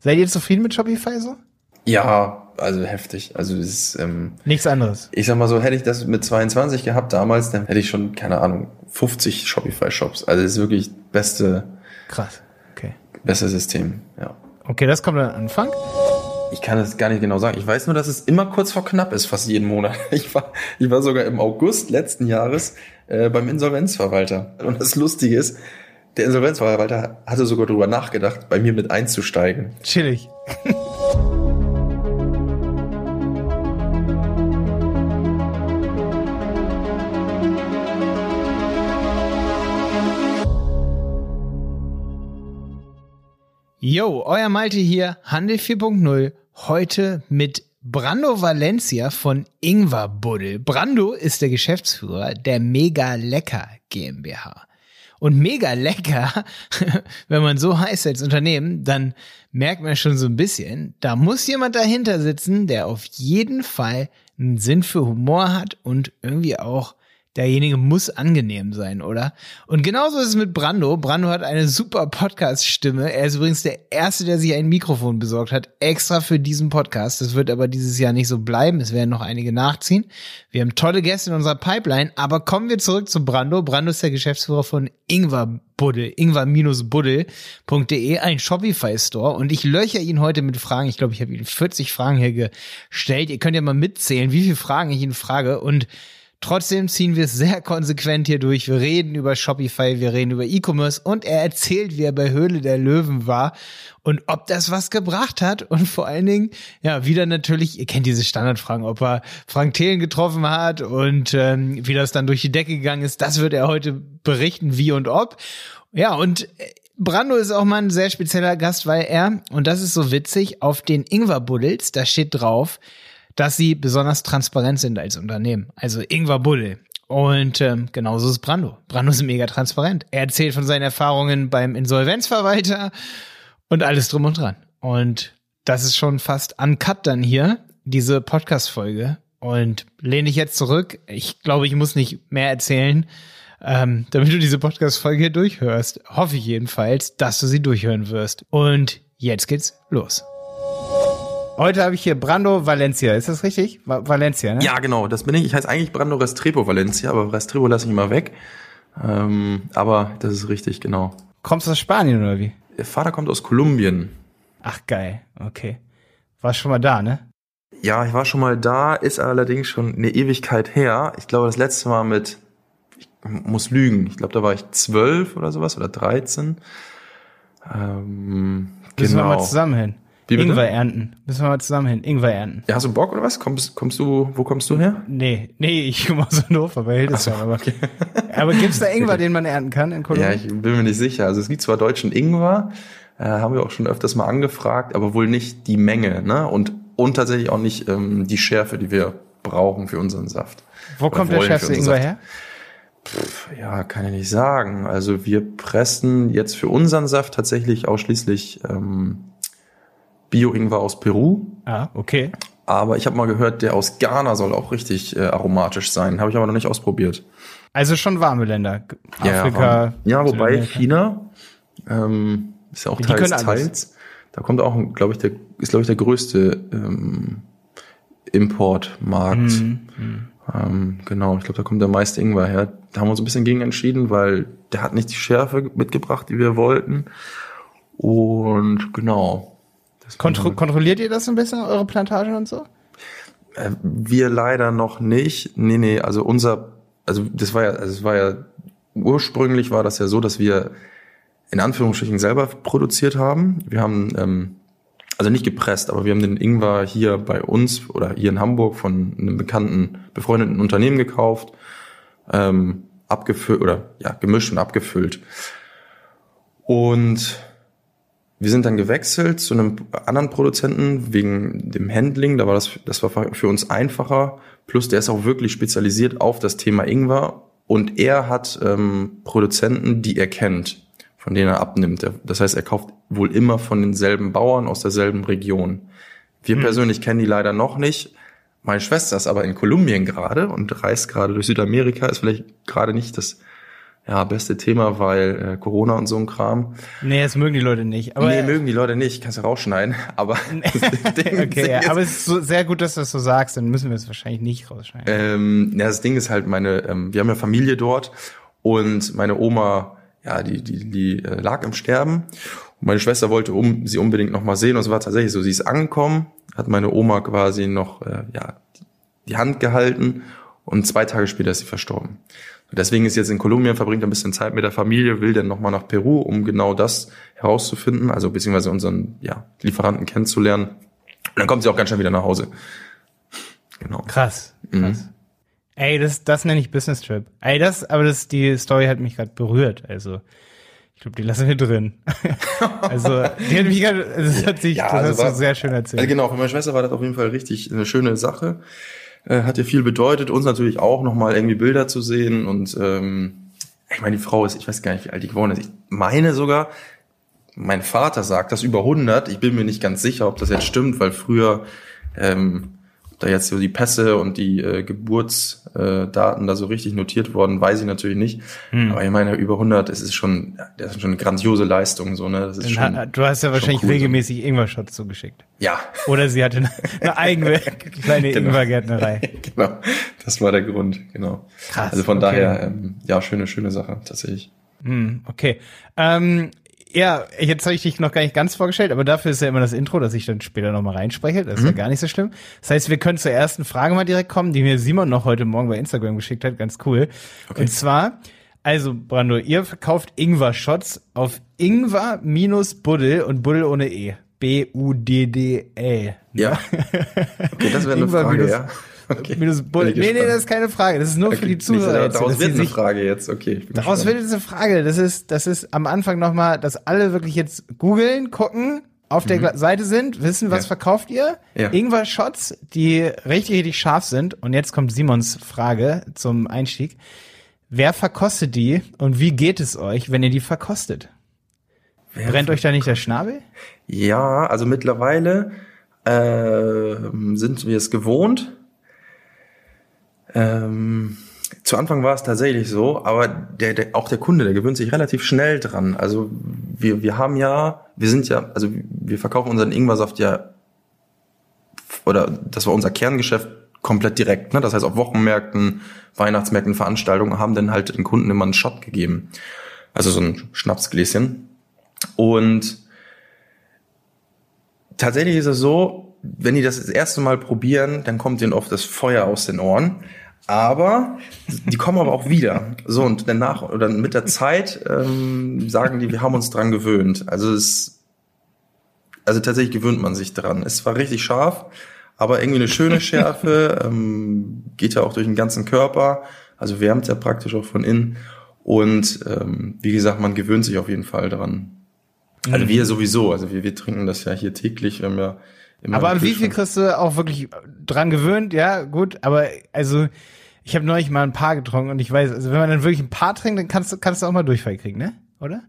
Seid ihr zufrieden mit Shopify so? Ja, also heftig. Also es ist, ähm, Nichts anderes. ich sag mal so, hätte ich das mit 22 gehabt damals, dann hätte ich schon, keine Ahnung, 50 Shopify-Shops. Also es ist wirklich beste, Krass. Okay. beste System, ja. Okay, das kommt am Anfang. Ich kann es gar nicht genau sagen. Ich weiß nur, dass es immer kurz vor knapp ist, fast jeden Monat. Ich war, ich war sogar im August letzten Jahres äh, beim Insolvenzverwalter. Und das Lustige ist, der Insolvenzverwalter hatte sogar darüber nachgedacht, bei mir mit einzusteigen. Chillig. Yo, euer Malte hier, Handel 4.0, heute mit Brando Valencia von Ingwer Buddel. Brando ist der Geschäftsführer der Mega Lecker GmbH. Und mega lecker, wenn man so heißt als Unternehmen, dann merkt man schon so ein bisschen, da muss jemand dahinter sitzen, der auf jeden Fall einen Sinn für Humor hat und irgendwie auch derjenige muss angenehm sein, oder? Und genauso ist es mit Brando. Brando hat eine super Podcast-Stimme. Er ist übrigens der Erste, der sich ein Mikrofon besorgt hat, extra für diesen Podcast. Das wird aber dieses Jahr nicht so bleiben. Es werden noch einige nachziehen. Wir haben tolle Gäste in unserer Pipeline, aber kommen wir zurück zu Brando. Brando ist der Geschäftsführer von Ingwer Buddel, ingwer-buddel.de, ein Shopify-Store. Und ich löcher ihn heute mit Fragen. Ich glaube, ich habe ihn 40 Fragen hier gestellt. Ihr könnt ja mal mitzählen, wie viele Fragen ich ihn frage. Und Trotzdem ziehen wir es sehr konsequent hier durch. Wir reden über Shopify, wir reden über E-Commerce und er erzählt, wie er bei Höhle der Löwen war und ob das was gebracht hat und vor allen Dingen, ja, wieder natürlich, ihr kennt diese Standardfragen, ob er Frank Thelen getroffen hat und ähm, wie das dann durch die Decke gegangen ist, das wird er heute berichten, wie und ob. Ja, und Brando ist auch mal ein sehr spezieller Gast, weil er, und das ist so witzig, auf den Ingwer-Buddels, da steht drauf, dass sie besonders transparent sind als Unternehmen. Also Ingwer Buddel. Und ähm, genauso ist Brando. Brando ist mega transparent. Er erzählt von seinen Erfahrungen beim Insolvenzverwalter und alles drum und dran. Und das ist schon fast uncut dann hier, diese Podcast-Folge. Und lehne ich jetzt zurück. Ich glaube, ich muss nicht mehr erzählen, ähm, damit du diese Podcast-Folge hier durchhörst. Hoffe ich jedenfalls, dass du sie durchhören wirst. Und jetzt geht's los. Heute habe ich hier Brando Valencia. Ist das richtig? Va Valencia, ne? Ja, genau, das bin ich. Ich heiße eigentlich Brando Restrepo Valencia, aber Restrepo lasse ich immer weg. Ähm, aber das ist richtig, genau. Kommst du aus Spanien oder wie? Der Vater kommt aus Kolumbien. Ach geil, okay. Warst schon mal da, ne? Ja, ich war schon mal da, ist allerdings schon eine Ewigkeit her. Ich glaube, das letzte Mal mit, ich muss lügen, ich glaube, da war ich zwölf oder sowas oder dreizehn. Ähm, Müssen genau. wir mal zusammen hin. Wie bitte? Ingwer ernten. Müssen wir mal zusammen hin. Ingwer ernten. Ja, hast du Bock oder was? Kommst, kommst du, wo kommst du her? Nee, nee, ich komme aus Hannover bei Hildesheim. aber, aber gibt's da Ingwer, den man ernten kann in Ja, Kolumbien? ich bin mir nicht sicher. Also es gibt zwar deutschen Ingwer, äh, haben wir auch schon öfters mal angefragt, aber wohl nicht die Menge, ne? Und, und tatsächlich auch nicht ähm, die Schärfe, die wir brauchen für unseren Saft. Wo Oder kommt der schärfste Ingwer Saft. her? Ja, kann ich nicht sagen. Also wir pressen jetzt für unseren Saft tatsächlich ausschließlich ähm, Bio-Ingwer aus Peru. Ah, okay. Aber ich habe mal gehört, der aus Ghana soll auch richtig äh, aromatisch sein. Habe ich aber noch nicht ausprobiert. Also schon warme Länder. Ja, Afrika. war- ja wobei. China ähm, ist ja auch teils, können alles. teils. Da kommt auch, glaube ich, der ist glaube ich der größte ähm, Importmarkt. Mhm. Ähm, genau, ich glaube, da kommt der meiste Ingwer her. Da haben wir uns ein bisschen gegen entschieden, weil der hat nicht die Schärfe mitgebracht, die wir wollten. Und genau. Das Kontro kontrolliert ihr das ein bisschen, eure Plantagen und so? Äh, Wir leider noch nicht. Nee, nee, also unser, also das war ja, also es war ja, ursprünglich war das ja so, dass wir in Anführungsstrichen selber produziert haben. Wir haben, ähm, also nicht gepresst, aber wir haben den Ingwer hier bei uns oder hier in Hamburg von einem bekannten, befreundeten Unternehmen gekauft, ähm, abgefüllt oder ja, gemischt und abgefüllt. Und wir sind dann gewechselt zu einem anderen Produzenten wegen dem Handling. Da war das, das war für uns einfacher. Plus, der ist auch wirklich spezialisiert auf das Thema Ingwer. Und er hat ähm, Produzenten, die er kennt, von denen er abnimmt. Das heißt, er kauft wohl immer von denselben Bauern aus derselben Region. Wir persönlich kennen die leider noch nicht. Meine Schwester ist aber in Kolumbien gerade und reist gerade durch Südamerika. Ist vielleicht gerade nicht das ja, beste Thema, weil äh, Corona und so ein Kram. Nee, das mögen die Leute nicht. Aber nee, mögen die Leute nicht. Kannst du rausschneiden. Aber okay, ja, aber es ist so, sehr gut, dass du das so sagst. Dann müssen wir es wahrscheinlich nicht rausschneiden. Ähm, ja, das Ding ist halt meine, ähm, wir haben ja Familie dort und meine Oma, ja, die die die äh, lag im Sterben. Und meine Schwester wollte um, sie unbedingt noch mal sehen und es war tatsächlich so. Sie ist angekommen, hat meine Oma quasi noch äh, ja die Hand gehalten und zwei Tage später ist sie verstorben. Deswegen ist jetzt in Kolumbien, verbringt ein bisschen Zeit mit der Familie, will dann nochmal nach Peru, um genau das herauszufinden, also beziehungsweise unseren ja, Lieferanten kennenzulernen. Und dann kommt sie auch ganz schnell wieder nach Hause. Genau. Krass. Mhm. krass. Ey, das, das nenne ich Business Trip. Ey, das, aber das, die Story hat mich gerade berührt. Also, ich glaube, die lassen wir drin. also, die hat mich gerade, das hat sich, ja, das also hast war, du sehr schön erzählt. Also genau, für meine Schwester war das auf jeden Fall richtig eine schöne Sache äh, hat ihr viel bedeutet. Uns natürlich auch nochmal irgendwie Bilder zu sehen. Und ähm, ich meine, die Frau ist, ich weiß gar nicht, wie alt die geworden ist. Ich meine sogar, mein Vater sagt das über 100. Ich bin mir nicht ganz sicher, ob das jetzt stimmt, weil früher ähm, da jetzt so die Pässe und die äh, Geburtsdaten äh, da so richtig notiert worden, weiß ich natürlich nicht. Hm. Aber ich meine, über 100, es ist schon, das ist schon eine grandiose Leistung, so, ne? Das ist schon, du hast ja wahrscheinlich cool, regelmäßig so. Ingwer-Shots zugeschickt. Ja. Oder sie hatte eine, eine eigene kleine genau. Ingwergärtnerei. genau. Das war der Grund, genau. Krass. Also von okay. daher, ähm, ja, schöne, schöne Sache, tatsächlich. Hm, okay. Ähm, ja, jetzt habe ich dich noch gar nicht ganz vorgestellt, aber dafür ist ja immer das Intro, dass ich dann später nochmal reinspreche. Das ist mhm. ja gar nicht so schlimm. Das heißt, wir können zur ersten Frage mal direkt kommen, die mir Simon noch heute Morgen bei Instagram geschickt hat. Ganz cool. Okay. Und zwar, also Brando, ihr verkauft Ingwer-Shots auf Ingwer minus Buddel und Buddel ohne E. B-U-D-D-L. Ja. Okay, das wäre eine Frage, ja. Okay. Minus Bullet. Nee, nee, das ist keine Frage. Das ist nur okay. für die Zuhörer. Daraus wird eine Frage jetzt, okay. Daraus wird jetzt eine Frage. Das ist, das ist am Anfang nochmal, dass alle wirklich jetzt googeln, gucken, auf der mhm. Seite sind, wissen, was ja. verkauft ihr. Ja. Ingwer Shots, die richtig, richtig scharf sind. Und jetzt kommt Simons Frage zum Einstieg. Wer verkostet die und wie geht es euch, wenn ihr die verkostet? Wer Brennt euch da nicht der Schnabel? Ja, also mittlerweile äh, sind wir es gewohnt, ähm, zu Anfang war es tatsächlich so, aber der, der, auch der Kunde, der gewöhnt sich relativ schnell dran. Also wir, wir haben ja, wir sind ja, also wir verkaufen unseren Ingwersaft ja, oder das war unser Kerngeschäft komplett direkt. Ne? Das heißt, auf Wochenmärkten, Weihnachtsmärkten, Veranstaltungen haben dann halt den Kunden immer einen Shot gegeben. Also so ein Schnapsgläschen. Und tatsächlich ist es so, wenn die das das erste Mal probieren, dann kommt ihnen oft das Feuer aus den Ohren aber die kommen aber auch wieder. So und danach oder mit der Zeit ähm, sagen die, wir haben uns dran gewöhnt. Also es, also tatsächlich gewöhnt man sich dran. Es war richtig scharf, aber irgendwie eine schöne Schärfe, ähm, geht ja auch durch den ganzen Körper, also wärmt ja praktisch auch von innen. Und ähm, wie gesagt, man gewöhnt sich auf jeden Fall dran. Also wir sowieso, also wir, wir trinken das ja hier täglich, wir haben ja Aber an wie viel kriegst du auch wirklich dran gewöhnt? Ja, gut, aber also ich habe neulich mal ein Paar getrunken und ich weiß, also wenn man dann wirklich ein Paar trinkt, dann kannst du, kannst du auch mal Durchfall kriegen, ne? Oder?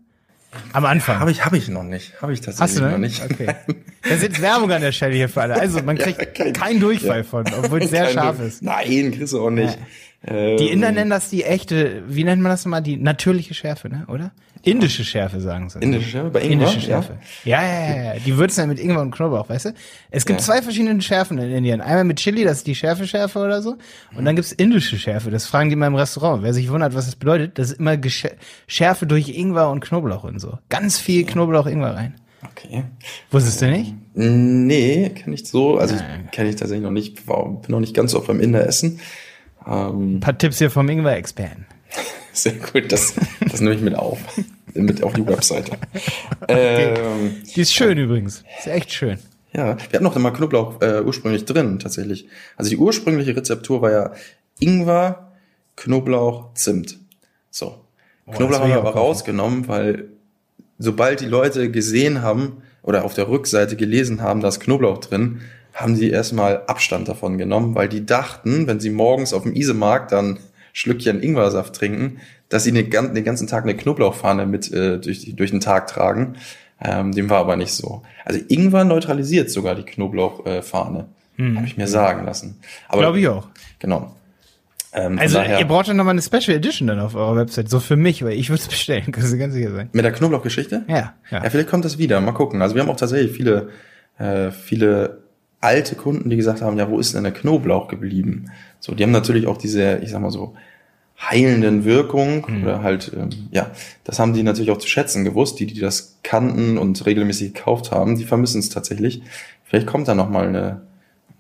Am Anfang. Habe ich, habe ich noch nicht. Habe ich tatsächlich Hast du, noch nicht. Okay. Ist jetzt Werbung an der Stelle hier für alle. Also man kriegt ja, kein, keinen Durchfall ja. von, obwohl es sehr scharf ist. Nein, kriegst du auch nicht. Ja. Ähm. Die Inder nennen das die echte, wie nennt man das nochmal? Die natürliche Schärfe, ne? Oder? Indische Schärfe, sagen sie. Indische Schärfe? Bei Ingwer? Indische Schärfe. Ja, ja, ja. ja. Die würzen dann mit Ingwer und Knoblauch, weißt du? Es gibt ja. zwei verschiedene Schärfen in Indien. Einmal mit Chili, das ist die Schärfe-Schärfe oder so. Und dann gibt's indische Schärfe. Das fragen die mal im Restaurant. Wer sich wundert, was das bedeutet, das ist immer Gesch Schärfe durch Ingwer und Knoblauch und so. Ganz viel Knoblauch, Ingwer rein. Okay. Wusstest du nicht? Nee, kenne ich so. Also kenne ich tatsächlich noch nicht. Bin noch nicht ganz so oft beim Inder essen. Ähm, Ein paar Tipps hier vom Ingwer-Experten. Sehr gut, das, das nehme ich mit auf. mit auf die Webseite. Ähm, die ist schön übrigens. Ist echt schön. Ja, wir hatten noch immer Knoblauch äh, ursprünglich drin, tatsächlich. Also die ursprüngliche Rezeptur war ja Ingwer, Knoblauch, Zimt. So. Oh, Knoblauch haben wir aber rausgenommen, weil sobald die Leute gesehen haben oder auf der Rückseite gelesen haben, da ist Knoblauch drin, haben sie erstmal Abstand davon genommen, weil die dachten, wenn sie morgens auf dem Isemarkt dann Schlückchen Ingwersaft trinken, dass sie den, ganzen Tag eine Knoblauchfahne mit äh, durch, durch den Tag tragen. Ähm, dem war aber nicht so. Also Ingwer neutralisiert sogar die Knoblauchfahne. Hm. Habe ich mir sagen lassen. Glaube ich auch. Genau. Ähm, also daher, ihr braucht ja nochmal eine Special Edition dann auf eurer Website, so für mich, weil ich würde es bestellen, kannst du ganz sicher sein. Mit der Knoblauchgeschichte? Ja, ja. Ja, vielleicht kommt das wieder, mal gucken. Also wir haben auch tatsächlich viele, äh, viele alte Kunden, die gesagt haben, ja, wo ist denn der Knoblauch geblieben? So, die haben natürlich auch diese, ich sag mal so, heilenden Wirkung mhm. oder halt, ähm, ja, das haben die natürlich auch zu schätzen gewusst, die, die das kannten und regelmäßig gekauft haben, die vermissen es tatsächlich. Vielleicht kommt da noch mal eine,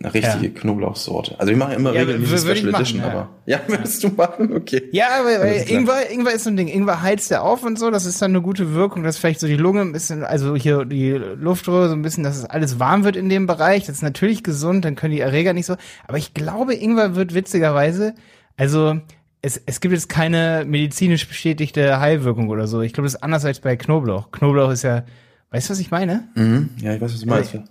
eine richtige ja. Knoblauchsorte. Also wir machen immer ja, regelmäßig Special machen, Edition, ja. aber ja, würdest du machen? Okay. Ja, aber weil Ingwer, Ingwer ist so ein Ding. Ingwer heizt ja auf und so, das ist dann eine gute Wirkung, dass vielleicht so die Lunge ein bisschen, also hier die Luftröhre so ein bisschen, dass es alles warm wird in dem Bereich. Das ist natürlich gesund, dann können die Erreger nicht so. Aber ich glaube, Ingwer wird witzigerweise, also es, es gibt jetzt keine medizinisch bestätigte Heilwirkung oder so. Ich glaube, das ist anders als bei Knoblauch. Knoblauch ist ja Weißt du, was ich meine? Mhm. Ja, ich weiß, was du meinst. Also,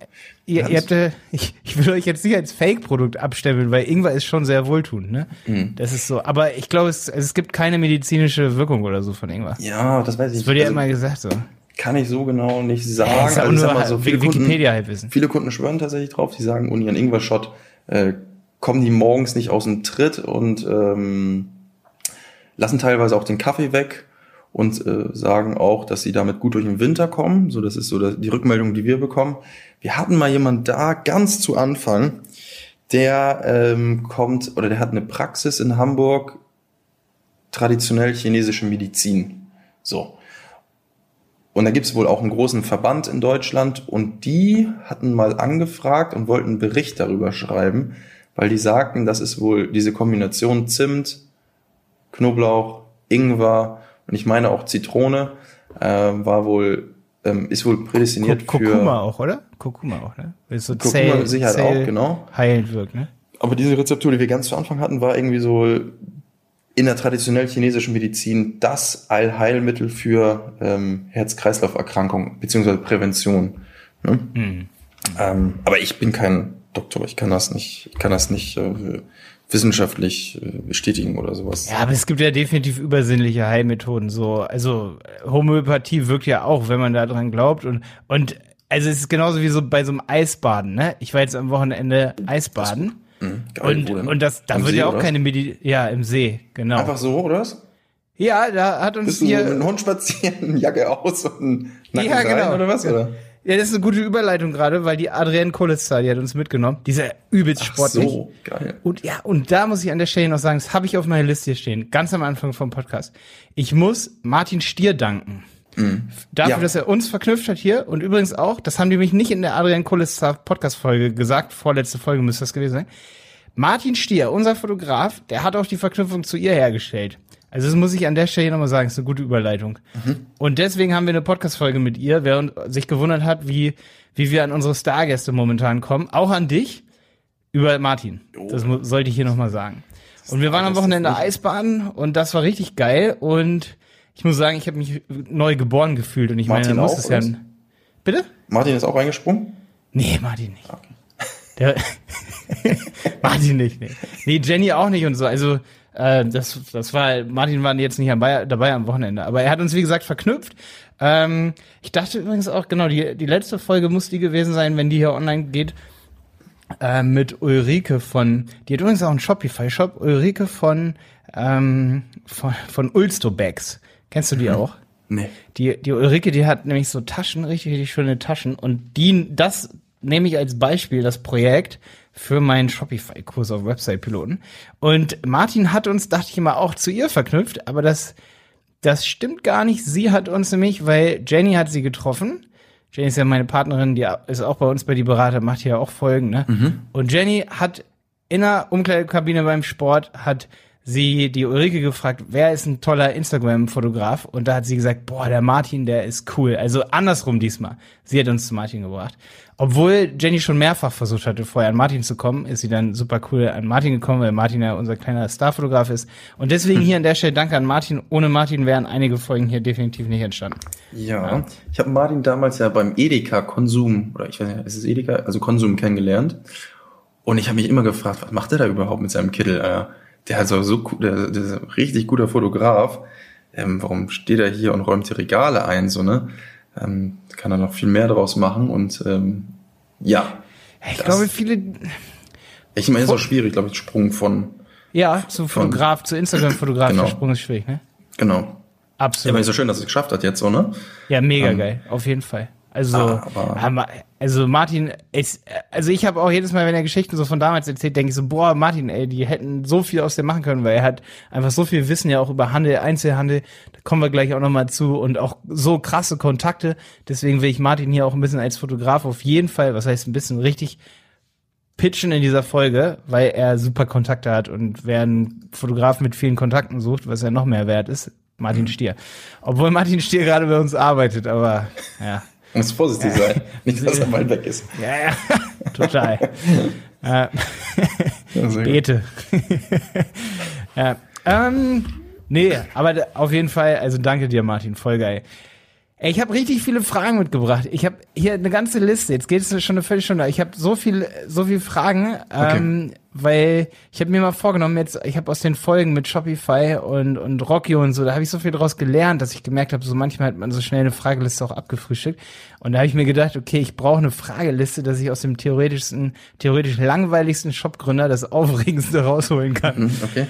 ihr, ihr habt, äh, ich, ich will euch jetzt nicht als Fake-Produkt abstempeln, weil Ingwer ist schon sehr wohltuend, ne? Mhm. Das ist so. Aber ich glaube, es, es gibt keine medizinische Wirkung oder so von Ingwer. Ja, das weiß ich. Das wird ja also, immer gesagt so. Kann ich so genau nicht sagen. Ja, ist also, nur mal so, viele Wikipedia halt wissen. Viele Kunden schwören tatsächlich drauf, die sagen, ohne ihren Ingwer-Shot äh, kommen die morgens nicht aus dem Tritt und ähm, lassen teilweise auch den Kaffee weg und äh, sagen auch, dass sie damit gut durch den Winter kommen. So, das ist so die Rückmeldung, die wir bekommen. Wir hatten mal jemand da ganz zu Anfang, der ähm, kommt oder der hat eine Praxis in Hamburg, traditionell chinesische Medizin. So. Und da gibt's wohl auch einen großen Verband in Deutschland und die hatten mal angefragt und wollten einen Bericht darüber schreiben, weil die sagten, das ist wohl diese Kombination Zimt, Knoblauch, Ingwer und ich meine auch Zitrone äh, war wohl ähm, ist wohl prädestiniert K für Kurkuma auch, oder? Kurkuma auch, ne? So Kurkuma Zell, mit Sicherheit Zell auch, genau. Heilend wirkt, ne? Aber diese Rezeptur, die wir ganz zu Anfang hatten, war irgendwie so in der traditionell chinesischen Medizin das Allheilmittel für ähm, Herz-Kreislauf-Erkrankungen beziehungsweise Prävention. Ne? Mhm. Ähm, aber ich bin kein Doktor, ich kann das nicht, ich kann das nicht äh, wissenschaftlich äh, bestätigen oder sowas. Ja, aber es gibt ja definitiv übersinnliche Heilmethoden. So, also Homöopathie wirkt ja auch, wenn man da dran glaubt und und also es ist genauso wie so bei so einem Eisbaden. Ne, ich war jetzt am Wochenende Eisbaden mhm, und und das da Am wird See, ja auch keine Medi ja im See genau. Einfach so oder was? Ja, da hat uns Bist hier du mit dem Hund spazieren, Jacke aus und Nacken ja, genau. oder was oder? Ja, das ist eine gute Überleitung gerade, weil die Adrienne Kolitzer, die hat uns mitgenommen. Dieser übelst sportlich. Ach so, geil. Und ja, und da muss ich an der Stelle noch sagen, das habe ich auf meiner Liste hier stehen, ganz am Anfang vom Podcast. Ich muss Martin Stier danken. Mhm. Dafür, ja. dass er uns verknüpft hat hier und übrigens auch, das haben die mich nicht in der Adrian Kolitzer Podcast Folge gesagt, vorletzte Folge müsste das gewesen sein. Martin Stier, unser Fotograf, der hat auch die Verknüpfung zu ihr hergestellt. Also das muss ich an der Stelle nochmal sagen, ist eine gute Überleitung. Mhm. Und deswegen haben wir eine Podcast-Folge mit ihr, wer sich gewundert hat, wie, wie wir an unsere Stargäste momentan kommen. Auch an dich, über Martin. Das sollte ich hier nochmal sagen. Und wir waren am Wochenende Eisbahn und das war richtig geil. Und ich muss sagen, ich habe mich neu geboren gefühlt. Und ich Martin meine, muss es ja... Bitte? Martin ist auch reingesprungen? Nee, Martin nicht. Okay. Der Martin nicht, nee. Nee, Jenny auch nicht und so. Also äh, das, das war, Martin war jetzt nicht dabei, dabei am Wochenende, aber er hat uns, wie gesagt, verknüpft. Ähm, ich dachte übrigens auch, genau, die, die letzte Folge muss die gewesen sein, wenn die hier online geht, äh, mit Ulrike von, die hat übrigens auch einen Shopify-Shop, Ulrike von, ähm, von, von Ulsto Bags. Kennst du die mhm. auch? Nee. Die, die Ulrike, die hat nämlich so Taschen, richtig, richtig schöne Taschen und die, das nehme ich als Beispiel, das Projekt, für meinen Shopify-Kurs auf Website-Piloten. Und Martin hat uns, dachte ich immer, auch zu ihr verknüpft, aber das, das stimmt gar nicht. Sie hat uns nämlich, weil Jenny hat sie getroffen. Jenny ist ja meine Partnerin, die ist auch bei uns bei die Berater, macht hier auch Folgen, ne? Mhm. Und Jenny hat in der Umkleidekabine beim Sport, hat sie die Ulrike gefragt, wer ist ein toller Instagram-Fotograf? Und da hat sie gesagt, boah, der Martin, der ist cool. Also andersrum diesmal. Sie hat uns zu Martin gebracht. Obwohl Jenny schon mehrfach versucht hatte, vorher an Martin zu kommen, ist sie dann super cool an Martin gekommen, weil Martin ja unser kleiner Starfotograf ist. Und deswegen hier an der Stelle danke an Martin. Ohne Martin wären einige Folgen hier definitiv nicht entstanden. Ja, ja. ich habe Martin damals ja beim Edeka Konsum, oder ich weiß nicht, ist es Edeka, also Konsum kennengelernt. Und ich habe mich immer gefragt, was macht der da überhaupt mit seinem Kittel? Äh, der hat so, so der, der ist ein richtig guter Fotograf. Ähm, warum steht er hier und räumt die Regale ein, so, ne? ähm, kann er noch viel mehr draus machen und ähm, ja. Ich glaube, viele. Ich meine, es ist auch schwierig, glaube ich, Sprung von Ja, zum Fotograf, zu Instagram-Fotograf Genau. der Sprung ist schwierig, ne? Genau. Ja, Absolut. aber ist so schön, dass es geschafft hat jetzt so, ne? Ja, mega geil, auf jeden Fall. Also, Ah, aber- ja, also Martin, ist, also ich habe auch jedes Mal, wenn er Geschichten so von damals erzählt, denke ich so, boah, Martin, ey, die hätten so viel aus dem machen können, weil er hat einfach so viel Wissen ja auch über Handel, Einzelhandel, da kommen wir gleich auch nochmal zu und auch so krasse Kontakte. Deswegen will ich Martin hier auch ein bisschen als Fotograf auf jeden Fall, was heißt ein bisschen richtig pitchen in dieser Folge, weil er super Kontakte hat und wer einen Fotograf mit vielen Kontakten sucht, was ja noch mehr wert ist, Martin Stier. Obwohl Martin Stier gerade bei uns arbeitet, aber ja. Muss vorsichtig sein. Nicht, dass er mal weg ist. Ja, ja, total. äh, Ja. Bete. ja, ähm, nee, aber auf jeden Fall, also danke dir, Martin, voll geil. Ich habe richtig viele Fragen mitgebracht. Ich habe hier eine ganze Liste. Jetzt geht es schon eine Viertelstunde. Ich habe so viel, so viel Fragen, ähm, weil ich habe mir mal vorgenommen, jetzt, ich habe aus den Folgen mit Shopify und und Rocky und so, da habe ich so viel draus gelernt, dass ich gemerkt habe, so manchmal hat man so schnell eine Frageliste auch abgefrühstückt. Und da habe ich mir gedacht, okay, ich brauche eine Frageliste, dass ich aus dem theoretischsten, theoretisch langweiligsten Shopgründer das Aufregendste rausholen kann. Hm, Okay.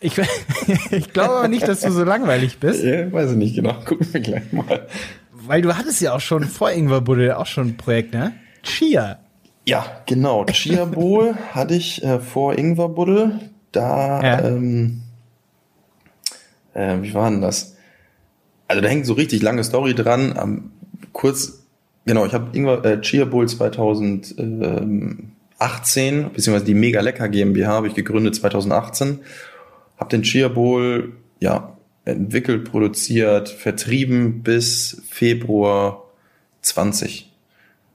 Ich, ich glaube aber nicht, dass du so langweilig bist, Ja, weiß ich nicht genau. Gucken wir gleich mal. weil du hattest ja auch schon vor Ingwer Buddel auch schon ein Projekt, ne? Chia. Ja, genau. Chia Bowl hatte ich äh, vor Ingwerbuddel. Da, Ja. ähm, äh, wie war denn das? Also da hängt so richtig lange Story dran. Ähm, kurz, genau, ich habe Ingwer, äh, Chia Bowl 2018, beziehungsweise die Mega Lecker GmbH habe ich gegründet 2018. Habe den Chia Bowl, ja, entwickelt, produziert, vertrieben bis Februar 20.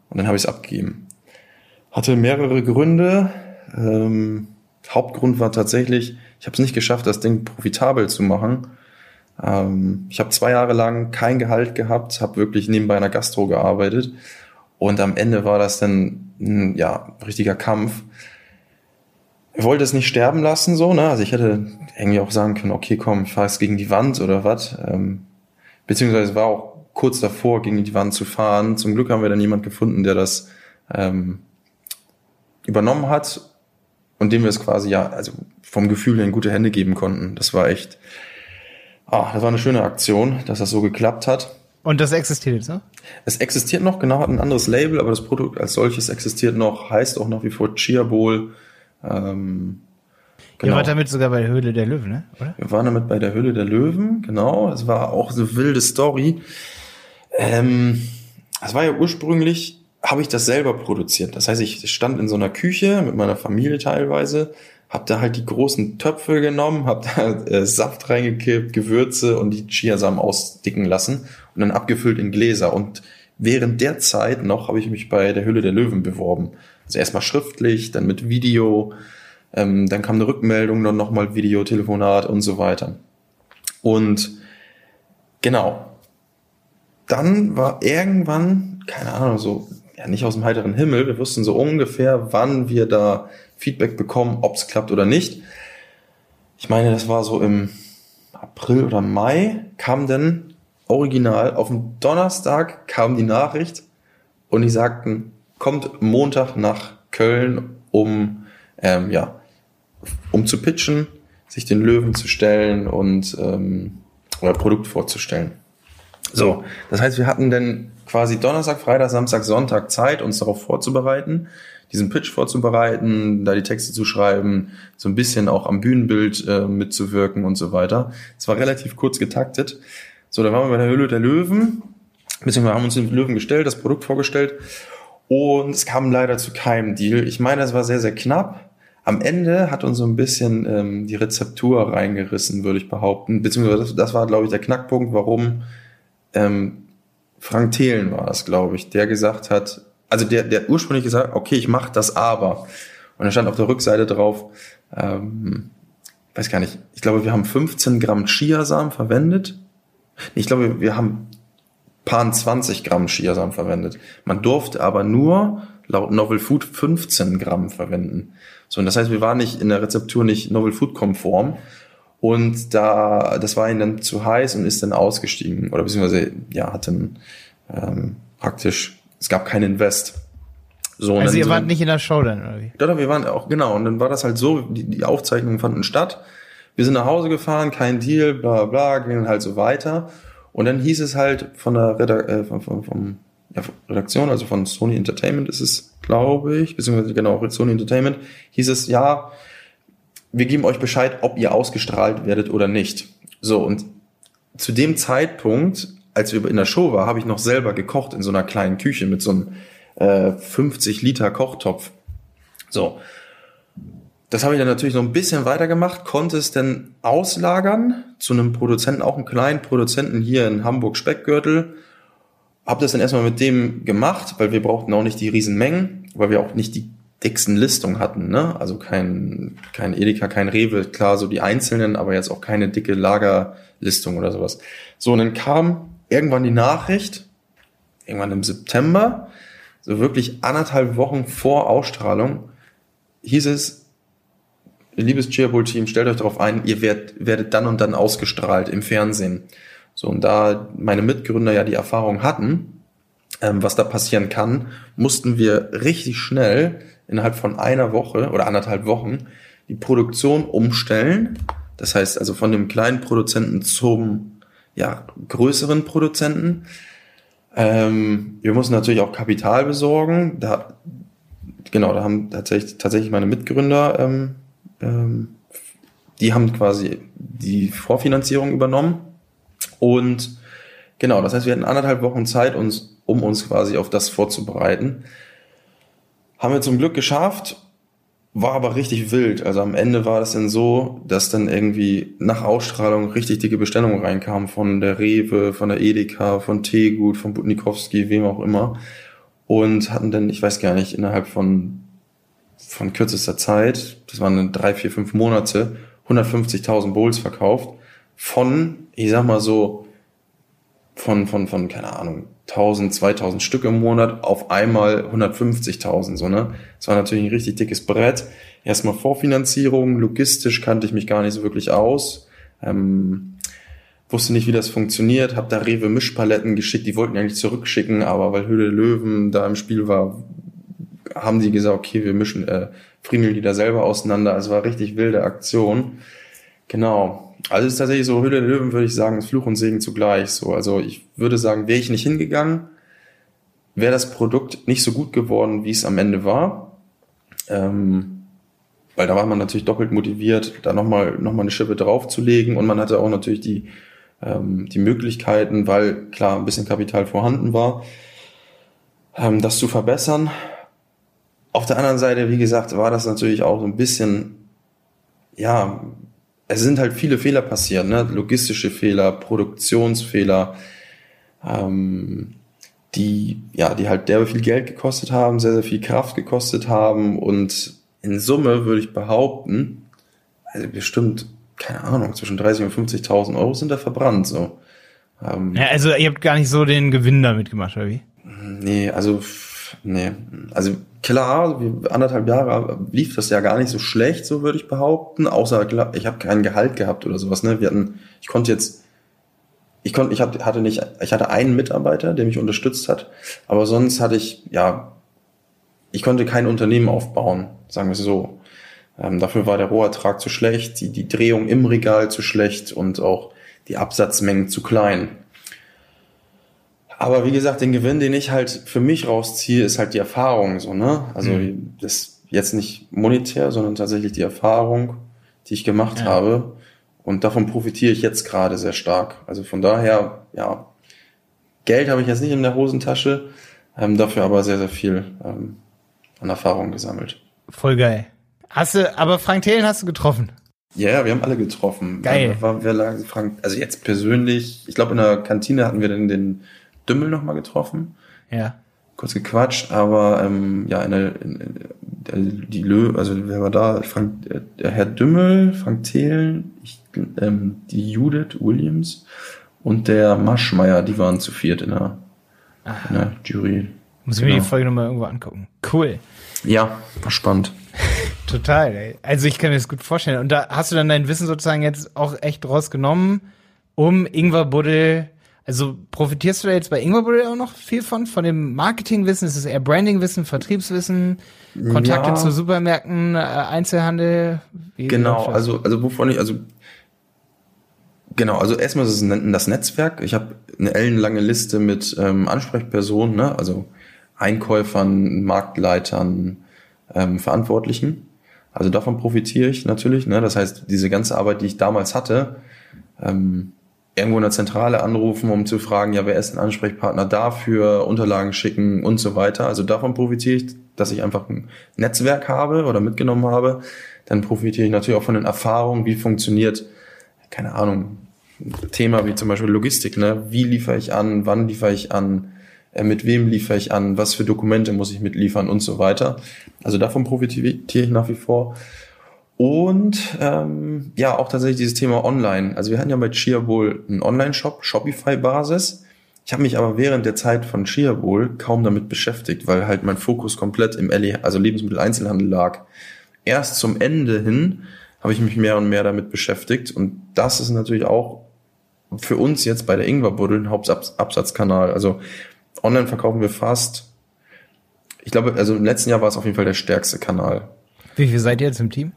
Und dann habe ich es abgegeben. Hatte mehrere Gründe. Ähm, Hauptgrund war tatsächlich, ich habe es nicht geschafft, das Ding profitabel zu machen. Ähm, ich habe zwei Jahre lang kein Gehalt gehabt, habe wirklich nebenbei einer Gastro gearbeitet. Und am Ende war das dann ein ja, richtiger Kampf. Ich wollte es nicht sterben lassen, so, ne? Also ich hätte irgendwie auch sagen können, okay, komm, ich fahr jetzt gegen die Wand oder was. Ähm, beziehungsweise war auch kurz davor, gegen die Wand zu fahren. Zum Glück haben wir dann jemand gefunden, der das ähm, übernommen hat und dem wir es quasi ja, also vom Gefühl her in gute Hände geben konnten. Das war echt, ah, das war eine schöne Aktion, dass das so geklappt hat. Und das existiert jetzt, ne? Es existiert noch, genau, hat ein anderes Label, aber das Produkt als solches existiert noch, heißt auch nach wie vor Chia Bowl. Ähm, Ihr wart damit sogar bei der Höhle der Löwen, ne? Oder? Wir waren damit bei der Höhle der Löwen, genau. Es war auch eine wilde Story. Ähm, es war ja ursprünglich, habe ich das selber produziert. Das heißt, ich stand in so einer Küche mit meiner Familie teilweise, habe da halt die großen Töpfe genommen, habe da äh, Saft reingekippt, Gewürze und die Chiasamen ausdicken lassen und dann abgefüllt in Gläser. Und während der Zeit noch habe ich mich bei der Höhle der Löwen beworben. Also erstmal schriftlich, dann mit Video, ähm, dann kam eine Rückmeldung, dann nochmal Video, Telefonat und so weiter. Und genau. Dann war irgendwann, keine Ahnung, so, ja, nicht aus dem heiteren Himmel, wir wussten so ungefähr, wann wir da Feedback bekommen, ob es klappt oder nicht. Ich meine, das war so im April oder Mai, kam dann original, auf dem Donnerstag kam die Nachricht und die sagten, kommt Montag nach Köln, um, ähm, ja, um zu pitchen, sich den Löwen zu stellen und ähm, oder Produkt vorzustellen. So, das heißt, wir hatten dann quasi Donnerstag, Freitag, Samstag, Sonntag Zeit, uns darauf vorzubereiten, diesen Pitch vorzubereiten, da die Texte zu schreiben, so ein bisschen auch am Bühnenbild äh, mitzuwirken und so weiter. Es war relativ kurz getaktet. So, dann waren wir bei der Höhle der Löwen, beziehungsweise haben uns den Löwen gestellt, das Produkt vorgestellt und es kam leider zu keinem Deal. Ich meine, es war sehr, sehr knapp. Am Ende hat uns so ein bisschen ähm, die Rezeptur reingerissen, würde ich behaupten. Beziehungsweise das, das war, glaube ich, der Knackpunkt, warum ähm, Frank Thelen war das, glaube ich, der gesagt hat, also der, der ursprünglich gesagt, okay, ich mache das aber. Und da stand auf der Rückseite drauf, ähm, weiß gar nicht, ich glaube, wir haben 15 Gramm Chiasamen verwendet. Ich glaube, wir haben paar 20 Gramm Chiasamen verwendet. Man durfte aber nur laut Novel Food 15 Gramm verwenden. So, und das heißt, wir waren nicht in der Rezeptur nicht Novel Food konform. Und da, das war ihnen dann zu heiß und ist dann ausgestiegen. Oder beziehungsweise, ja, hat dann ähm, praktisch, es gab keinen Invest. So, also ihr so wart nicht in der Show dann, oder wie? Doch, doch, wir waren auch, genau. Und dann war das halt so, die, die Aufzeichnungen fanden statt. Wir sind nach Hause gefahren, kein Deal, bla bla, gingen halt so weiter. Und dann hieß es halt von der Redak äh, von, von, von, ja, Redaktion, also von Sony Entertainment ist es, glaube ich, beziehungsweise genau, Sony Entertainment, hieß es, ja, wir geben euch Bescheid, ob ihr ausgestrahlt werdet oder nicht. So, und zu dem Zeitpunkt, als wir in der Show waren, habe ich noch selber gekocht in so einer kleinen Küche mit so einem äh, 50 Liter Kochtopf. So. Das habe ich dann natürlich noch ein bisschen weitergemacht, konnte es dann auslagern zu einem Produzenten, auch einem kleinen Produzenten hier in Hamburg Speckgürtel. Habe das dann erstmal mit dem gemacht, weil wir brauchten auch nicht die Riesenmengen, weil wir auch nicht die dicksten Listungen hatten, ne? Also kein, kein Edeka, kein Rewe, klar, so die einzelnen, aber jetzt auch keine dicke Lagerlistung oder sowas. So, und dann kam irgendwann die Nachricht, irgendwann im September, so wirklich anderthalb Wochen vor Ausstrahlung, hieß es, liebes Cheerbull-Team, stellt euch darauf ein, ihr werdet, werdet dann und dann ausgestrahlt im Fernsehen. So, und da meine Mitgründer ja die Erfahrung hatten, ähm, was da passieren kann, mussten wir richtig schnell innerhalb von einer Woche oder anderthalb Wochen die Produktion umstellen. Das heißt also von dem kleinen Produzenten zum ja, größeren Produzenten. Ähm, wir mussten natürlich auch Kapital besorgen. Da, genau, da haben tatsächlich, tatsächlich meine Mitgründer, ähm, ähm, die haben quasi die Vorfinanzierung übernommen. Und genau, das heißt, wir hatten anderthalb Wochen Zeit, uns, um uns quasi auf das vorzubereiten. Haben wir zum Glück geschafft, war aber richtig wild. Also am Ende war das dann so, dass dann irgendwie nach Ausstrahlung richtig dicke Bestellungen reinkamen von der Rewe, von der Edeka, von Teegut, von Butnikowski, wem auch immer. Und hatten dann, ich weiß gar nicht, innerhalb von, von kürzester Zeit, das waren drei, vier, fünf Monate, 150.000 Bowls verkauft. Von, ich sag mal so, von, von, von, keine Ahnung, 1000, 2000 Stück im Monat auf einmal 150.000, so, ne? Das war natürlich ein richtig dickes Brett. Erstmal Vorfinanzierung, logistisch kannte ich mich gar nicht so wirklich aus. Ähm, wusste nicht, wie das funktioniert, hab da Rewe Mischpaletten geschickt, die wollten eigentlich zurückschicken, aber weil Höhle Löwen da im Spiel war, haben die gesagt, okay, wir mischen, äh, da selber auseinander. Also war richtig wilde Aktion. Genau. Also es ist tatsächlich so, Höhle der Löwen würde ich sagen, ist Fluch und Segen zugleich. So, also ich würde sagen, wäre ich nicht hingegangen, wäre das Produkt nicht so gut geworden, wie es am Ende war. Ähm, weil da war man natürlich doppelt motiviert, da nochmal noch mal eine Schippe draufzulegen und man hatte auch natürlich die, ähm, die Möglichkeiten, weil klar ein bisschen Kapital vorhanden war, ähm, das zu verbessern. Auf der anderen Seite, wie gesagt, war das natürlich auch so ein bisschen, ja, es sind halt viele Fehler passiert, ne? logistische Fehler, Produktionsfehler, ähm, die ja, die halt derbe viel Geld gekostet haben, sehr sehr viel Kraft gekostet haben und in Summe würde ich behaupten, also bestimmt keine Ahnung zwischen 30 und 50.000 Euro sind da verbrannt so. Ähm, ja, also ihr habt gar nicht so den Gewinn damit gemacht, oder wie? Nee, also nee, also klar, anderthalb Jahre lief das ja gar nicht so schlecht, so würde ich behaupten. Außer ich habe kein Gehalt gehabt oder sowas. Ne? Wir hatten, ich konnte jetzt, ich konnte, ich hatte nicht, ich hatte einen Mitarbeiter, der mich unterstützt hat, aber sonst hatte ich, ja, ich konnte kein Unternehmen aufbauen, sagen wir es so. Ähm, dafür war der Rohertrag zu schlecht, die, die Drehung im Regal zu schlecht und auch die Absatzmengen zu klein. Aber wie gesagt, den Gewinn, den ich halt für mich rausziehe, ist halt die Erfahrung, so, ne? Also, mhm. das jetzt nicht monetär, sondern tatsächlich die Erfahrung, die ich gemacht ja. habe. Und davon profitiere ich jetzt gerade sehr stark. Also von daher, ja, Geld habe ich jetzt nicht in der Hosentasche, ähm, dafür aber sehr, sehr viel ähm, an Erfahrung gesammelt. Voll geil. Hast du, aber Frank Thelen hast du getroffen? Ja, yeah, wir haben alle getroffen. Geil. War, wir lagen, Frank, also jetzt persönlich, ich glaube in der Kantine hatten wir dann den Dümmel nochmal getroffen. Ja. Kurz gequatscht, aber ähm, ja, in der, in, in, die Lö, also wer war da? Frank, der Herr Dümmel, Frank Thelen, ich, ähm, die Judith Williams und der Maschmeier, die waren zu viert in der, in der Jury. Muss ich genau. mir die genau. Folge nochmal irgendwo angucken. Cool. Ja, war spannend. Total, ey. Also ich kann mir das gut vorstellen. Und da hast du dann dein Wissen sozusagen jetzt auch echt rausgenommen, um Ingwer Buddel Also profitierst du da jetzt bei Ingwer auch noch viel von? Von dem Marketingwissen? Ist es eher Brandingwissen, Vertriebswissen, Kontakte ja. zu Supermärkten, äh, Einzelhandel? Wie genau, also, also wovon ich, also Genau, also erstmal ist es das Netzwerk. Ich habe eine ellenlange Liste mit ähm, Ansprechpersonen, ne? also Einkäufern, Marktleitern, ähm, Verantwortlichen. Also davon profitiere ich natürlich. Ne? Das heißt, diese ganze Arbeit, die ich damals hatte, ähm, irgendwo in der Zentrale anrufen, um zu fragen, ja, wer ist ein Ansprechpartner dafür, Unterlagen schicken und so weiter. Also davon profitiere ich, dass ich einfach ein Netzwerk habe oder mitgenommen habe. Dann profitiere ich natürlich auch von den Erfahrungen, wie funktioniert, keine Ahnung, Thema wie zum Beispiel Logistik. Ne? Wie liefere ich an, wann liefere ich an, äh, mit wem liefere ich an, was für Dokumente muss ich mitliefern und so weiter. Also davon profitiere ich nach wie vor. Und ähm, ja, auch tatsächlich dieses Thema Online. Also wir hatten ja bei Cheerbowl einen Online-Shop, Shopify-Basis. Ich habe mich aber während der Zeit von Cheerbowl kaum damit beschäftigt, weil halt mein Fokus komplett im LE, also Lebensmitteleinzelhandel lag. Erst zum Ende hin habe ich mich mehr und mehr damit beschäftigt und das ist natürlich auch für uns jetzt bei der Ingwerbuddel ein Hauptabsatzkanal. Also online verkaufen wir fast, ich glaube, also im letzten Jahr war es auf jeden Fall der stärkste Kanal. Wie viel seid ihr jetzt im Team?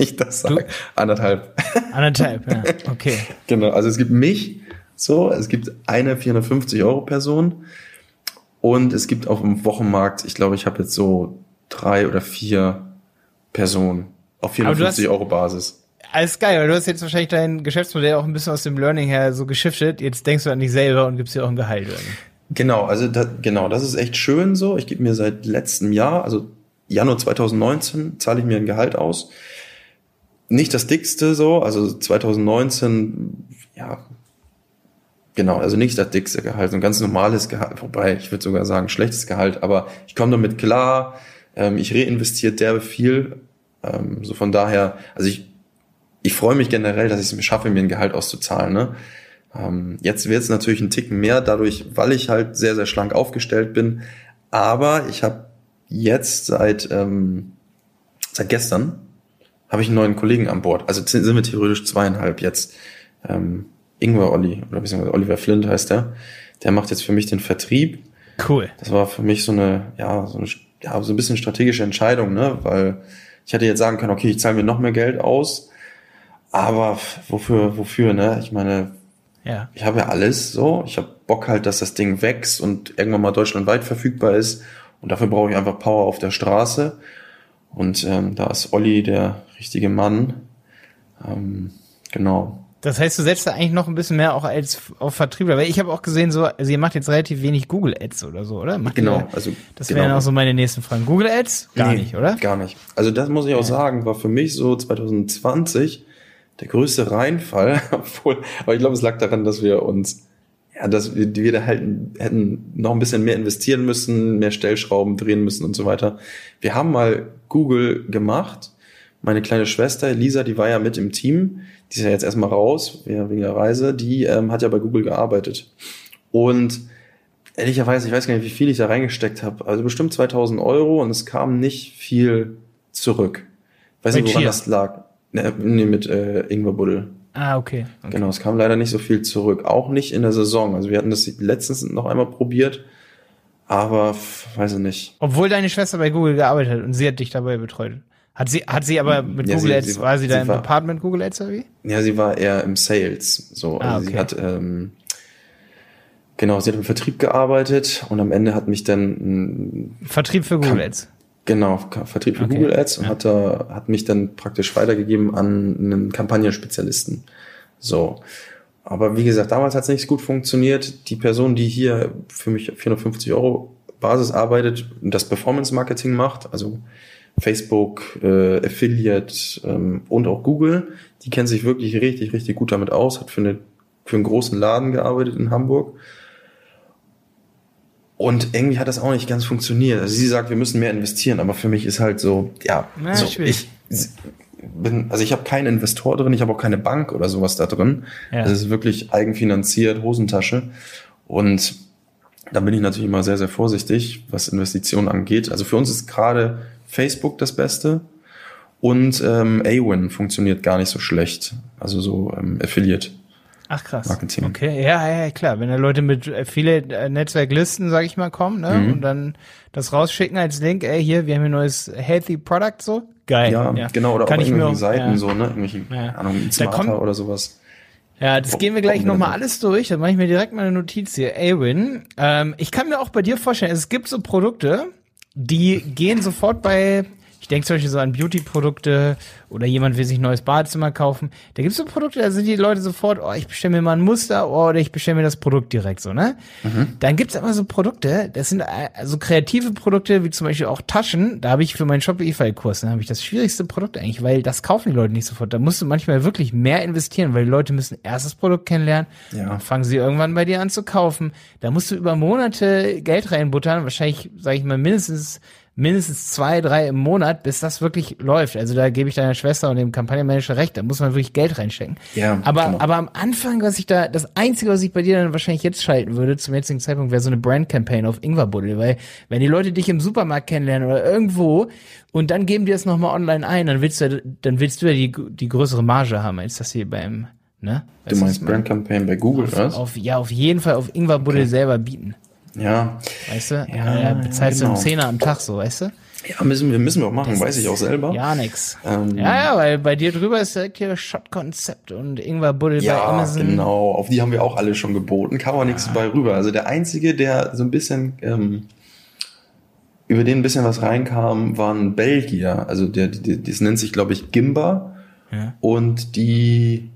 Ich das sage. Anderthalb. Anderthalb, ja. Okay. genau. Also es gibt mich, so, es gibt eine 450 Euro Person und es gibt auf dem Wochenmarkt, ich glaube, ich habe jetzt so drei oder vier Personen auf 450 Euro Basis. Alles geil, weil du hast jetzt wahrscheinlich dein Geschäftsmodell auch ein bisschen aus dem Learning her so geschiftet. Jetzt denkst du an dich selber und gibst dir auch ein Gehalt. Oder? Genau, also da, genau, das ist echt schön so. Ich gebe mir seit letztem Jahr, also Januar 2019, zahle ich mir ein Gehalt aus. Nicht das dickste so, also 2019, ja, genau, also nicht das dickste Gehalt, so ein ganz normales Gehalt, wobei ich würde sogar sagen schlechtes Gehalt, aber ich komme damit klar. Ähm, ich reinvestiere derbe viel. Ähm, so von daher, also ich ich freue mich generell, dass ich es schaffe, mir ein Gehalt auszuzahlen. Ne? Ähm, jetzt wird es natürlich ein Ticken mehr, dadurch, weil ich halt sehr, sehr schlank aufgestellt bin. Aber ich habe jetzt seit, ähm, seit gestern habe ich einen neuen Kollegen an Bord. Also sind wir theoretisch zweieinhalb jetzt. Ähm, Ingwer Olli, oder beziehungsweise Oliver Flint heißt der. Der macht jetzt für mich den Vertrieb. Cool. Das war für mich so eine, ja, so eine, ja, so ein bisschen strategische Entscheidung, ne? Weil ich hätte jetzt sagen können, okay, ich zahle mir noch mehr Geld aus, aber wofür, wofür, ne? Ich meine, ja. ich habe ja alles so. Ich habe Bock halt, dass das Ding wächst und irgendwann mal deutschlandweit verfügbar ist. Und dafür brauche ich einfach Power auf der Straße. Und ähm, da ist Olli der richtige Mann. Ähm, genau. Das heißt, du setzt da eigentlich noch ein bisschen mehr auch als auf Vertriebler, weil ich habe auch gesehen, so, also ihr macht jetzt relativ wenig Google Ads oder so, oder? Macht genau, ihr, also das genau. wären auch so meine nächsten Fragen. Google Ads? Gar nee, nicht, oder? Gar nicht. Also das muss ich auch ja. sagen, war für mich so 2020 der größte Reinfall, obwohl, aber ich glaube, es lag daran, dass wir uns, ja, dass wir, wir da halt hätten noch ein bisschen mehr investieren müssen, mehr Stellschrauben drehen müssen und so weiter. Wir haben mal Google gemacht. Meine kleine Schwester Lisa, die war ja mit im Team, die ist ja jetzt erstmal raus wegen der Reise, die ähm, hat ja bei Google gearbeitet. Und ehrlicherweise, ich weiß gar nicht, wie viel ich da reingesteckt habe, also bestimmt 2000 Euro und es kam nicht viel zurück. weiß nicht, woran das lag. Ne, nee, mit äh, Ingwer Buddel. Ah, okay. okay. Genau, es kam leider nicht so viel zurück. Auch nicht in der Saison. Also wir hatten das letztens noch einmal probiert, aber weiß ich nicht. Obwohl deine Schwester bei Google gearbeitet hat und sie hat dich dabei betreut. Hat sie, hat sie aber mit ja, Google sie, Ads, sie, war sie da im war, Department Google Ads oder wie? Ja, sie war eher im Sales. So, ah, also okay. sie hat, ähm, genau, sie hat im Vertrieb gearbeitet und am Ende hat mich dann Vertrieb für Google Ads. Genau, Vertrieb für okay. Google Ads und ja. hat, da, hat mich dann praktisch weitergegeben an einen Kampagnenspezialisten. So. Aber wie gesagt, damals hat es nicht gut funktioniert. Die Person, die hier für mich 450 Euro Basis arbeitet und das Performance Marketing macht, also Facebook, äh, Affiliate ähm, und auch Google, die kennt sich wirklich richtig, richtig gut damit aus, hat für, eine, für einen großen Laden gearbeitet in Hamburg und irgendwie hat das auch nicht ganz funktioniert. Also sie sagt, wir müssen mehr investieren, aber für mich ist halt so, ja, Na, so, ich bin, also ich habe keinen Investor drin, ich habe auch keine Bank oder sowas da drin. Ja. Das ist wirklich eigenfinanziert, Hosentasche. Und da bin ich natürlich immer sehr, sehr vorsichtig, was Investitionen angeht. Also für uns ist gerade Facebook das Beste und ähm, Awin funktioniert gar nicht so schlecht. Also so ähm, Affiliate. Ach krass. Marketing. Okay, ja, ja, klar. Wenn da Leute mit äh, viele äh, Netzwerklisten, sag ich mal, kommen, ne, mhm. und dann das rausschicken als Link, ey, hier, wir haben hier ein neues Healthy Product, so. Geil. Ja, ja. genau, oder Kann auch irgendwelche Seiten, ja. so, ne, irgendwelche, ja. Ahnung, Smarter oder sowas. Ja, das gehen wir gleich nochmal alles durch. Dann mache ich mir direkt mal eine Notiz hier. Awin, ähm, ich kann mir auch bei dir vorstellen, es gibt so Produkte, die gehen sofort bei denke zum Beispiel so an Beauty-Produkte oder jemand will sich ein neues Badezimmer kaufen. Da gibt es so Produkte, da sind die Leute sofort, oh, ich bestelle mir mal ein Muster oh, oder ich bestelle mir das Produkt direkt so, ne? Mhm. Dann gibt es aber so Produkte, das sind also kreative Produkte, wie zum Beispiel auch Taschen. Da habe ich für meinen Shopify-Kurs, da habe ich das schwierigste Produkt eigentlich, weil das kaufen die Leute nicht sofort. Da musst du manchmal wirklich mehr investieren, weil die Leute müssen erst das Produkt kennenlernen, ja. dann fangen sie irgendwann bei dir an zu kaufen. Da musst du über Monate Geld reinbuttern, wahrscheinlich, sage ich mal, mindestens mindestens zwei, drei im Monat, bis das wirklich läuft. Also da gebe ich deiner Schwester und dem Kampagnenmanager recht, da muss man wirklich Geld reinstecken. Ja, aber, genau. aber am Anfang, was ich da, das Einzige, was ich bei dir dann wahrscheinlich jetzt schalten würde, zum jetzigen Zeitpunkt, wäre so eine Brand-Campaign auf Ingwerbuddel, weil wenn die Leute dich im Supermarkt kennenlernen oder irgendwo und dann geben die das nochmal online ein, dann willst du, dann willst du ja die, die größere Marge haben, als das hier beim, ne? Weißt du meinst Brand Campaign bei Google, auf, was? Auf, ja, auf jeden Fall auf Ingwerbuddel okay. selber bieten. Ja. Weißt du? Ja, ja bezahlst genau. du einen Zehner am Tag so, weißt du? Ja, müssen wir, müssen wir auch machen, das weiß ich auch selber. Ja, nix. Ähm, ja, ja, weil bei dir drüber ist direkt hier Shot-Konzept und Ingwer Buddel ja, bei Amazon. genau. Auf die haben wir auch alle schon geboten. Kam auch ja. nichts bei rüber. Also der Einzige, der so ein bisschen, ähm, über den ein bisschen was reinkam, waren Belgier. Also der, die, das nennt sich, glaube ich, Gimba. Ja. Und die,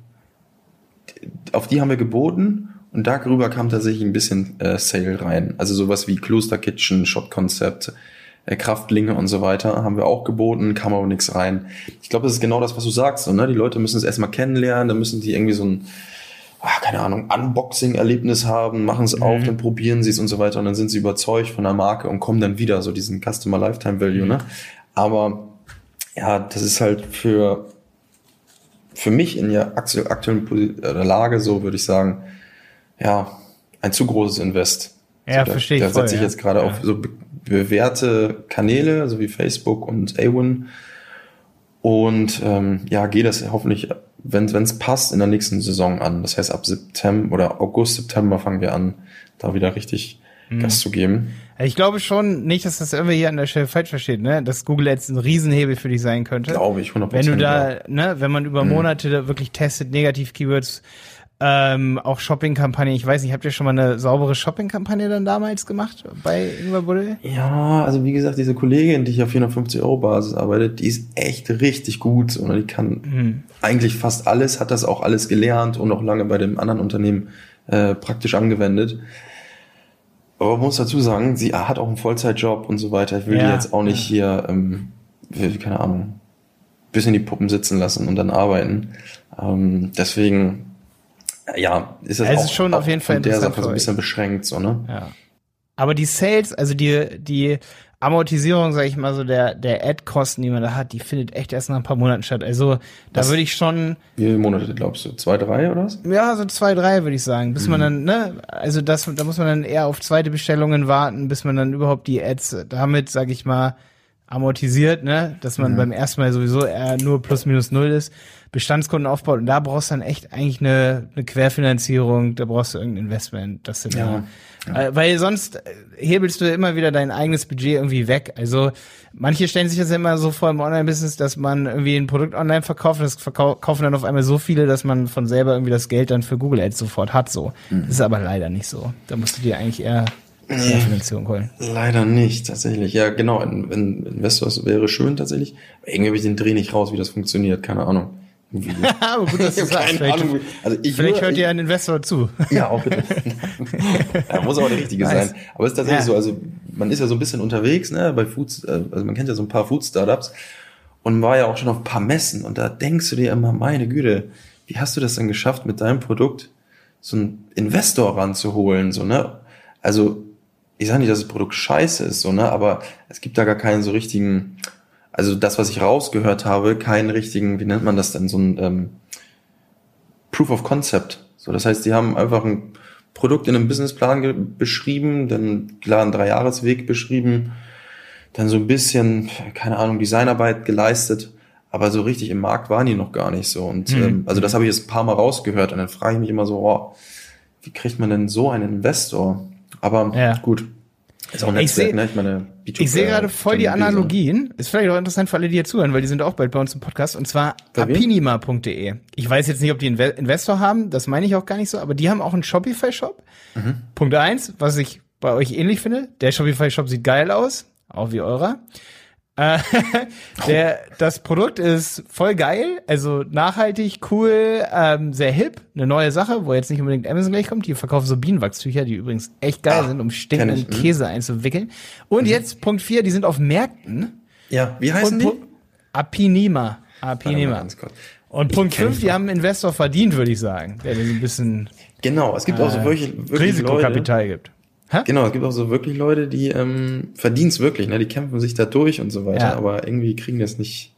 auf die haben wir geboten. Und darüber kam tatsächlich ein bisschen äh, Sale rein. Also sowas wie Kloster Kitchen, Shot Konzept, äh, Kraftlinge und so weiter haben wir auch geboten, kam aber nichts rein. Ich glaube, das ist genau das, was du sagst. So, ne? Die Leute müssen es erstmal kennenlernen, dann müssen die irgendwie so ein, ach, keine Ahnung, Unboxing-Erlebnis haben, machen es mhm. auf, dann probieren sie es und so weiter und dann sind sie überzeugt von der Marke und kommen dann wieder, so diesen Customer Lifetime Value. Ne? Aber ja, das ist halt für, für mich in der aktuellen Lage, so würde ich sagen, ja, ein zu großes Invest. Ja, so, verstehe ich. Da setze ich ja. jetzt gerade ja. auf so bewährte Kanäle, so wie Facebook und Awin. Und ähm, ja, gehe das hoffentlich, wenn es passt, in der nächsten Saison an. Das heißt, ab September oder August, September fangen wir an, da wieder richtig mhm. Gas zu geben. Ich glaube schon nicht, dass das irgendwie hier an der Stelle falsch versteht, ne? Dass Google jetzt ein Riesenhebel für dich sein könnte. Glaube ich, 100%. Wenn du da, ne, wenn man über mhm. Monate da wirklich testet, negativ Keywords ähm, auch Shopping-Kampagne. Ich weiß nicht, habt ihr schon mal eine saubere Shopping-Kampagne dann damals gemacht bei Ingwer Buddel? Ja, also wie gesagt, diese Kollegin, die hier auf 450 Euro Basis arbeitet, die ist echt richtig gut. Und die kann mhm. eigentlich fast alles, hat das auch alles gelernt und auch lange bei dem anderen Unternehmen äh, praktisch angewendet. Aber man muss dazu sagen, sie hat auch einen Vollzeitjob und so weiter. Ich will ja, die jetzt auch nicht hier, ähm, keine Ahnung, bis in die Puppen sitzen lassen und dann arbeiten. Ähm, deswegen ja, ist das es auch, ist schon auf jeden Fall der Sache so ein bisschen beschränkt, so, ne? Ja. Aber die Sales, also die, die Amortisierung, sag ich mal so, der, der Ad-Kosten, die man da hat, die findet echt erst nach ein paar Monaten statt. Also, da würde ich schon. Wie viele Monate glaubst du? Zwei, drei oder was? Ja, so zwei, drei würde ich sagen. Bis mhm. man dann, ne, also das, da muss man dann eher auf zweite Bestellungen warten, bis man dann überhaupt die Ads damit, sag ich mal, amortisiert, ne, dass man mhm. beim ersten Mal sowieso eher nur plus minus null ist. Bestandskunden aufbaut und da brauchst du dann echt eigentlich eine, eine Querfinanzierung, da brauchst du irgendein Investment, das sind ja, ja. Äh, weil sonst hebelst du immer wieder dein eigenes Budget irgendwie weg. Also manche stellen sich das immer so vor im Online-Business, dass man irgendwie ein Produkt online verkauft, das verkaufen dann auf einmal so viele, dass man von selber irgendwie das Geld dann für Google Ads sofort hat. So, mhm. das ist aber leider nicht so. Da musst du dir eigentlich eher Nee, Finanzierung holen. Leider nicht, tatsächlich. Ja, genau, ein, ein Investors wäre schön tatsächlich. Aber irgendwie habe ich den Dreh nicht raus, wie das funktioniert, keine Ahnung. Aber gut, dass du sagst. Vielleicht, Ahnung, also ich vielleicht hört dir ein Investor zu. Ja, auch bitte. ja, muss aber der richtige nice. sein. Aber es ist tatsächlich ja. so, also man ist ja so ein bisschen unterwegs, ne, bei Foods, äh, also man kennt ja so ein paar Food-Startups und war ja auch schon auf ein paar Messen und da denkst du dir immer, meine Güte, wie hast du das denn geschafft, mit deinem Produkt so einen Investor ranzuholen, so, ne? Also, ich sage nicht, dass das Produkt scheiße ist, so, ne, aber es gibt da gar keinen so richtigen, also das, was ich rausgehört habe, keinen richtigen, wie nennt man das denn, so ein ähm, Proof of Concept. So, das heißt, die haben einfach ein Produkt in einem Businessplan beschrieben, dann klar einen Dreijahresweg beschrieben, dann so ein bisschen, keine Ahnung, Designarbeit geleistet, aber so richtig im Markt waren die noch gar nicht so. Und ähm, also das habe ich jetzt ein paar Mal rausgehört und dann frage ich mich immer so, oh, wie kriegt man denn so einen Investor? Aber Ja. gut. Ist auch ein Ich Netzwerk, seh- ne? Ich meine, B2B, Ich sehe gerade voll die B2B, so. Analogien. Ist vielleicht auch interessant für alle, die hier zuhören, weil die sind auch bald bei uns im Podcast. Und zwar apinima.de. Ich weiß jetzt nicht, ob die einen Inve- Investor haben, das meine ich auch gar nicht so, aber die haben auch einen Shopify-Shop. Mhm. Punkt eins, was ich bei euch ähnlich finde. Der Shopify-Shop sieht geil aus, auch wie eurer. Äh, der, das Produkt ist voll geil, also nachhaltig, cool, ähm, sehr hip, eine neue Sache, wo jetzt nicht unbedingt Amazon gleich kommt. Die verkaufen so Bienenwachstücher, die übrigens echt geil Ah, sind, um stinkenden mhm. Käse einzuwickeln. Und jetzt Punkt vier, die sind auf Märkten. Ja, wie heißen Und die? Apinima. Apinima. ganz kurz. Und Punkt kenn 5, die haben einen Investor verdient, würde ich sagen, der ein bisschen Genau, es gibt auch so wirklich, wirklich Leute. Risikokapital gibt. Hä? Genau, es gibt auch so wirklich Leute, die ähm, verdienen es wirklich, ne? Die kämpfen sich da durch und so weiter, Ja. aber irgendwie kriegen das nicht.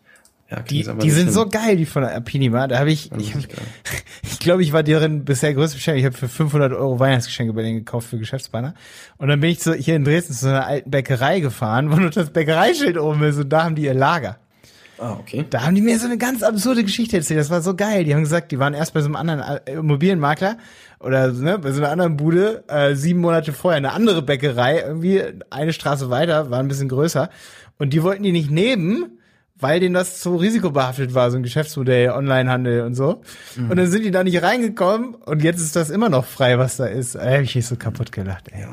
Ja, Die, die sind hin. so geil, die von der Apinima. Da habe ich, ich, geil. ich glaube, ich war deren bisher größtes Geschenk. Ich habe für 500 Euro Weihnachtsgeschenke bei denen gekauft für Geschäftspartner. Und dann bin ich so hier in Dresden zu einer alten Bäckerei gefahren, wo nur das Bäckereischild oben ist und da haben die ihr Lager. Ah, okay. Da haben die mir so eine ganz absurde Geschichte erzählt. Das war so geil. Die haben gesagt, die waren erst bei so einem anderen äh, Immobilienmakler oder ne, bei so einer anderen Bude äh, sieben Monate vorher eine andere Bäckerei irgendwie eine Straße weiter, war ein bisschen größer und die wollten die nicht nehmen, weil denen das zu risikobehaftet war, so ein Geschäftsmodell, Onlinehandel und so. Und dann sind die da nicht reingekommen und jetzt ist das immer noch frei, was da ist. Da hab ich mich so kaputt gelacht. Ey.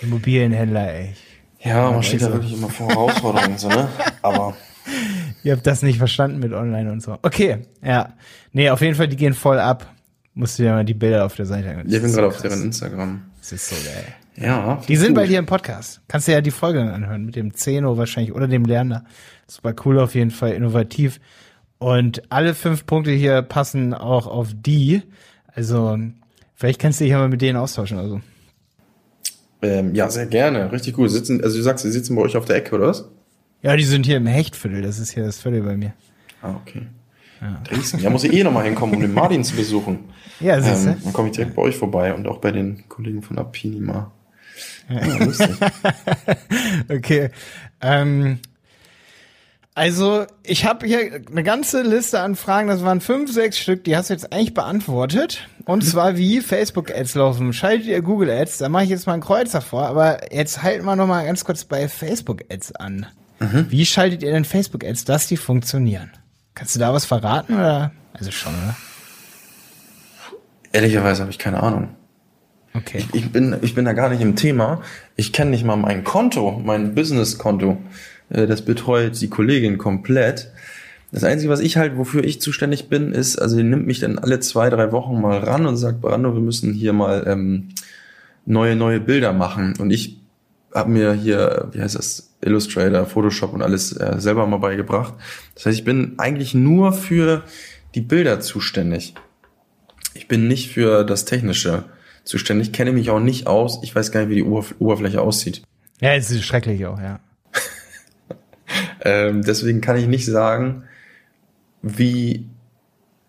Immobilienhändler, ey. Ja, man steht da also. wirklich immer vor Herausforderungen, so, ne? Aber Ihr habt das nicht verstanden mit online und so. Okay, ja. Nee, auf jeden Fall, die gehen voll ab. Musst du dir mal die Bilder auf der Seite angucken. ich bin gerade so auf deren Instagram. Das ist so geil. Ja. Die sind gut. bei dir im Podcast. Kannst du ja die Folge anhören mit dem Zeno wahrscheinlich oder dem Lerner. Super cool auf jeden Fall, innovativ. Und alle fünf Punkte hier passen auch auf die. Also, vielleicht kannst du dich ja mal mit denen austauschen. Also. Ähm, ja, sehr gerne. Richtig gut. Sitzen, also du sagst, sie sitzen bei euch auf der Ecke, oder was? Ja, die sind hier im Hechtviertel. Das ist hier das Viertel bei mir. Ah, okay. Dresden. Ja, muss ich eh nochmal hinkommen, um den Martin zu besuchen. Ja, siehst du? Ähm, dann komme ich direkt bei euch vorbei und auch bei den Kollegen von Apinima. Ja, lustig. Okay. Ähm, also, ich habe hier eine ganze Liste an Fragen, das waren fünf, sechs Stück, die hast du jetzt eigentlich beantwortet. Und zwar wie Facebook-Ads laufen. Schaltet ihr Google-Ads, da mache ich jetzt mal ein Kreuz davor, aber jetzt halten wir noch mal ganz kurz bei Facebook-Ads an. Wie schaltet ihr denn Facebook-Ads, dass die funktionieren? Kannst du da was verraten oder? Also schon, oder? Ehrlicherweise habe ich keine Ahnung. Okay. Ich bin, ich bin da gar nicht im Thema. Ich kenne nicht mal mein Konto, mein Business-Konto. Äh, Das betreut die Kollegin komplett. Das Einzige, was ich halt, wofür ich zuständig bin, ist, also die nimmt mich dann alle zwei, drei Wochen mal ran und sagt, Brando, wir müssen hier mal ähm, neue, neue Bilder machen. Und ich habe mir hier, wie heißt das, Illustrator, Photoshop und alles äh, selber mal beigebracht. Das heißt, ich bin eigentlich nur für die Bilder zuständig. Ich bin nicht für das Technische zuständig, kenne mich auch nicht aus. Ich weiß gar nicht, wie die Oberf Oberfläche aussieht. Ja, es ist schrecklich auch, ja. Ähm, deswegen kann ich nicht sagen, wie,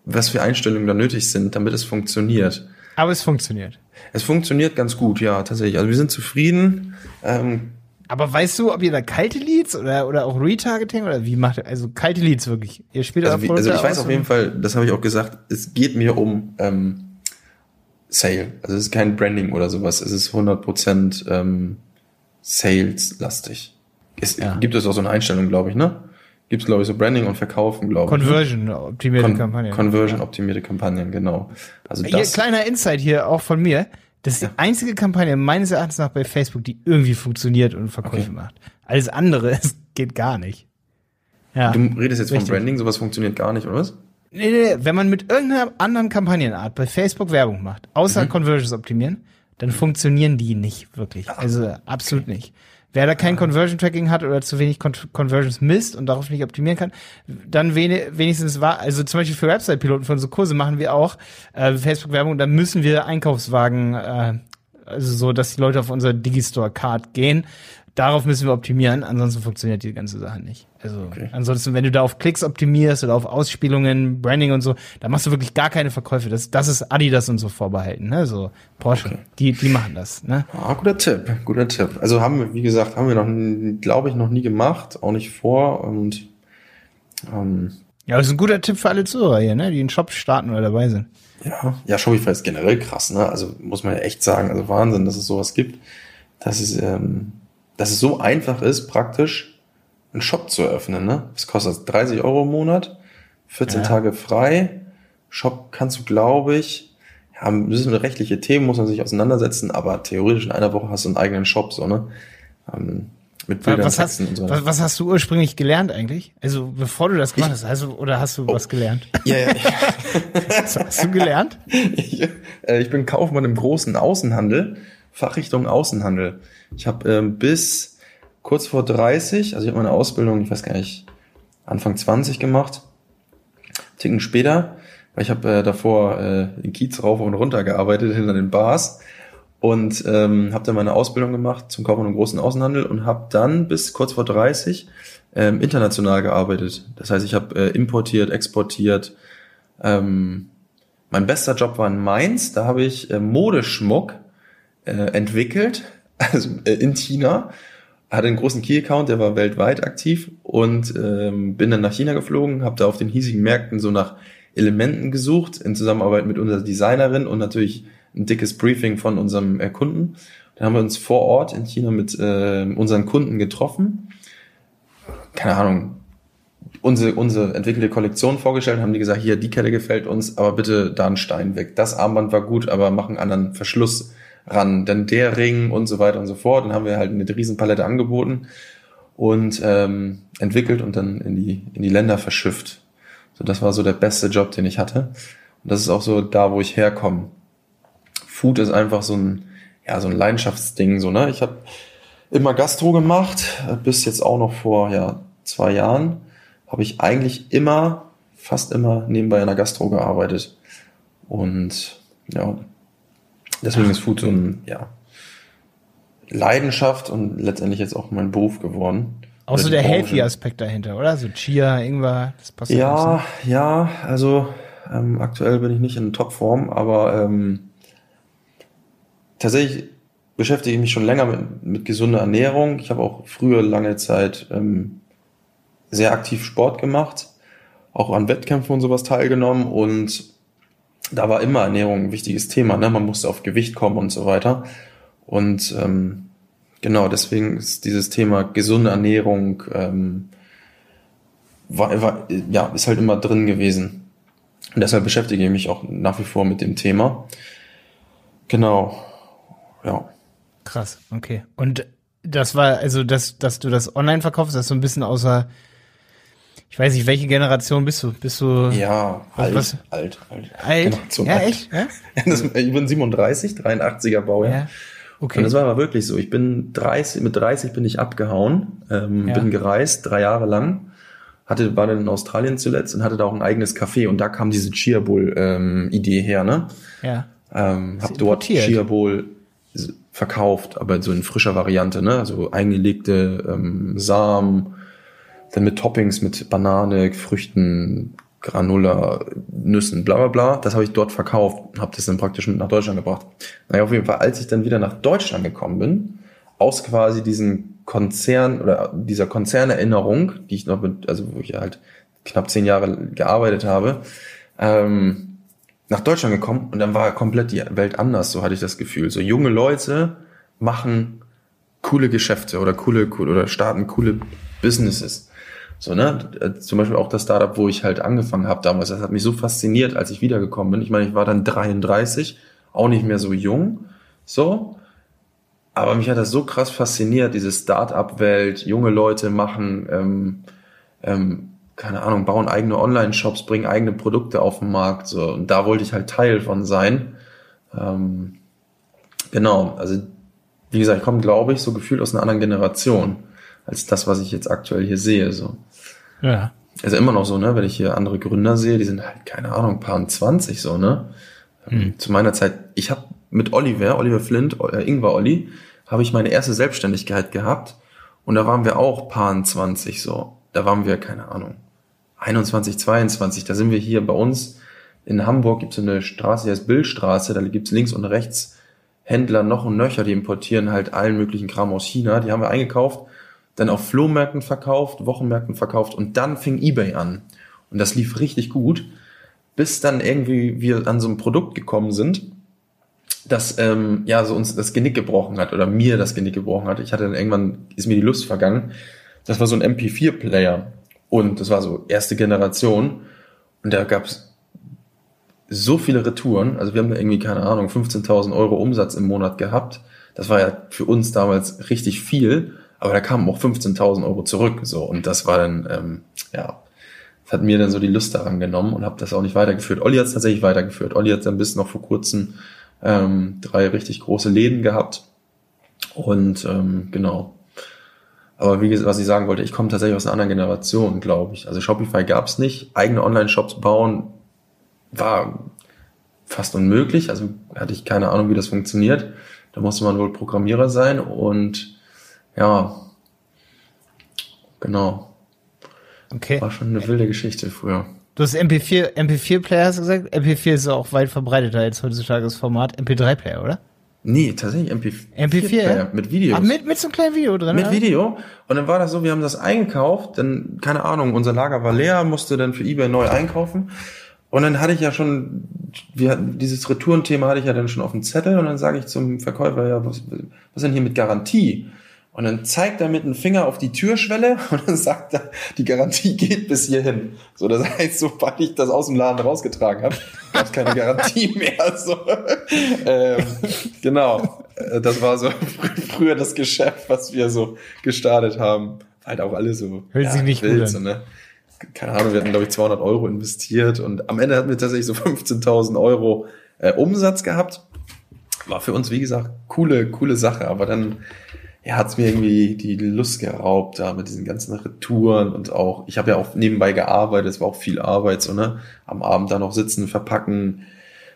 was für Einstellungen da nötig sind, damit es funktioniert. Aber es funktioniert. Es funktioniert ganz gut, ja, tatsächlich. Also wir sind zufrieden. Ähm, Aber weißt du, ob ihr da kalte Leads oder, oder auch Retargeting oder wie macht ihr, also kalte Leads wirklich? Ihr spielt also, wie, also ich weiß auf jeden Fall, das habe ich auch gesagt, es geht mir um ähm, Sale. Also es ist kein Branding oder sowas. Es ist 100% ähm, Sales-lastig. Es Ja. gibt es auch so eine Einstellung, glaube ich, ne? Gibt es, glaube ich, so Branding und Verkaufen, glaube ich. ne? Conversion, optimierte Con Kampagne. Conversion optimierte Kampagnen, genau. Also Hier, das, kleiner Insight hier auch von mir. Das ist die einzige Kampagne meines Erachtens nach bei Facebook, die irgendwie funktioniert und Verkäufe Okay. macht. Alles andere es geht gar nicht. Ja. du redest jetzt Richtig. von Branding, sowas funktioniert gar nicht, oder was? Nee, nee, nee, wenn man mit irgendeiner anderen Kampagnenart bei Facebook Werbung macht, außer Mhm. Conversions optimieren, dann funktionieren die nicht wirklich. Also absolut nicht. Wer da kein Conversion Tracking hat oder zu wenig Con Conversions misst und darauf nicht optimieren kann, dann weni wenigstens war, also zum Beispiel für Website-Piloten von so Kurse machen wir auch äh, Facebook-Werbung, da müssen wir Einkaufswagen, äh, also so, dass die Leute auf unser Digistore-Card gehen. Darauf müssen wir optimieren, ansonsten funktioniert die ganze Sache nicht. Also Okay. ansonsten, wenn du da auf Klicks optimierst oder auf Ausspielungen, Branding und so, da machst du wirklich gar keine Verkäufe. Das, das ist Adidas und so vorbehalten, ne? So Porsche, die, die machen das, ne? Ah, guter Tipp, guter Tipp. Also haben wir, wie gesagt, haben wir noch, glaube ich, noch nie gemacht, auch nicht vor und ähm, Ja, das ist ein guter Tipp für alle Zuhörer hier, ne, die einen Shop starten oder dabei sind. Ja, ja, Shopify ist generell krass, ne? Also muss man ja echt sagen, also Wahnsinn, dass es sowas gibt, dass es, ähm, dass es so einfach ist, praktisch einen Shop zu eröffnen, ne? Was kostet das? 30 Euro im Monat, 14 ja. Tage frei. Shop kannst du, glaube ich, ja, bisschen rechtliche Themen muss man sich auseinandersetzen, aber theoretisch in einer Woche hast du einen eigenen Shop, so, ne? Ähm, mit Bildern, was hast, und so. Was, was, hast du ursprünglich gelernt eigentlich? Also bevor du das gemacht hast, also, oder hast du oh. was gelernt? Ja, ja. was hast du gelernt? Ich, äh, ich bin Kaufmann im großen Außenhandel, Fachrichtung Außenhandel. Ich habe ähm, bis kurz vor 30, also ich habe meine Ausbildung, ich weiß gar nicht, Anfang 20 gemacht. Ticken später, weil ich habe äh, davor äh, in Kiez rauf und runter gearbeitet, hinter den Bars und ähm, habe dann meine Ausbildung gemacht zum Kaufmann im großen Außenhandel und habe dann bis kurz vor 30 ähm, international gearbeitet. Das heißt, ich habe äh, importiert, exportiert. Ähm, mein bester Job war in Mainz. Da habe ich äh, Modeschmuck äh, entwickelt, also äh, in China. Hatte einen großen Key-Account, der war weltweit aktiv und ähm, bin dann nach China geflogen, habe da auf den hiesigen Märkten so nach Elementen gesucht in Zusammenarbeit mit unserer Designerin und natürlich ein dickes Briefing von unserem Kunden. Dann haben wir uns vor Ort in China mit äh, unseren Kunden getroffen. Keine Ahnung, unsere, unsere entwickelte Kollektion vorgestellt, haben die gesagt, hier, die Kette gefällt uns, aber bitte da einen Stein weg. Das Armband war gut, aber mach einen anderen Verschluss ran. Dann der Ring und so weiter und so fort. Dann haben wir halt eine Riesenpalette angeboten und ähm, entwickelt und dann in die, in die Länder verschifft. So, das war so der beste Job, den ich hatte. Und das ist auch so da, wo ich herkomme. Food ist einfach so ein, ja, so ein Leidenschaftsding, so, ne? Ich habe immer Gastro gemacht, bis jetzt auch noch vor, ja, zwei Jahren habe ich eigentlich immer, fast immer nebenbei in der Gastro gearbeitet. Und ja, deswegen ist Food so ein, ja, Leidenschaft und letztendlich jetzt auch mein Beruf geworden. Auch so der Healthy-Aspekt dahinter, oder? So Chia, Ingwer, das passt ja. Ja, ja, also ähm, aktuell bin ich nicht in Topform, aber ähm, tatsächlich beschäftige ich mich schon länger mit, mit gesunder Ernährung. Ich habe auch früher lange Zeit ähm, sehr aktiv Sport gemacht, auch an Wettkämpfen und sowas teilgenommen und da war immer Ernährung ein wichtiges Thema. Ne? Man musste auf Gewicht kommen und so weiter. Und ähm, genau, deswegen ist dieses Thema gesunde Ernährung ähm, war, war, ja, ist halt immer drin gewesen. Und deshalb beschäftige ich mich auch nach wie vor mit dem Thema. Genau ja. Krass, okay. Und das war, also, dass, dass du das online verkaufst, das ist so ein bisschen außer, ich weiß nicht, welche Generation bist du? Bist du? Ja, alt, was? alt, alt. Alt? Generation ja, alt. echt? Ja? Das, ich bin 37, 83er Baujahr. Ja. Okay. Und das war aber wirklich so. Ich bin 30, mit 30 bin ich abgehauen, ähm, ja. bin gereist, drei Jahre lang. Hatte, war dann in Australien zuletzt und hatte da auch ein eigenes Café und da kam diese Chia Bowl ähm, her, ne? Ja. Ähm, hab dort Chia Bowl verkauft, aber so in frischer Variante, ne? Also eingelegte ähm, Samen, dann mit Toppings, mit Banane, Früchten, Granula, Nüssen, bla bla bla. Das habe ich dort verkauft und habe das dann praktisch mit nach Deutschland gebracht. Naja, auf jeden Fall, als ich dann wieder nach Deutschland gekommen bin, aus quasi diesem Konzern oder dieser Konzernerinnerung, die ich noch mit, also wo ich halt knapp zehn Jahre gearbeitet habe, ähm, nach Deutschland gekommen und dann war komplett die Welt anders, so hatte ich das Gefühl. So junge Leute machen coole Geschäfte oder coole, coole oder starten coole Businesses. So, ne? Zum Beispiel auch das Startup, wo ich halt angefangen habe damals, das hat mich so fasziniert, als ich wiedergekommen bin. Ich meine, ich war dann 33, auch nicht mehr so jung, so. Aber mich hat das so krass fasziniert, diese Start-up-Welt, junge Leute machen ähm, ähm, keine Ahnung, bauen eigene Online-Shops, bringen eigene Produkte auf den Markt. So. Und da wollte ich halt Teil von sein. Ähm, genau, also wie gesagt, ich komme, glaube ich, so gefühlt aus einer anderen Generation als das, was ich jetzt aktuell hier sehe. So. Ja. Also immer noch so, ne, wenn ich hier andere Gründer sehe, die sind halt, keine Ahnung, paar und 20 so, ne? Mhm. Zu meiner Zeit, ich habe mit Oliver, Oliver Flint, äh, Ingwer Olli, habe ich meine erste Selbstständigkeit gehabt und da waren wir auch paar 20 so. Da waren wir, keine Ahnung, 21, 22, da sind wir hier bei uns in Hamburg gibt es eine Straße, die heißt Billstraße, da gibt es links und rechts Händler noch und nöcher, die importieren halt allen möglichen Kram aus China. Die haben wir eingekauft, dann auf Flohmärkten verkauft, Wochenmärkten verkauft und dann fing eBay an. Und das lief richtig gut, bis dann irgendwie wir an so ein Produkt gekommen sind, das ähm, ja so uns das Genick gebrochen hat oder mir das Genick gebrochen hat. Ich hatte dann irgendwann, ist mir die Lust vergangen. Das war so ein MP4-Player und das war so erste Generation und da gab's so viele Retouren. Also wir haben irgendwie, keine Ahnung, 15.000 Euro Umsatz im Monat gehabt. Das war ja für uns damals richtig viel, aber da kamen auch 15.000 Euro zurück. So und das war dann, ähm, ja, das hat mir dann so die Lust daran genommen und habe das auch nicht weitergeführt. Olli hat es tatsächlich weitergeführt. Olli hat dann bis noch vor kurzem ähm, drei richtig große Läden gehabt. Und ähm, genau. Aber wie gesagt, was ich sagen wollte, ich komme tatsächlich aus einer anderen Generation, glaube ich. Also Shopify gab es nicht. Eigene Online-Shops bauen war fast unmöglich. Also hatte ich keine Ahnung, wie das funktioniert. Da musste man wohl Programmierer sein und ja, genau. Okay. War schon eine wilde Geschichte früher. Du hast MP4, MP4-Player hast du gesagt? MP4 ist auch weit verbreiteter als heutzutage das Format. MP3-Player, oder? Nee, tatsächlich MP4. MP4, ja? Mit Videos. Ach, mit, mit so einem kleinen Video drin? Mit oder? Video. Und dann war das so, wir haben das eingekauft, dann, keine Ahnung, unser Lager war leer, musste dann für eBay neu einkaufen. Und dann hatte ich ja schon, wir hatten, dieses Retourenthema hatte ich ja dann schon auf dem Zettel und dann sage ich zum Verkäufer, ja, was, was denn hier mit Garantie? Und dann zeigt er mit dem Finger auf die Türschwelle und dann sagt er, die Garantie geht bis hierhin. So, das heißt, sobald ich das aus dem Laden rausgetragen habe, gab es keine Garantie mehr. So. Ähm, genau, Äh, das war so früher das Geschäft, was wir so gestartet haben. Halt auch alle so Hört sich nicht gut wild, an. so, ne? Keine Ahnung, wir hatten glaube ich 200 Euro investiert und am Ende hatten wir tatsächlich so 15.000 Euro äh, Umsatz gehabt. War für uns, wie gesagt, coole, coole Sache, aber dann ja, hat's mir irgendwie die Lust geraubt, da mit diesen ganzen Retouren und auch, ich habe ja auch nebenbei gearbeitet, es war auch viel Arbeit, so, ne? Am Abend da noch sitzen, verpacken,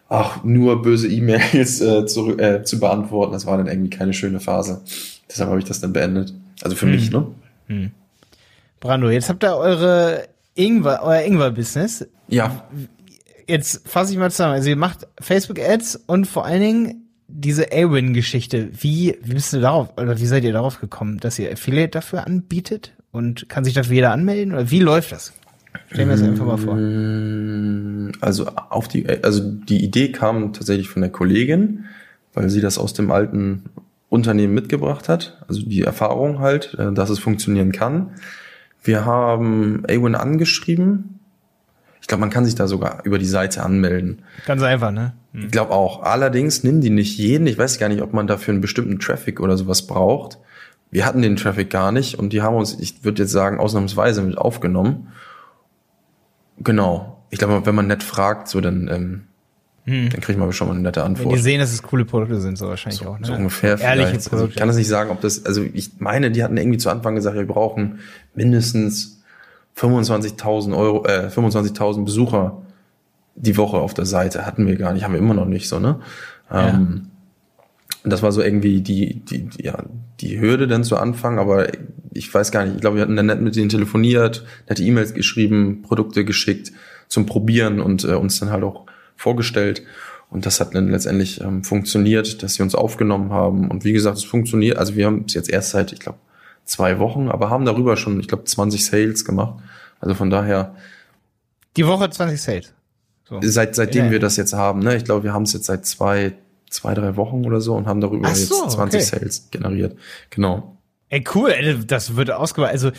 ach, nur böse E-Mails äh, zu, äh, zu beantworten. Das war dann irgendwie keine schöne Phase. Deshalb habe ich das dann beendet. Also für mich, ne? Brando, jetzt habt ihr eure Ingwer, euer Ingwer-Business. Ja, Jetzt fasse ich mal zusammen. Also ihr macht Facebook-Ads und vor allen Dingen diese A-Win-Geschichte. Wie, wie bist du darauf, oder wie seid ihr darauf gekommen, dass ihr Affiliate dafür anbietet? Und kann sich dafür jeder anmelden? Oder wie läuft das? Stell mir das einfach mal vor. Also auf die, also die Idee kam tatsächlich von der Kollegin, weil sie das aus dem alten Unternehmen mitgebracht hat. Also die Erfahrung halt, äh, dass es funktionieren kann. Wir haben Awin angeschrieben. Ich glaube, man kann sich da sogar über die Seite anmelden. Ganz einfach, ne? Hm. Ich glaube auch. Allerdings nehmen die nicht jeden. Ich weiß gar nicht, ob man dafür einen bestimmten Traffic oder sowas braucht. Wir hatten den Traffic gar nicht und die haben uns, ich würde jetzt sagen, ausnahmsweise mit aufgenommen. Genau. Ich glaube, wenn man nett fragt, so dann, ähm, dann kriegt man schon mal eine nette Wenn Antwort. die sehen, dass es coole Produkte sind, so wahrscheinlich auch, ne? So ungefähr Ehrliche vielleicht. Also Produkte. ich kann das nicht sagen, ob das, also ich meine, die hatten irgendwie zu Anfang gesagt, wir brauchen mindestens 25.000 Euro, äh, 25.000 Besucher die Woche auf der Seite. Hatten wir gar nicht, haben wir immer noch nicht so, ne? Ähm, das war so irgendwie die, die, die, ja, die Hürde dann zu Anfang, aber ich weiß gar nicht, ich glaube, wir hatten dann nett mit denen telefoniert, nette E-Mails geschrieben, Produkte geschickt zum Probieren und äh, uns dann halt auch vorgestellt. Und das hat dann letztendlich ähm, funktioniert, dass sie uns aufgenommen haben. Und wie gesagt, es funktioniert. Also wir haben es jetzt erst seit, ich glaube, zwei Wochen, aber haben darüber schon, ich glaube, 20 Sales gemacht. Also von daher, Die Woche 20 Sales. So. seit, seitdem Ja. wir das jetzt haben, ne, ich glaube, wir haben es jetzt seit zwei, zwei, drei Wochen oder so und haben darüber so, jetzt 20 okay. Sales generiert. Genau. Ey, cool, das wird ausgeweitet. Also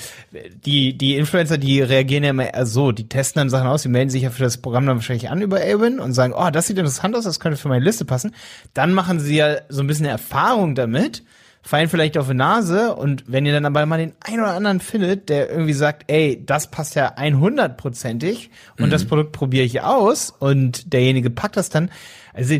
die, die Influencer, die reagieren ja immer so, die testen dann Sachen aus, die melden sich ja für das Programm dann wahrscheinlich an über Awin und sagen, oh, das sieht interessant aus, das könnte für meine Liste passen. Dann machen sie ja so ein bisschen Erfahrung damit, fallen vielleicht auf die Nase und wenn ihr dann aber mal den einen oder anderen findet, der irgendwie sagt, ey, das passt ja 100%ig und das Produkt probiere ich aus und derjenige packt das dann, also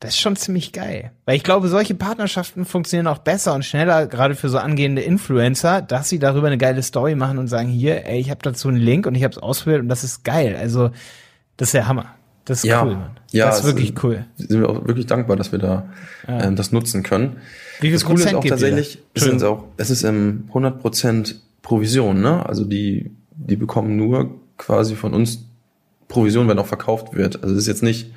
das ist schon ziemlich geil. Weil ich glaube, solche Partnerschaften funktionieren auch besser und schneller, gerade für so angehende Influencer, dass sie darüber eine geile Story machen und sagen, hier, ey, ich habe dazu einen Link und ich habe es ausprobiert und das ist geil. Also, das ist der Hammer. Das ist Ja, cool, Mann. ja, das ist wirklich ist- cool. Sind wir auch wirklich dankbar, dass wir da ähm, das nutzen können. Wie viel das Coole ist auch tatsächlich, es ist auch, es ist ähm, 100% Provision, ne? Also die, die bekommen nur quasi von uns Provision, wenn auch verkauft wird. Also es ist jetzt nicht,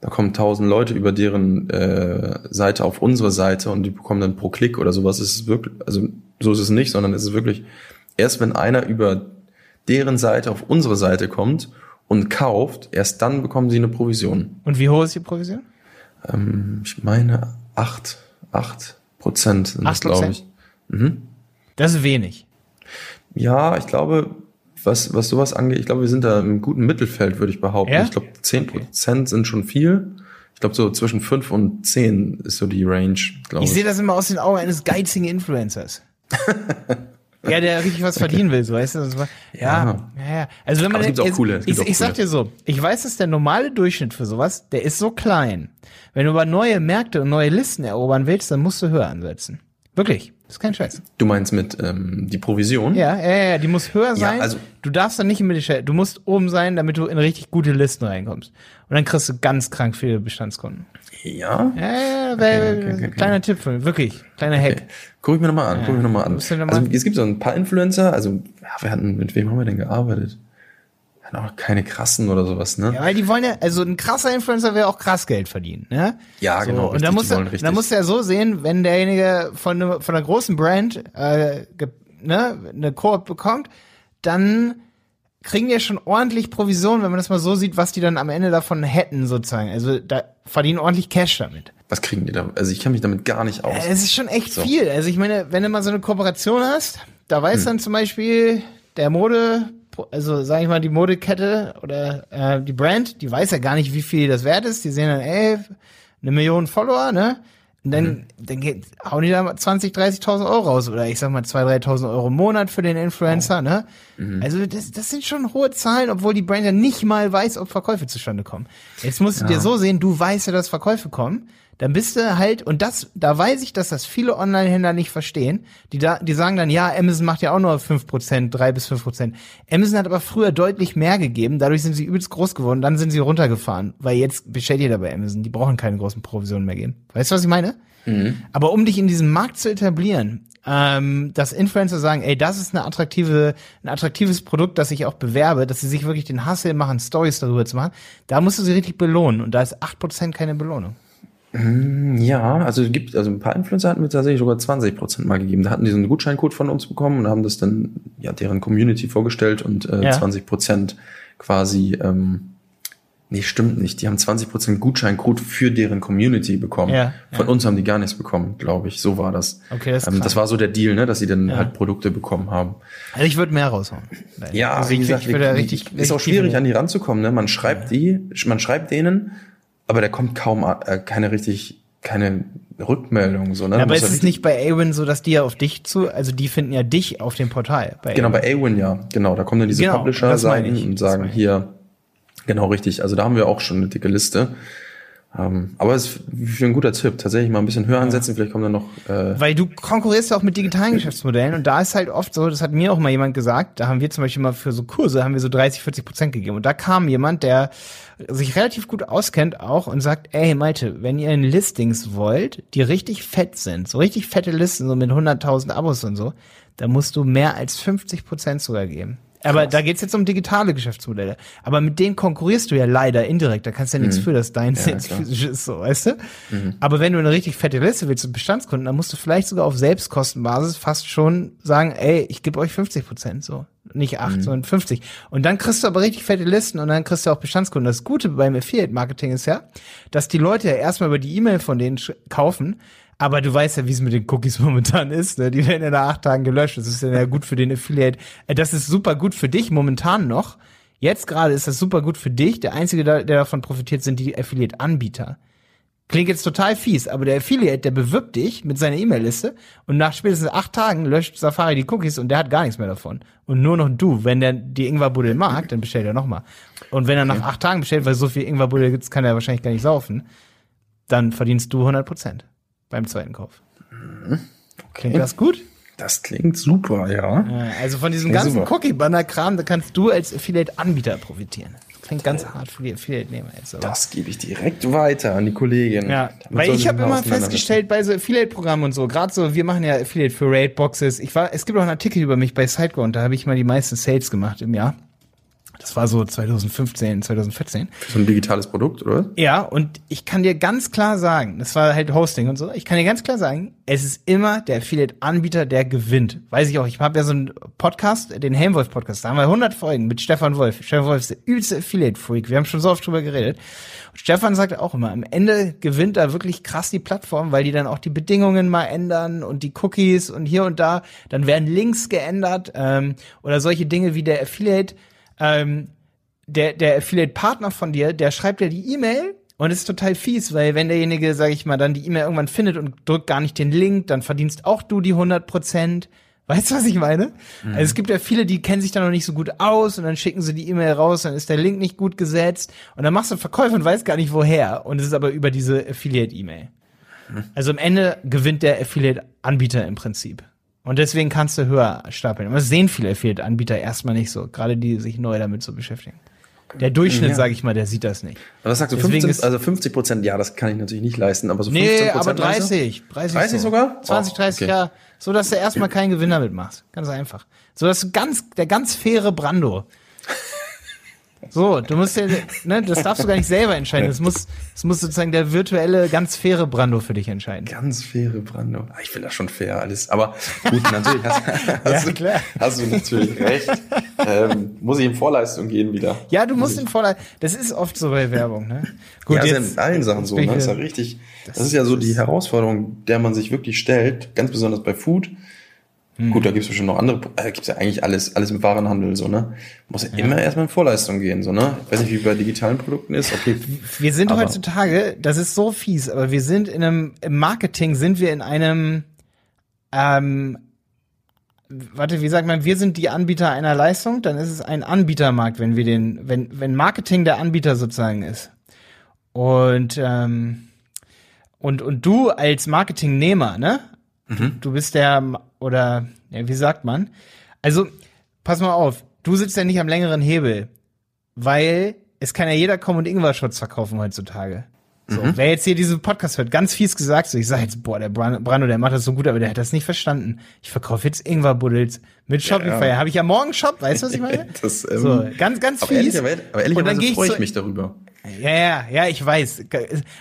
da kommen tausend Leute über deren äh, Seite auf unsere Seite und die bekommen dann pro Klick oder sowas. Es ist wirklich, also so ist es nicht, sondern es ist wirklich erst wenn einer über deren Seite auf unsere Seite kommt und kauft, erst dann bekommen sie eine Provision. Und wie hoch ist die Provision? Ähm, ich meine acht acht Prozent sind das, glaube ich. Mhm. Das ist wenig. Ja, ich glaube, was, was sowas angeht, ich glaube, wir sind da im guten Mittelfeld, würde ich behaupten. Ja? Ich glaube, 10 Prozent sind schon viel. Ich glaube, so zwischen 5 und 10 ist so die Range, glaube Ich ich. sehe das immer aus den Augen eines geizigen Influencers. ja, der richtig was verdienen will, so weißt du. War, ja, ja, ja. Also wenn man gibt auch jetzt- coole, Ich, auch ich sag dir so, ich weiß, dass der normale Durchschnitt für sowas, der ist so klein. Wenn du aber neue Märkte und neue Listen erobern willst, dann musst du höher ansetzen. Wirklich. Das ist kein Scheiß. Du meinst mit ähm, die Provision? Ja, ja, ja, die muss höher sein. also- du darfst dann nicht im Mittelfeld, du musst oben sein, damit du in richtig gute Listen reinkommst. Und dann kriegst du ganz krank viele Bestandskunden. Ja. Ja, ja, okay, okay, okay. kleiner Tipp von mir, wirklich, kleiner Hack. Guck ich mir nochmal an, guck ich mir nochmal an. Musst du noch Also es gibt so ein paar Influencer, also ja, wir hatten, mit wem haben wir denn gearbeitet? Wir hatten auch keine krassen oder sowas, ne? Ja, weil die wollen ja, also ein krasser Influencer will auch krass Geld verdienen, ne? Ja, genau, Und da muss die er, wollen richtig. da muss er so sehen, wenn derjenige von, von einer großen Brand äh, ne, eine Koop bekommt, dann kriegen ja schon ordentlich Provision, wenn man das mal so sieht, was die dann am Ende davon hätten, sozusagen. Also da verdienen ordentlich Cash damit. Was kriegen die da? Also ich kenne mich damit gar nicht aus. Es ist schon echt viel. Also ich meine, wenn du mal so eine Kooperation hast, da Hm. weiß dann zum Beispiel der Mode, also sag ich mal, die Modekette oder äh, die Brand, die weiß ja gar nicht, wie viel das wert ist. Die sehen dann, ey, eine Million Follower, ne? Und dann, Mhm. dann geht, hauen die da mal 20, 30.000 Euro raus oder ich sag mal 2.000, 3.000 Euro im Monat für den Influencer, ne? Mhm. Also das, das sind schon hohe Zahlen, obwohl die Brand ja nicht mal weiß, ob Verkäufe zustande kommen. Jetzt musst du dir so sehen, du weißt ja, dass Verkäufe kommen. Dann bist du halt, und das, da weiß ich, dass das viele Online-Händler nicht verstehen. Die da, die sagen dann, ja, Amazon macht ja auch nur 5%, 3 bis 5%. Amazon hat aber früher deutlich mehr gegeben, dadurch sind sie übelst groß geworden, dann sind sie runtergefahren, weil jetzt bestellt jeder bei Amazon, die brauchen keine großen Provisionen mehr geben. Weißt du, was ich meine? Aber um dich in diesem Markt zu etablieren, ähm, dass Influencer sagen, ey, das ist eine attraktive, ein attraktives Produkt, das ich auch bewerbe, dass sie sich wirklich den Hassel machen, Stories darüber zu machen, da musst du sie richtig belohnen. Und da ist 8% keine Belohnung. Ja, also es gibt, also ein paar Influencer hatten mir tatsächlich sogar 20 Prozent mal gegeben. Da hatten die so einen Gutscheincode von uns bekommen und haben das dann ja deren Community vorgestellt und äh, Ja. 20 Prozent quasi, ähm, nee, stimmt nicht. Die haben 20 Prozent Gutscheincode für deren Community bekommen. Ja, Von uns haben die gar nichts bekommen, glaube ich. So war das. Okay, das ähm, das war so der Deal, ne, dass sie dann halt Produkte bekommen haben. Also ich würde mehr raushauen. Ja, also wie ich, gesagt, ich würde da wie- richtig, ist auch schwierig an die ranzukommen. Ne? Man schreibt die, man schreibt denen, aber da kommt kaum äh, keine richtig, keine Rückmeldung. So, ne? Ja, aber ist es nicht bei Awin so, dass die ja auf dich zu, also die finden ja dich auf dem Portal. Bei Genau, bei Awin ja, genau. Da kommen dann diese Genau, Publisher-Seiten ich, und sagen hier, genau richtig. Also da haben wir auch schon eine dicke Liste. Ähm, aber es ist für ein guter Tipp. Tatsächlich mal ein bisschen höher ansetzen, vielleicht kommt dann noch. Äh, Weil du konkurrierst ja auch mit digitalen Geschäftsmodellen und da ist halt oft so, das hat mir auch mal jemand gesagt, da haben wir zum Beispiel mal für so Kurse, haben wir so 30, 40 Prozent gegeben und da kam jemand, der sich relativ gut auskennt auch und sagt, ey Malte, wenn ihr in Listings wollt, die richtig fett sind, so richtig fette Listen, so mit 100.000 Abos und so, da musst du mehr als 50 Prozent sogar geben. Aber da geht's jetzt um digitale Geschäftsmodelle. Aber mit denen konkurrierst du ja leider indirekt. Da kannst du ja nichts für, dass dein klar. physisch ist, so, weißt du? Aber wenn du eine richtig fette Liste willst mit Bestandskunden, dann musst du vielleicht sogar auf Selbstkostenbasis fast schon sagen, ey, ich gebe euch 50 Prozent, so. Nicht 8, sondern 50. Und dann kriegst du aber richtig fette Listen und dann kriegst du auch Bestandskunden. Das Gute beim Affiliate-Marketing ist ja, dass die Leute ja erstmal über die E-Mail von denen kaufen, aber du weißt ja, wie es mit den Cookies momentan ist. Ne? Die werden ja nach acht Tagen gelöscht. Das ist ja gut für den Affiliate. Äh, Das ist super gut für dich momentan noch. Jetzt gerade ist das super gut für dich. Der Einzige, der der davon profitiert, sind die Affiliate-Anbieter. Klingt jetzt total fies, aber der Affiliate, der bewirbt dich mit seiner E-Mail-Liste und nach spätestens acht Tagen löscht Safari die Cookies und der hat gar nichts mehr davon. Und nur noch du, wenn der die Ingwerbuddel mag, dann bestellt er nochmal. Und wenn er nach acht Tagen bestellt, weil so viel Ingwerbuddel gibt's, kann er wahrscheinlich gar nicht saufen, dann verdienst du 100 Prozent beim zweiten Kauf. Klingt das gut? das klingt super, ja. Also von diesem Klingt ganzen. Cookie-Banner-Kram, da kannst du als Affiliate-Anbieter profitieren. Das klingt ganz hart für die Affiliate-Nehmer jetzt. Aber. Das gebe ich direkt weiter an die Kollegin. Ja, Damit weil ich habe immer festgestellt bei so Affiliate-Programmen und so, gerade so, wir machen ja Affiliate für Raid-Boxes. Ich war, es gibt auch einen Artikel über mich bei SiteGround, da habe ich mal die meisten Sales gemacht im Jahr. Das war so 2015, 2014. Für so ein digitales Produkt, oder? Ja, und ich kann dir ganz klar sagen, das war halt Hosting und so, ich kann dir ganz klar sagen, es ist immer der Affiliate-Anbieter, der gewinnt. Weiß ich auch, ich habe ja so einen Podcast, den Helmwolf-Podcast, da haben wir 100 Folgen mit Stefan Wolf. Stefan Wolf ist der übelste Affiliate-Freak, wir haben schon so oft drüber geredet. Und Stefan sagt auch immer, am Ende gewinnt da wirklich krass die Plattform, weil die dann auch die Bedingungen mal ändern und die Cookies und hier und da, dann werden Links geändert ähm, oder solche Dinge wie der Affiliate ähm, der, der Affiliate-Partner von dir, der schreibt dir die E-Mail und es ist total fies, weil wenn derjenige, sag ich mal, dann die E-Mail irgendwann findet und drückt gar nicht den Link, dann verdienst auch du die 100 Prozent. Weißt du, was ich meine? Mhm. Also es gibt ja viele, die kennen sich da noch nicht so gut aus und dann schicken sie die E-Mail raus, dann ist der Link nicht gut gesetzt und dann machst du Verkäufe und weißt gar nicht woher und es ist aber über diese Affiliate-E-Mail. Mhm. Also am Ende gewinnt der Affiliate-Anbieter im Prinzip. Und deswegen kannst du höher stapeln. Aber das sehen viele Affiliate-Anbieter erstmal nicht so, gerade die sich neu damit so beschäftigen. Der Durchschnitt, ja. sage ich mal, der sieht das nicht. Was sagst du, 15, also 50 Prozent, ja, das kann ich natürlich nicht leisten, aber so 15 Nee, aber 30. 30, 30 so. sogar? 20, 30, okay. ja. So, dass du erstmal keinen Gewinner mitmachst. Ganz einfach. So, dass du ganz, der ganz faire Brando. So, du musst ja, ne, das darfst du gar nicht selber entscheiden. Das muss, das muss sozusagen der virtuelle, ganz faire Brando für dich entscheiden. Ganz faire Brando. Ah, ich finde das schon fair alles. Aber gut, natürlich hast, hast, ja, du, hast du natürlich recht. Ähm, muss ich in Vorleistung gehen wieder. Ja, du musst in Vorleistung. Das ist oft so bei Werbung, ne? Gut, ja, jetzt, ist ja in allen Sachen so, ne? Das ist ja richtig. Das, das ist ja so die Herausforderung, der man sich wirklich stellt, ganz besonders bei Food hm. Gut, da gibt's bestimmt noch andere, äh, gibt's ja eigentlich alles, alles im Warenhandel, so, ne? Muss ja, ja. immer erstmal in Vorleistung gehen, so, ne? Ich weiß nicht, wie bei digitalen Produkten ist, okay. Wir sind aber. heutzutage, das ist so fies, aber wir sind in einem, im Marketing sind wir in einem, ähm, warte, wie sagt man, wir sind die Anbieter einer Leistung, dann ist es ein Anbietermarkt, wenn wir den, wenn, wenn Marketing der Anbieter sozusagen ist. Und, ähm, und, und du als Marketingnehmer, ne? Mhm. Du bist der, oder, ja, wie sagt man? Also, pass mal auf, du sitzt ja nicht am längeren Hebel, weil es kann ja jeder kommen und Ingwer-Schutz verkaufen heutzutage. So, mhm. wer jetzt hier diesen Podcast hört, ganz fies gesagt, so ich sag jetzt, boah, der Brando, der macht das so gut, aber der hat das nicht verstanden. Ich verkaufe jetzt Ingwer-Buddels mit Shopify. Ja. Habe ich ja morgen Shop, weißt du, was ich meine? das, ähm, so, ganz, ganz aber fies. Ehrlich, aber freue ich mich darüber. Ja, ja, ja, ich weiß.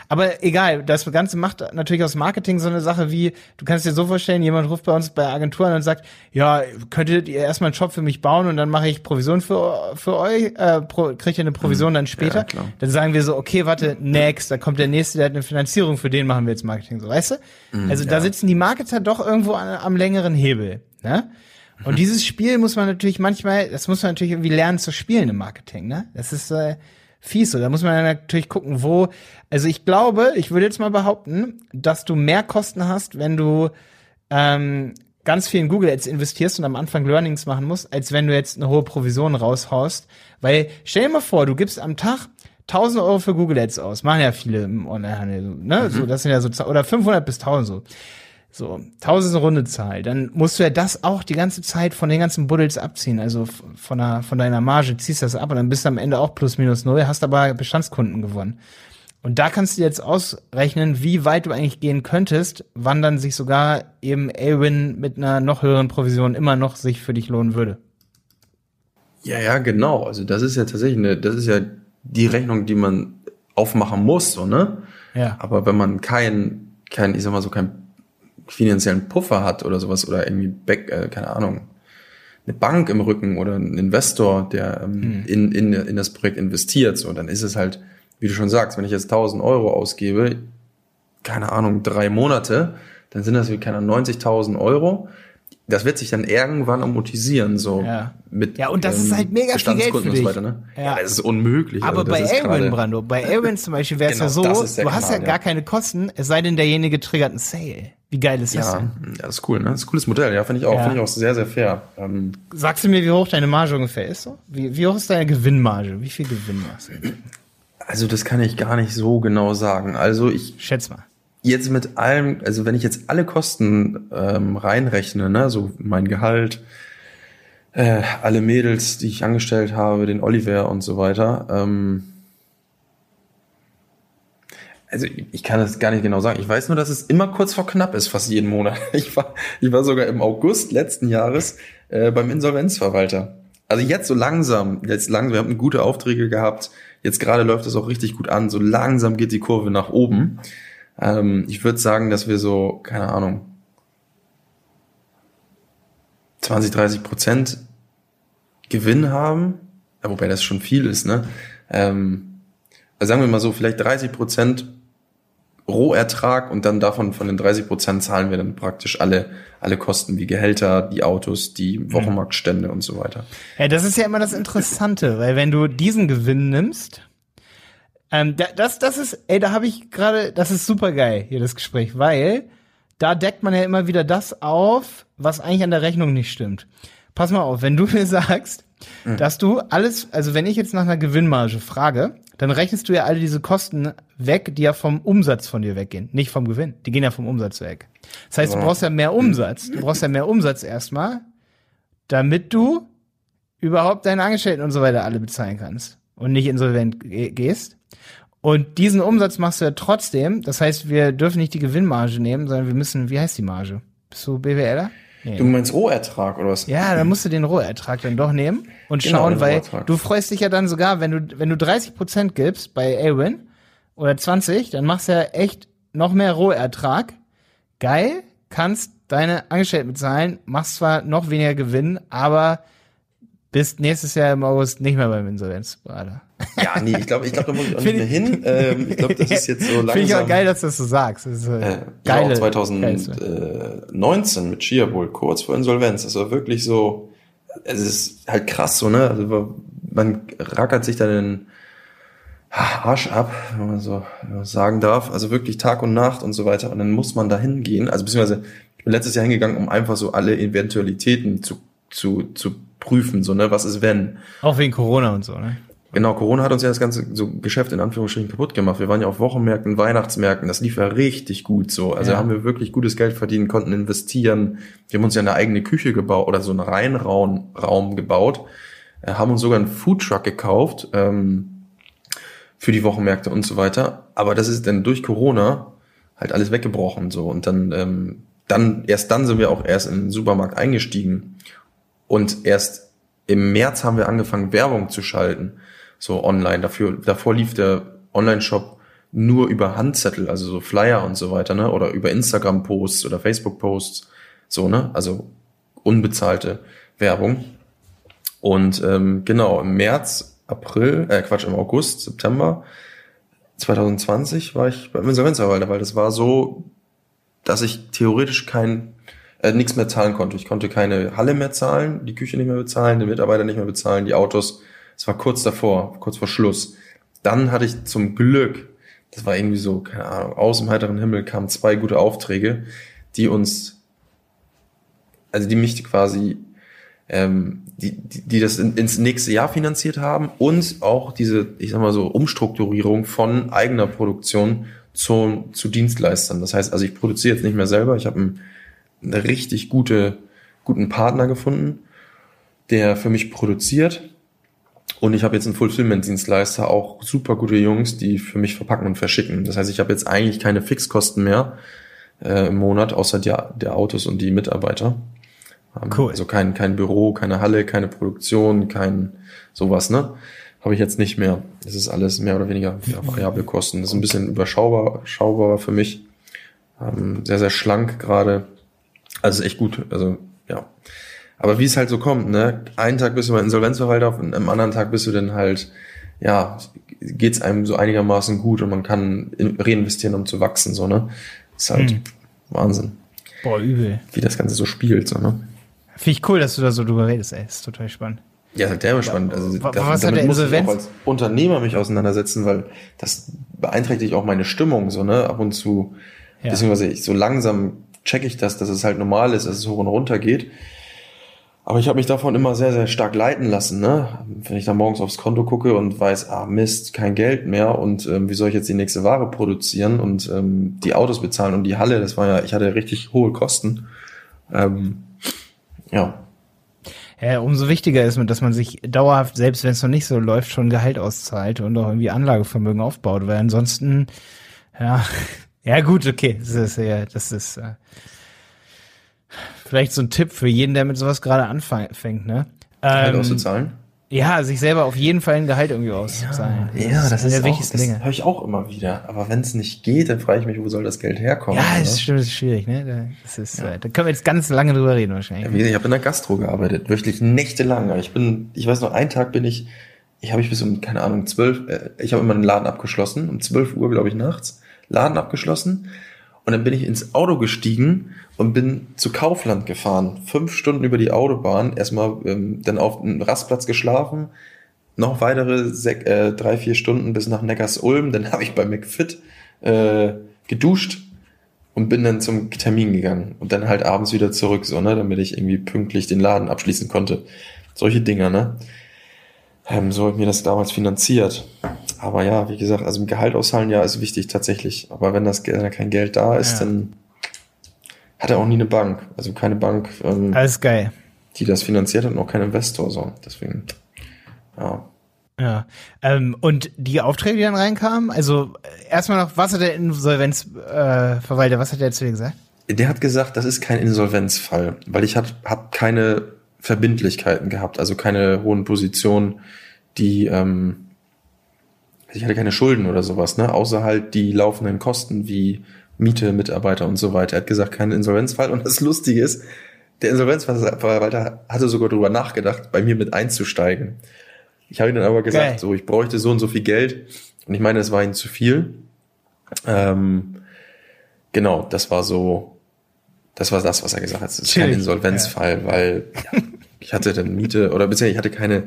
Aber egal, das Ganze macht natürlich aus Marketing so eine Sache wie, du kannst dir so vorstellen, jemand ruft bei uns bei Agenturen und sagt, ja, könntet ihr erstmal einen Shop für mich bauen und dann mache ich Provision für, für euch, äh, pro, kriegt ihr eine Provision mhm. dann später. Ja, dann sagen wir so, okay, warte, next, da kommt der nächste, der hat eine Finanzierung, für den machen wir jetzt Marketing, so, weißt du? Mhm, also ja. da sitzen die Marketer doch irgendwo an, am längeren Hebel, ne? Und mhm. dieses Spiel muss man natürlich manchmal, das muss man natürlich irgendwie lernen zu spielen im Marketing, ne? Das ist, äh, fies. So, da muss man natürlich gucken, wo. Also ich glaube, ich würde jetzt mal behaupten, dass du mehr Kosten hast, wenn du ähm, ganz viel in Google Ads investierst und am Anfang Learnings machen musst, als wenn du jetzt eine hohe Provision raushaust. Weil stell dir mal vor, du gibst am Tag 1000 Euro für Google Ads aus. Machen ja viele im Onlinehandel, ne? Mhm. So, das sind ja so, oder 500 bis 1000 so. So, tausend runde Zahl. Dann musst du ja das auch die ganze Zeit von den ganzen Buddels abziehen. Also von, der, von deiner Marge ziehst du das ab und dann bist du am Ende auch plus minus null, hast aber Bestandskunden gewonnen. Und da kannst du jetzt ausrechnen, wie weit du eigentlich gehen könntest, wann dann sich sogar eben A-Win mit einer noch höheren Provision immer noch sich für dich lohnen würde. Ja, ja, genau. Also das ist ja tatsächlich eine, das ist ja die Rechnung, die man aufmachen muss, so, ne? Ja. Aber wenn man kein, kein, ich sag mal so, kein finanziellen Puffer hat oder sowas oder irgendwie back, äh, keine Ahnung, eine Bank im Rücken oder ein Investor, der ähm, hm. in, in, in das Projekt investiert, so, dann ist es halt, wie du schon sagst, wenn ich jetzt 1000 Euro ausgebe, keine Ahnung, drei Monate, dann sind das wie keine 90.000 Euro. Das wird sich dann irgendwann amortisieren, so ja. mit Ja, und das ähm, ist halt mega viel Geld für dich. Weiter, ne? Ja, das ist unmöglich. Aber also, bei Elwin, Brando, bei Elwin zum Beispiel wäre es genau, ja so, du hast ja, ja gar keine Kosten, es sei denn, derjenige triggert einen Sale. Wie geil ist das ja, denn? Ja, das ist cool, ne? Das ist ein cooles Modell, ja, finde ich auch, ja. finde ich auch sehr, sehr fair. Ähm, Sagst du mir, wie hoch deine Marge ungefähr ist? So? Wie, wie hoch ist deine Gewinnmarge? Wie viel Gewinn machst du? Also, das kann ich gar nicht so genau sagen. Also, ich. Schätz mal. Jetzt mit allem, also wenn ich jetzt alle Kosten ähm, reinrechne, ne, so mein Gehalt, äh, alle Mädels, die ich angestellt habe, den Oliver und so weiter, ähm, also ich kann das gar nicht genau sagen. Ich weiß nur, dass es immer kurz vor knapp ist, fast jeden Monat. Ich war, ich war sogar im August letzten Jahres äh, beim Insolvenzverwalter. also jetzt so langsam, jetzt langsam, wir haben gute Aufträge gehabt. Jetzt gerade läuft es auch richtig gut an. So langsam geht die Kurve nach oben. Ähm, ich würde sagen, dass wir so, keine Ahnung, 20, 30 Prozent Gewinn haben. Ja, wobei das schon viel ist, ne? Ähm, also sagen wir mal so, vielleicht 30 Prozent Rohertrag und dann davon von den 30 Prozent zahlen wir dann praktisch alle, alle Kosten wie Gehälter, die Autos, die mhm. Wochenmarktstände und so weiter. Ja, das ist ja immer das Interessante, weil wenn du diesen Gewinn nimmst, ähm, das, das ist, ey, da habe ich gerade, das ist super geil hier das Gespräch, weil da deckt man ja immer wieder das auf, was eigentlich an der Rechnung nicht stimmt. Pass mal auf, wenn du mir sagst, mhm. dass du alles, also wenn ich jetzt nach einer Gewinnmarge frage, dann rechnest du ja alle diese Kosten weg, die ja vom Umsatz von dir weggehen, nicht vom Gewinn. Die gehen ja vom Umsatz weg. Das heißt, du brauchst ja mehr Umsatz. Du brauchst ja mehr Umsatz erstmal, damit du überhaupt deine Angestellten und so weiter alle bezahlen kannst und nicht insolvent gehst. Und diesen Umsatz machst du ja trotzdem. Das heißt, wir dürfen nicht die Gewinnmarge nehmen, sondern wir müssen, wie heißt die Marge? Bist du BWLer? Nee. Du meinst Rohertrag oder was? Ja, dann musst du den Rohertrag dann doch nehmen und genau, schauen, weil du freust dich ja dann sogar, wenn du, wenn du 30 Prozent gibst bei Awin oder 20, dann machst du ja echt noch mehr Rohertrag. Geil, kannst deine Angestellten bezahlen, machst zwar noch weniger Gewinn, aber bist nächstes Jahr im August nicht mehr beim Insolvenzberater. Ja, nee, ich glaube, ich glaube, da muss ich auch nicht mehr hin. Ähm, ich glaube, das ist jetzt so langsam. Finde ich auch geil, dass du das so sagst. Das ist so äh, geile, 2019 mit Chiabull, kurz vor Insolvenz. Das war wirklich so, es ist halt krass so, ne? Also man rackert sich da den Arsch ab, wenn man so sagen darf. Also wirklich Tag und Nacht und so weiter. Und dann muss man da hingehen. Also beziehungsweise, ich bin letztes Jahr hingegangen, um einfach so alle Eventualitäten zu, zu, zu prüfen, so, ne, was ist wenn. Auch wegen Corona und so, ne? Genau, Corona hat uns ja das ganze so Geschäft in Anführungsstrichen kaputt gemacht. Wir waren ja auf Wochenmärkten, Weihnachtsmärkten, das lief ja richtig gut so. Also ja. haben wir wirklich gutes Geld verdient, konnten investieren. Wir haben uns ja eine eigene Küche gebaut oder so einen Reinraum Raum gebaut, äh, haben uns sogar einen Foodtruck gekauft ähm, für die Wochenmärkte und so weiter. Aber das ist dann durch Corona halt alles weggebrochen so und dann ähm, dann erst dann sind wir auch erst in den Supermarkt eingestiegen und erst im März haben wir angefangen, Werbung zu schalten, so online. Dafür, davor lief der Online-Shop nur über Handzettel, also so Flyer und so weiter, ne? Oder über Instagram-Posts oder Facebook-Posts, so, ne? Also unbezahlte Werbung. Und ähm, genau, im März, April, äh Quatsch, im August, September 2020 war ich beim Insolvenzverwalter, weil das war so, dass ich theoretisch kein äh, nichts mehr zahlen konnte. Ich konnte keine Halle mehr zahlen, die Küche nicht mehr bezahlen, den Mitarbeiter nicht mehr bezahlen, die Autos. Es war kurz davor, kurz vor Schluss. Dann hatte ich zum Glück, das war irgendwie so, keine Ahnung, aus dem heiteren Himmel kamen zwei gute Aufträge, die uns, also die mich quasi, ähm, die, die, die das in, ins nächste Jahr finanziert haben und auch diese, ich sag mal so, Umstrukturierung von eigener Produktion zu, zu Dienstleistern. Das heißt, also ich produziere jetzt nicht mehr selber, ich habe einen eine richtig gute, guten Partner gefunden, der für mich produziert. Und ich habe jetzt einen Fulfillment-Dienstleister, auch super gute Jungs, die für mich verpacken und verschicken. Das heißt, ich habe jetzt eigentlich keine Fixkosten mehr äh, im Monat, außer der, der Autos und die Mitarbeiter. Ähm, cool. Also kein, kein Büro, keine Halle, keine Produktion, kein sowas, ne? Habe ich jetzt nicht mehr. Das ist alles mehr oder weniger variable Kosten. Das ist ein bisschen überschaubar, überschaubar für mich. Ähm, sehr, sehr schlank gerade. Also echt gut. Also, ja. Aber wie es halt so kommt, ne? Einen Tag bist du mal Insolvenzverwalter und am anderen Tag bist du dann halt, ja, geht's einem so einigermaßen gut und man kann reinvestieren, um zu wachsen, so, ne? ist halt hm. Wahnsinn. Boah, übel. Wie das Ganze so spielt, so, ne? Finde ich cool, dass du da so drüber redest, ey. Ist total spannend. Ja, ist halt derbe spannend. Also, was, was hat der Insolvenz? Muss ich auch als Unternehmer mich auseinandersetzen, weil das beeinträchtigt auch meine Stimmung, so, ne? Ab und zu, ja. beziehungsweise ich so langsam checke ich das, dass es halt normal ist, dass es hoch und runter geht. Aber ich habe mich davon immer sehr, sehr stark leiten lassen. Ne? Wenn ich da morgens aufs Konto gucke und weiß, ah Mist, kein Geld mehr und ähm, wie soll ich jetzt die nächste Ware produzieren und ähm, die Autos bezahlen und die Halle, das war ja, ich hatte richtig hohe Kosten. Ähm, ja. Ja, umso wichtiger ist, dass man sich dauerhaft, selbst wenn es noch nicht so läuft, schon Gehalt auszahlt und auch irgendwie Anlagevermögen aufbaut, weil ansonsten, ja, ja, gut, okay. Das ist ja, das ist äh, vielleicht so ein Tipp für jeden, der mit sowas gerade anfängt, ne? Gehalt Ähm, auszuzahlen. Ja, sich selber auf jeden Fall ein Gehalt irgendwie auszuzahlen. Ja, das, eine ist der auch, das höre ich auch immer wieder. Aber wenn es nicht geht, dann frage ich mich, wo soll das Geld herkommen? Ja, ne? das stimmt, das ist schwierig, ne? Da- Das ist, äh, da können wir jetzt ganz lange drüber reden wahrscheinlich. Ja, ich habe in der Gastro gearbeitet, wirklich nächtelang. Ich bin, ich weiß noch, einen Tag bin ich, ich habe ich bis um, keine Ahnung, zwölf, äh, ich habe immer den Laden abgeschlossen, um zwölf Uhr, glaube ich, nachts, Laden abgeschlossen. Und dann bin ich ins Auto gestiegen und bin zu Kaufland gefahren. Fünf Stunden über die Autobahn, erstmal ähm, dann auf einem Rastplatz geschlafen, noch weitere sek äh, drei, vier Stunden bis nach Neckars-Ulm. Dann habe ich bei McFit äh, geduscht und bin dann zum Termin gegangen und dann halt abends wieder zurück, so, ne, damit ich irgendwie pünktlich den Laden abschließen konnte. Solche Dinger, ne? Ähm, so habe ich mir das damals finanziert. Aber ja, wie gesagt, also im Gehalt auszahlen, ja, ist wichtig tatsächlich. Aber wenn das wenn da kein Geld da ist, Ja. dann hat er auch nie eine Bank. Also keine Bank, ähm, Alles geil. die das finanziert hat und auch kein Investor, so. Deswegen, ja. Ja. Ähm, und die Aufträge, die dann reinkamen, also äh, erstmal noch, was hat der Insolvenzverwalter, äh, was hat der zu dir gesagt? Der hat gesagt, das ist kein Insolvenzfall, weil ich habe hab keine Verbindlichkeiten gehabt, also keine hohen Positionen, die ähm, ich hatte keine Schulden oder sowas, ne, außer halt die laufenden Kosten wie Miete, Mitarbeiter und so weiter. Er hat gesagt, kein Insolvenzfall und das Lustige ist, der Insolvenzverwalter hatte sogar darüber nachgedacht, bei mir mit einzusteigen. Ich habe ihm dann aber gesagt, Geil. so ich bräuchte so und so viel Geld und ich meine, es war ihm zu viel. Ähm, genau, das war so, das war das, was er gesagt hat. Es ist kein Chillig, Insolvenzfall, weil ja, ich hatte dann Miete oder beziehungsweise ich hatte keine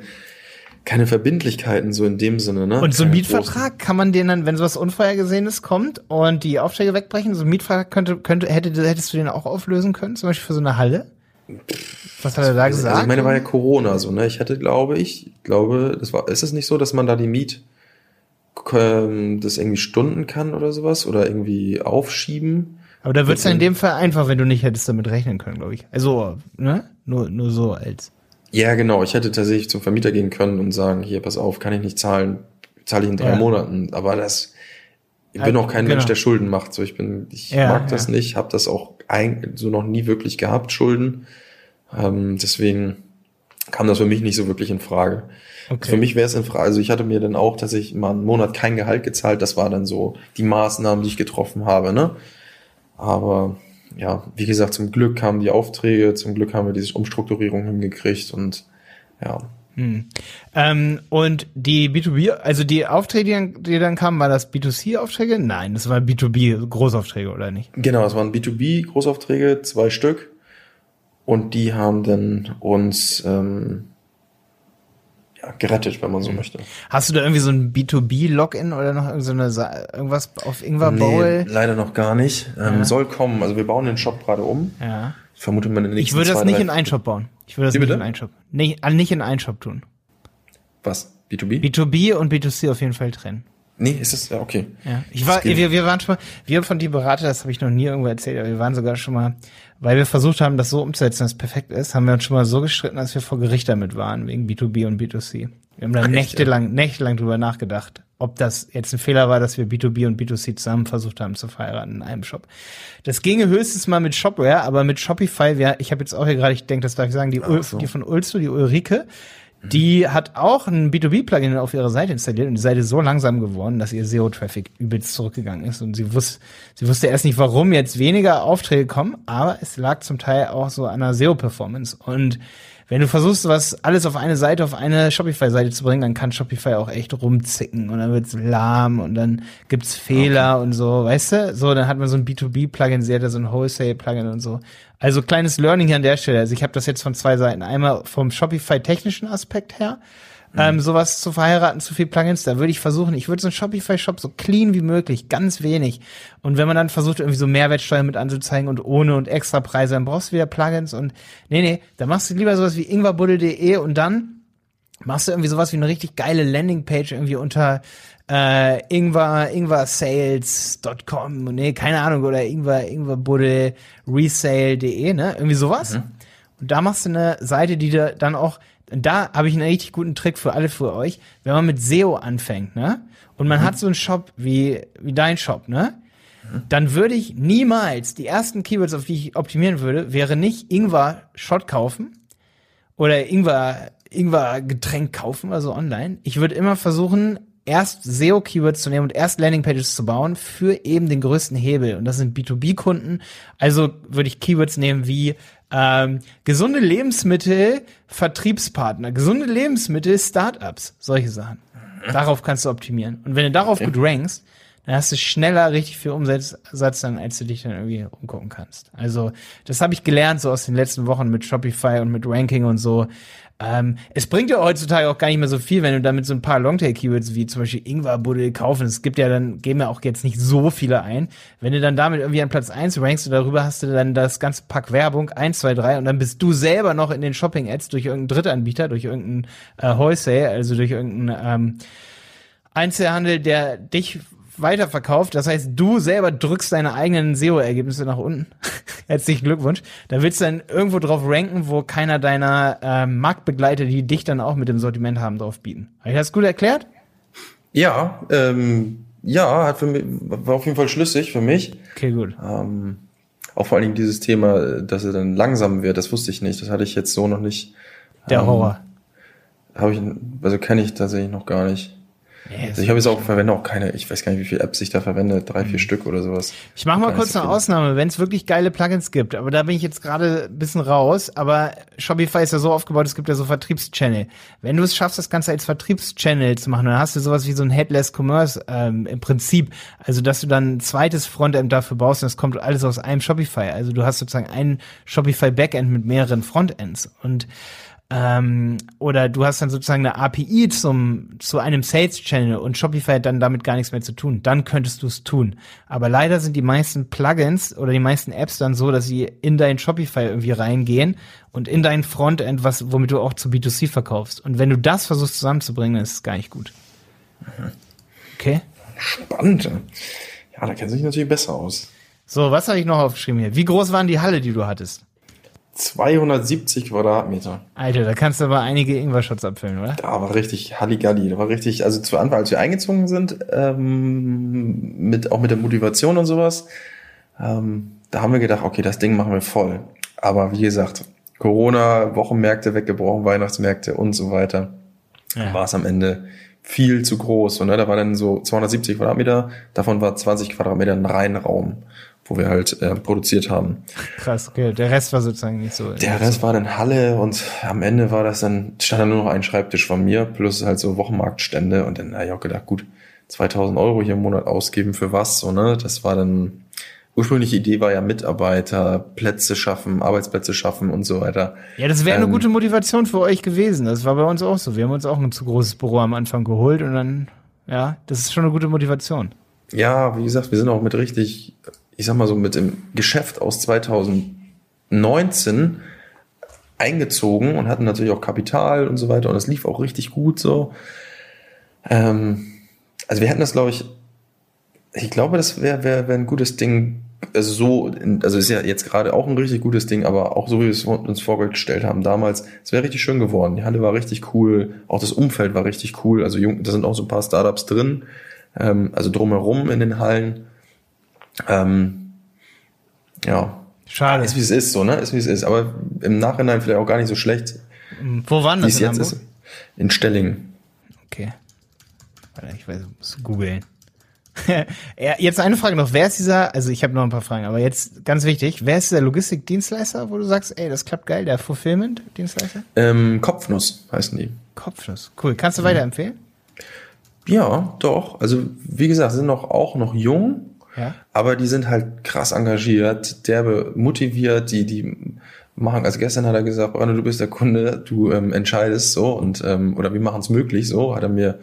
keine Verbindlichkeiten so in dem Sinne, ne? Und so ein Mietvertrag, kann man den dann, wenn sowas Unvorhergesehenes kommt und die Aufträge wegbrechen, so ein Mietvertrag könnte, könnte, hätte, hättest du den auch auflösen können, zum Beispiel für so eine Halle? Was hat er da gesagt? Also ich meine, war ja Corona so, ne? Ich hätte, glaube ich, glaube, das war, ist es nicht so, dass man da die Miet ähm, das irgendwie stunden kann oder sowas oder irgendwie aufschieben? Aber da wird's dann in dem Fall einfach, wenn du nicht hättest damit rechnen können, glaube ich. Also, ne? Nur, nur so als. Ja, genau. Ich hätte tatsächlich zum Vermieter gehen können und sagen, hier, pass auf, kann ich nicht zahlen, zahle ich in drei Ja. Monaten. Aber das, ich bin auch kein genau. Mensch, der Schulden macht. So, ich bin, ich Ja, mag das ja. nicht, habe das auch ein, so noch nie wirklich gehabt, Schulden. Ähm, deswegen kam das für mich nicht so wirklich in Frage. Okay. Für mich wäre es in Frage, also ich hatte mir dann auch tatsächlich mal einen Monat kein Gehalt gezahlt. Das war dann so die Maßnahmen, die ich getroffen habe, ne? Aber ja, wie gesagt, zum Glück kamen die Aufträge, zum Glück haben wir diese Umstrukturierung hingekriegt und ja. Hm. Ähm, und die B2B, also die Aufträge, die dann, die dann kamen, war das B2C-Aufträge? Nein, das war B2B Großaufträge, oder nicht? Genau, es waren B2B-Großaufträge, zwei Stück. Und die haben dann uns ähm, gerettet, wenn man so möchte. Hast du da irgendwie so ein B2B-Login oder noch so eine Sa irgendwas auf Ingwer Bowl? leider noch gar nicht. Ähm, Ja. Soll kommen. Also wir bauen den Shop gerade um. Ja. Ich vermute mal in den Ich nächsten würde das zwei, nicht in einen Shop bauen. Ich würde das Wie nicht bitte? in einen Shop. Nee, äh, nicht in einen Shop tun. Was? B2B? B2B und B2C auf jeden Fall trennen. nee, ist das, ja, okay. Ja, ich war, wir, wir waren schon mal, wir von die Berater, das habe ich noch nie irgendwo erzählt, aber wir waren sogar schon mal, weil wir versucht haben, das so umzusetzen, dass es perfekt ist, haben wir uns schon mal so gestritten, dass wir vor Gericht damit waren, wegen B2B und B2C. Wir haben da nächtelang, nächtelang drüber nachgedacht, ob das jetzt ein Fehler war, dass wir B2B und B2C zusammen versucht haben zu verheiraten in einem Shop. Das ginge höchstens mal mit Shopware, aber mit Shopify, wir, ich habe jetzt auch hier gerade, ich denke, das darf ich sagen, die, so. die von Ulsto, die Ulrike, die hat auch ein B2B-Plugin auf ihrer Seite installiert und die Seite ist so langsam geworden, dass ihr SEO-Traffic übelst zurückgegangen ist. Und sie wusste, sie wusste erst nicht, warum jetzt weniger Aufträge kommen, aber es lag zum Teil auch so an der SEO-Performance. Und wenn du versuchst, was alles auf eine Seite, auf eine Shopify-Seite zu bringen, dann kann Shopify auch echt rumzicken und dann wird's lahm und dann gibt's Fehler und so, weißt du? So, dann hat man so ein B2B-Plugin, sie hat ja so ein Wholesale-Plugin und so. Also kleines Learning hier an der Stelle. Also ich habe das jetzt von zwei Seiten. Einmal vom Shopify-technischen Aspekt her, ähm, sowas zu verheiraten, zu viel Plugins, da würde ich versuchen, ich würde so einen Shopify-Shop so clean wie möglich, ganz wenig. Und wenn man dann versucht, irgendwie so Mehrwertsteuer mit anzuzeigen und ohne und extra Preise, dann brauchst du wieder Plugins und nee, nee, da machst du lieber sowas wie ingwerbuddel.de und dann machst du irgendwie sowas wie eine richtig geile Landingpage irgendwie unter äh, Ingwer, ingwersales.com, nee, keine Ahnung, oder Ingwer, Ingwerbuddel resale.de, ne? Irgendwie sowas. Und da machst du eine Seite, die dir dann auch, und da habe ich einen richtig guten Trick für alle für euch, wenn man mit SEO anfängt, ne? Und man hat so einen Shop wie, wie dein Shop, ne? Dann würde ich niemals die ersten Keywords, auf die ich optimieren würde, wäre nicht Ingwer Shot kaufen oder Ingwer Ingwer-Getränk kaufen, also online. Ich würde immer versuchen, erst SEO-Keywords zu nehmen und erst Landing-Pages zu bauen für eben den größten Hebel. Und das sind B2B-Kunden. Also würde ich Keywords nehmen wie ähm, gesunde Lebensmittel, Vertriebspartner, gesunde Lebensmittel, Startups, solche Sachen. Darauf kannst du optimieren. Und wenn du darauf gut rankst, dann hast du schneller richtig viel Umsatz, dann, als du dich dann irgendwie umgucken kannst. Also das habe ich gelernt so aus den letzten Wochen mit Shopify und mit Ranking und so. Ähm, es bringt ja heutzutage auch gar nicht mehr so viel, wenn du damit so ein paar Longtail-Keywords wie zum Beispiel Ingwer-Buddel kaufen. Es gibt ja dann, geben ja auch jetzt nicht so viele ein. Wenn du dann damit irgendwie an Platz eins rankst und darüber hast du dann das ganze Pack Werbung, eins, zwei, drei und dann bist du selber noch in den Shopping-Ads durch irgendeinen Drittanbieter, durch irgendeinen äh, Wholesale, also durch irgendeinen ähm, Einzelhandel, der dich weiterverkauft. Das heißt, du selber drückst deine eigenen SEO-Ergebnisse nach unten. Herzlichen Glückwunsch. Da willst du dann irgendwo drauf ranken, wo keiner deiner äh, Marktbegleiter, die dich dann auch mit dem Sortiment haben, drauf bieten. Habe ich das gut erklärt? Ja, ähm, ja, hat für mich, war auf jeden Fall schlüssig für mich. Okay, gut. Ähm, auch vor allen Dingen dieses Thema, dass er dann langsam wird, das wusste ich nicht. Das hatte ich jetzt so noch nicht. Der ähm, Horror. Habe ich, also kenne ich tatsächlich noch gar nicht. Nee, also ich habe jetzt auch verwende auch keine, ich weiß gar nicht, wie viele Apps ich da verwende, drei, vier mhm. Stück oder sowas. Ich mache mal kurz so eine Ausnahme, wenn es wirklich geile Plugins gibt, aber da bin ich jetzt gerade ein bisschen raus, aber Shopify ist ja so aufgebaut, es gibt ja so Vertriebschannel. Wenn du es schaffst, das Ganze als Vertriebschannel zu machen, dann hast du sowas wie so ein Headless Commerce ähm, im Prinzip, also dass du dann ein zweites Frontend dafür baust und es kommt alles aus einem Shopify. Also du hast sozusagen ein Shopify Backend mit mehreren Frontends und ähm, oder du hast dann sozusagen eine API zum, zu einem Sales Channel und Shopify hat dann damit gar nichts mehr zu tun. Dann könntest du es tun. Aber leider sind die meisten Plugins oder die meisten Apps dann so, dass sie in dein Shopify irgendwie reingehen und in dein Frontend, was, womit du auch zu B2C verkaufst. Und wenn du das versuchst zusammenzubringen, ist es gar nicht gut. Okay? Spannend. Ja, da kennt sich natürlich besser aus. So, was habe ich noch aufgeschrieben hier? Wie groß waren die Halle, die du hattest? 270 Quadratmeter. Alter, da kannst du aber einige Ingwer-Shots abfüllen, oder? Da war richtig Halligalli. Da war richtig, also zu Anfang, als wir eingezogen sind, ähm, mit, auch mit der Motivation und sowas, ähm, da haben wir gedacht, okay, das Ding machen wir voll. Aber wie gesagt, Corona, Wochenmärkte weggebrochen, Weihnachtsmärkte und so weiter, ja. war es am Ende viel zu groß. Und ne, da war dann so 270 Quadratmeter, davon war 20 Quadratmeter ein Reinraum wo wir halt äh, produziert haben. Krass, okay. Der Rest war sozusagen nicht so. Der Rest war dann Halle und am Ende war das dann, stand dann nur noch ein Schreibtisch von mir plus halt so Wochenmarktstände und dann habe ich auch gedacht, gut, 2000 Euro hier im Monat ausgeben für was, so, ne? Das war dann, ursprüngliche Idee war ja Mitarbeiter, Plätze schaffen, Arbeitsplätze schaffen und so weiter. Ja, das wäre ähm, eine gute Motivation für euch gewesen. Das war bei uns auch so. Wir haben uns auch ein zu großes Büro am Anfang geholt und dann, ja, das ist schon eine gute Motivation. Ja, wie gesagt, wir sind auch mit richtig ich sag mal so, mit dem Geschäft aus 2019 eingezogen und hatten natürlich auch Kapital und so weiter und es lief auch richtig gut so. Ähm, also wir hätten das, glaube ich, ich glaube, das wäre wär, wär ein gutes Ding. Also so, also ist ja jetzt gerade auch ein richtig gutes Ding, aber auch so wie wir es uns vorgestellt haben damals, es wäre richtig schön geworden. Die Halle war richtig cool, auch das Umfeld war richtig cool. Also da sind auch so ein paar Startups drin, ähm, also drumherum in den Hallen. Ähm, ja. Schade. Ist wie es ist, so, ne? Ist wie es ist. Aber im Nachhinein vielleicht auch gar nicht so schlecht. Wo waren das? In jetzt ist. In Stellingen. Okay. Ich weiß, muss googeln. jetzt eine Frage noch. Wer ist dieser, also ich habe noch ein paar Fragen, aber jetzt ganz wichtig, wer ist dieser Logistikdienstleister, wo du sagst, ey, das klappt geil, der Fulfillment-Dienstleister? Ähm, Kopfnuss heißen die. Kopfnuss, cool. Kannst du mhm. weiterempfehlen? Ja, doch. Also wie gesagt, sind noch auch noch jung, ja. Aber die sind halt krass engagiert, derbe motiviert, die, die machen, also gestern hat er gesagt, Brando, du bist der Kunde, du ähm, entscheidest so und ähm, oder wir machen es möglich, so hat er mir,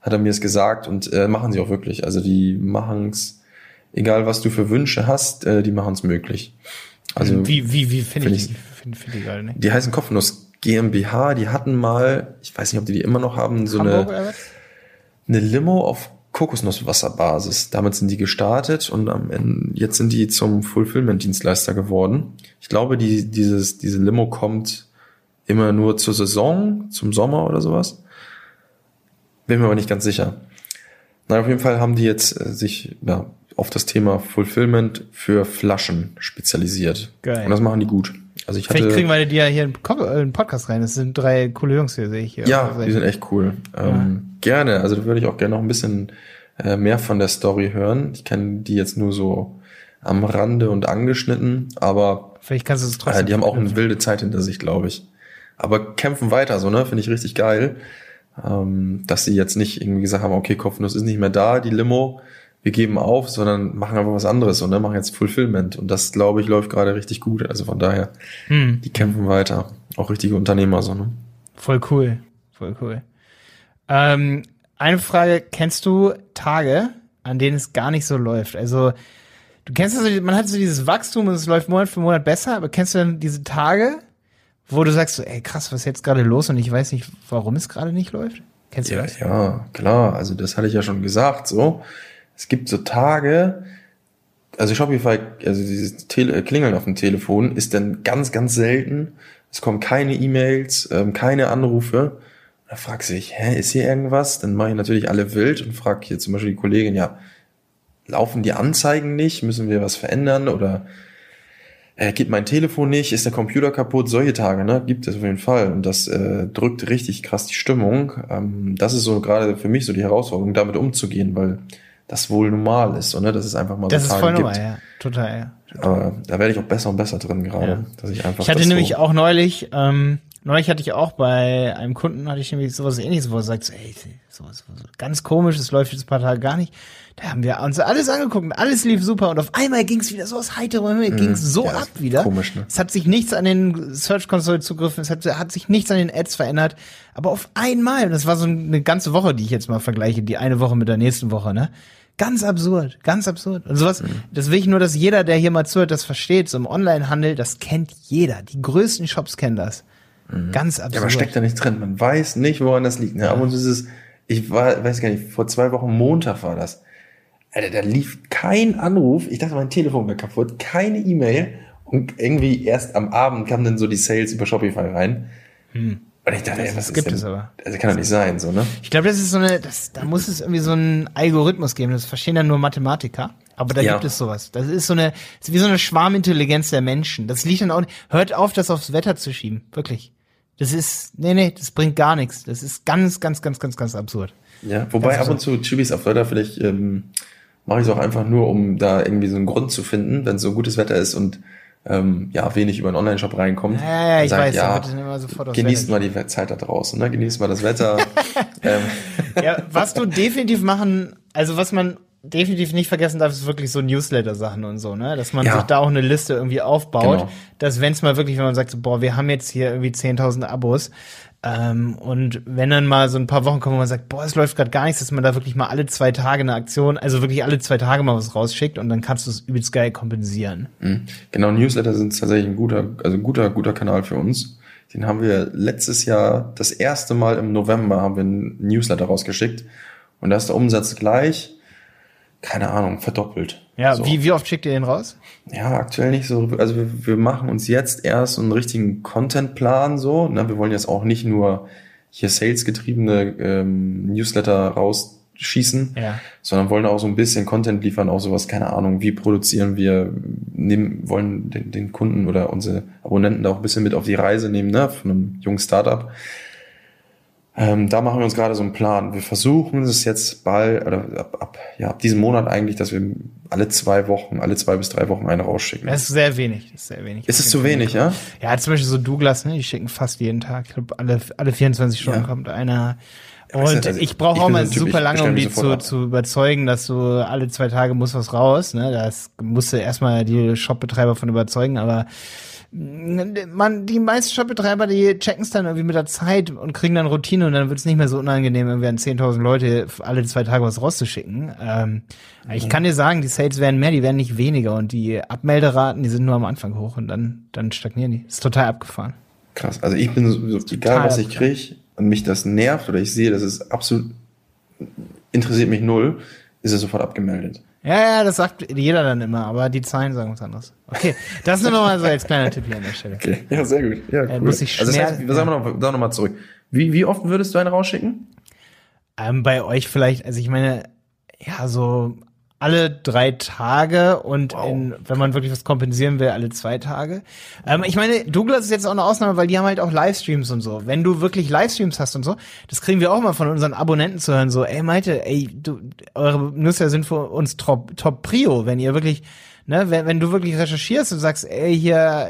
hat er mir es gesagt und äh, machen sie auch wirklich. Also die machen es, egal was du für Wünsche hast, äh, die machen es möglich. Also wie, wie, wie finde find ich, ich find, find ich geil, ne? Die heißen Kopfnuss GmbH, die hatten mal, ich weiß nicht, ob die die immer noch haben, so Hamburg eine, eine Limo auf Kokosnusswasserbasis. Damit sind die gestartet und am Ende, jetzt sind die zum Fulfillment-Dienstleister geworden. Ich glaube, die, dieses, diese Limo kommt immer nur zur Saison, zum Sommer oder sowas. Bin mir aber nicht ganz sicher. Na, auf jeden Fall haben die jetzt äh, sich ja, auf das Thema Fulfillment für Flaschen spezialisiert. Geil. Und das machen die gut. Also ich hatte, Vielleicht kriegen wir die ja hier in äh, den Podcast rein. Das sind drei coole Jungs hier, sehe ich hier. ja, Also, die sind echt cool. Ähm, Gerne. Also da würde ich auch gerne noch ein bisschen äh, mehr von der Story hören. Ich kenne die jetzt nur so am Rande und angeschnitten, aber Vielleicht kannst du es äh, trotzdem. die haben auch eine wilde Zeit hinter sich, glaube ich. Aber kämpfen weiter, so ne, finde ich richtig geil, ähm, dass sie jetzt nicht irgendwie gesagt haben, okay, Kopfnuss ist nicht mehr da, die Limo, wir geben auf, sondern machen einfach was anderes und ne, machen jetzt Fulfillment und das glaube ich läuft gerade richtig gut. Also von daher, Hm, die kämpfen weiter, auch richtige Unternehmer so ne. voll cool. Voll cool. Ähm, eine Frage, kennst du Tage, an denen es gar nicht so läuft? Also, du kennst also, man hat so dieses Wachstum und es läuft Monat für Monat besser, aber kennst du dann diese Tage, wo du sagst so, ey krass, was ist jetzt gerade los und ich weiß nicht, warum es gerade nicht läuft? Kennst du Ja, das? ja, klar. Also das hatte ich ja schon gesagt. So, es gibt so Tage. Also Shopify, also dieses Tele äh, Klingeln auf dem Telefon ist dann ganz, ganz selten. Es kommen keine E-Mails, ähm, keine Anrufe. Da fragst du dich, hä, ist hier irgendwas? Dann mache ich natürlich alle wild und frage hier zum Beispiel die Kollegin, ja, laufen die Anzeigen nicht? Müssen wir was verändern? Oder äh, geht mein Telefon nicht? Ist der Computer kaputt? Solche Tage, ne? Gibt es auf jeden Fall. Und das äh, drückt richtig krass die Stimmung. Ähm, das ist so gerade für mich so die Herausforderung, damit umzugehen, weil das wohl normal ist, so, ne? Das ist einfach mal Das so ist Tage voll normal, ja. Total, ja. Aber da werde ich auch besser und besser drin gerade, Ja. dass ich einfach. Ich hatte das nämlich so, auch neulich, ähm, neulich hatte ich auch bei einem Kunden, hatte ich nämlich sowas ähnliches, wo er sagt, so, ey, sowas, sowas ganz komisch, das läuft jetzt ein paar Tage gar nicht. Da haben wir uns alles angeguckt und alles lief super und auf einmal ging es wieder so aus heiterem Himmel, ging es so Mhm. Ja, ab ist wieder. komisch, ne? Es hat sich nichts an den Search Console zugriffen, es hat, hat sich nichts an den Ads verändert, aber auf einmal, und das war so eine ganze Woche, die ich jetzt mal vergleiche, die eine Woche mit der nächsten Woche, ne? Ganz absurd, ganz absurd. Und sowas, Mhm. das will ich nur, dass jeder, der hier mal zuhört, das versteht. So im Onlinehandel, das kennt jeder. Die größten Shops kennen das. Ganz absurd. Mhm. Ja, aber steckt da nicht drin. Man weiß nicht, woran das liegt. Ne? Aber uns ist es, ich war, weiß gar nicht, vor zwei Wochen Montag war das. Alter, da lief kein Anruf. Ich dachte, mein Telefon wäre kaputt. Keine E-Mail. Und irgendwie erst am Abend kamen dann so die Sales über Shopify rein. Und ich dachte, ey, was das gibt denn? es aber. Also kann doch nicht sein, so, ne? Ich glaube, das ist so eine, das, da muss es irgendwie so einen Algorithmus geben. Das verstehen dann nur Mathematiker. Aber da Ja. gibt es sowas. Das ist so eine, das ist wie so eine Schwarmintelligenz der Menschen. Das liegt dann auch, hört auf, das aufs Wetter zu schieben. Wirklich. Das ist, nee, nee, das bringt gar nichts. Das ist ganz, ganz, ganz, ganz, ganz absurd. Ja, wobei Das ab und zu Chibis auf Wetter vielleicht ähm, mache ich es auch einfach nur, um da irgendwie so einen Grund zu finden, wenn so gutes Wetter ist und ähm, ja wenig über einen Online-Shop reinkommt. Ja, ja, ich sag weiß, ja, dann immer sofort genießt mal die Zeit da draußen, ne? genießt mal das Wetter. ähm, Ja, was du definitiv machen, also was man definitiv nicht vergessen darf, ist wirklich so Newsletter-Sachen und so, ne? Dass man Ja. sich da auch eine Liste irgendwie aufbaut. Genau. Dass wenn es mal wirklich, wenn man sagt, so, boah, wir haben jetzt hier irgendwie 10.000 Abos, ähm, und wenn dann mal so ein paar Wochen kommen, wo man sagt, boah, es läuft gerade gar nichts, dass man da wirklich mal alle zwei Tage eine Aktion, also wirklich alle zwei Tage mal was rausschickt und dann kannst du es übelst geil kompensieren. Genau, Newsletter sind tatsächlich ein guter, also ein guter, guter Kanal für uns. Den haben wir letztes Jahr das erste Mal im November haben wir einen Newsletter rausgeschickt und da ist der Umsatz gleich, keine Ahnung, verdoppelt. Ja, So. wie, wie oft schickt ihr den raus? Ja, aktuell nicht so. Also wir, wir machen uns jetzt erst einen richtigen Contentplan so. Ne? Wir wollen jetzt auch nicht nur hier salesgetriebene ähm, Newsletter rausschießen, Ja. sondern wollen auch so ein bisschen Content liefern, auch sowas, keine Ahnung, wie produzieren wir, nehmen, wollen den, den Kunden oder unsere Abonnenten da auch ein bisschen mit auf die Reise nehmen, ne, von einem jungen Startup. Ähm, da machen wir uns gerade so einen Plan. Wir versuchen es jetzt bald, oder ab, ab, ja, ab diesem Monat eigentlich, dass wir alle zwei Wochen, alle zwei bis drei Wochen eine rausschicken. Das ist sehr wenig. Das ist sehr wenig. Ist es zu wenig, ja? Ja, zum Beispiel so Douglas, ne? Die schicken fast jeden Tag. Ich glaube, alle, alle 24 Stunden Ja. kommt einer. Und du, also ich brauche auch mal super lange, um die zu, ab. zu überzeugen, dass du alle zwei Tage muss was raus. Ne? Das musste erstmal die Shopbetreiber von überzeugen, aber man, die meisten Shopbetreiber, die checken es dann irgendwie mit der Zeit und kriegen dann Routine und dann wird es nicht mehr so unangenehm, irgendwie an 10.000 Leute alle zwei Tage was rauszuschicken. Ähm, Ich kann dir sagen, die Sales werden mehr, die werden nicht weniger und die Abmelderaten, die sind nur am Anfang hoch und dann, dann stagnieren die. ist total abgefahren. Krass. Also ich bin so, egal was ich kriege mich das nervt oder ich sehe, das ist absolut interessiert mich null, ist es sofort abgemeldet. Ja, ja, das sagt jeder dann immer, aber die Zahlen sagen was anderes. Okay, das nur noch mal so als kleiner Tipp hier an der Stelle. Okay. Ja, sehr gut. Ja, cool. muss ich also das heißt, wir sagen wir noch, sagen wir noch mal zurück. Wie, wie oft würdest du eine rausschicken? Ähm, bei euch vielleicht, also ich meine, ja, so alle drei Tage und wow. in, wenn man wirklich was kompensieren will, alle zwei Tage. Ähm, ich meine, Douglas ist jetzt auch eine Ausnahme, weil die haben halt auch Livestreams und so. Wenn du wirklich Livestreams hast und so, das kriegen wir auch mal von unseren Abonnenten zu hören, so, ey Malte, ey, du, eure Nutzer sind für uns top, top Prio, wenn ihr wirklich, ne, wenn, wenn du wirklich recherchierst und sagst, ey, hier,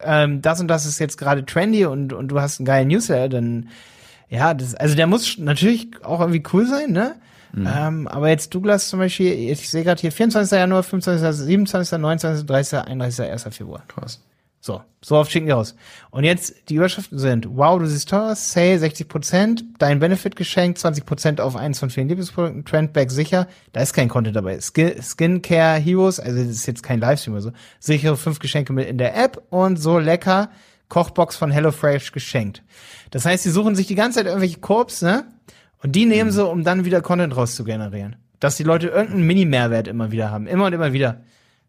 ähm, das und das ist jetzt gerade trendy und, und du hast einen geilen Newsletter, dann, ja, das, also der muss natürlich auch irgendwie cool sein, ne? Mhm. Ähm, aber jetzt Douglas zum Beispiel, ich sehe gerade hier 24. Januar, 25., 27., 29., 30., 31., 1. Februar. Krass. So, so oft schicken die raus. Und jetzt, die Überschriften sind, wow, du siehst toll aus, Sale 60%, dein Benefit geschenkt, 20% auf eins von vielen Lieblingsprodukten, Trendback sicher, da ist kein Content dabei. Skin, Skincare Heroes, also das ist jetzt kein Livestream oder so, sichere fünf Geschenke mit in der App und so lecker, Kochbox von HelloFresh geschenkt. Das heißt, sie suchen sich die ganze Zeit irgendwelche Korps, ne? Und die nehmen mhm. sie, um dann wieder Content raus zu generieren. Dass die Leute irgendeinen Mini-Mehrwert immer wieder haben. Immer und immer wieder.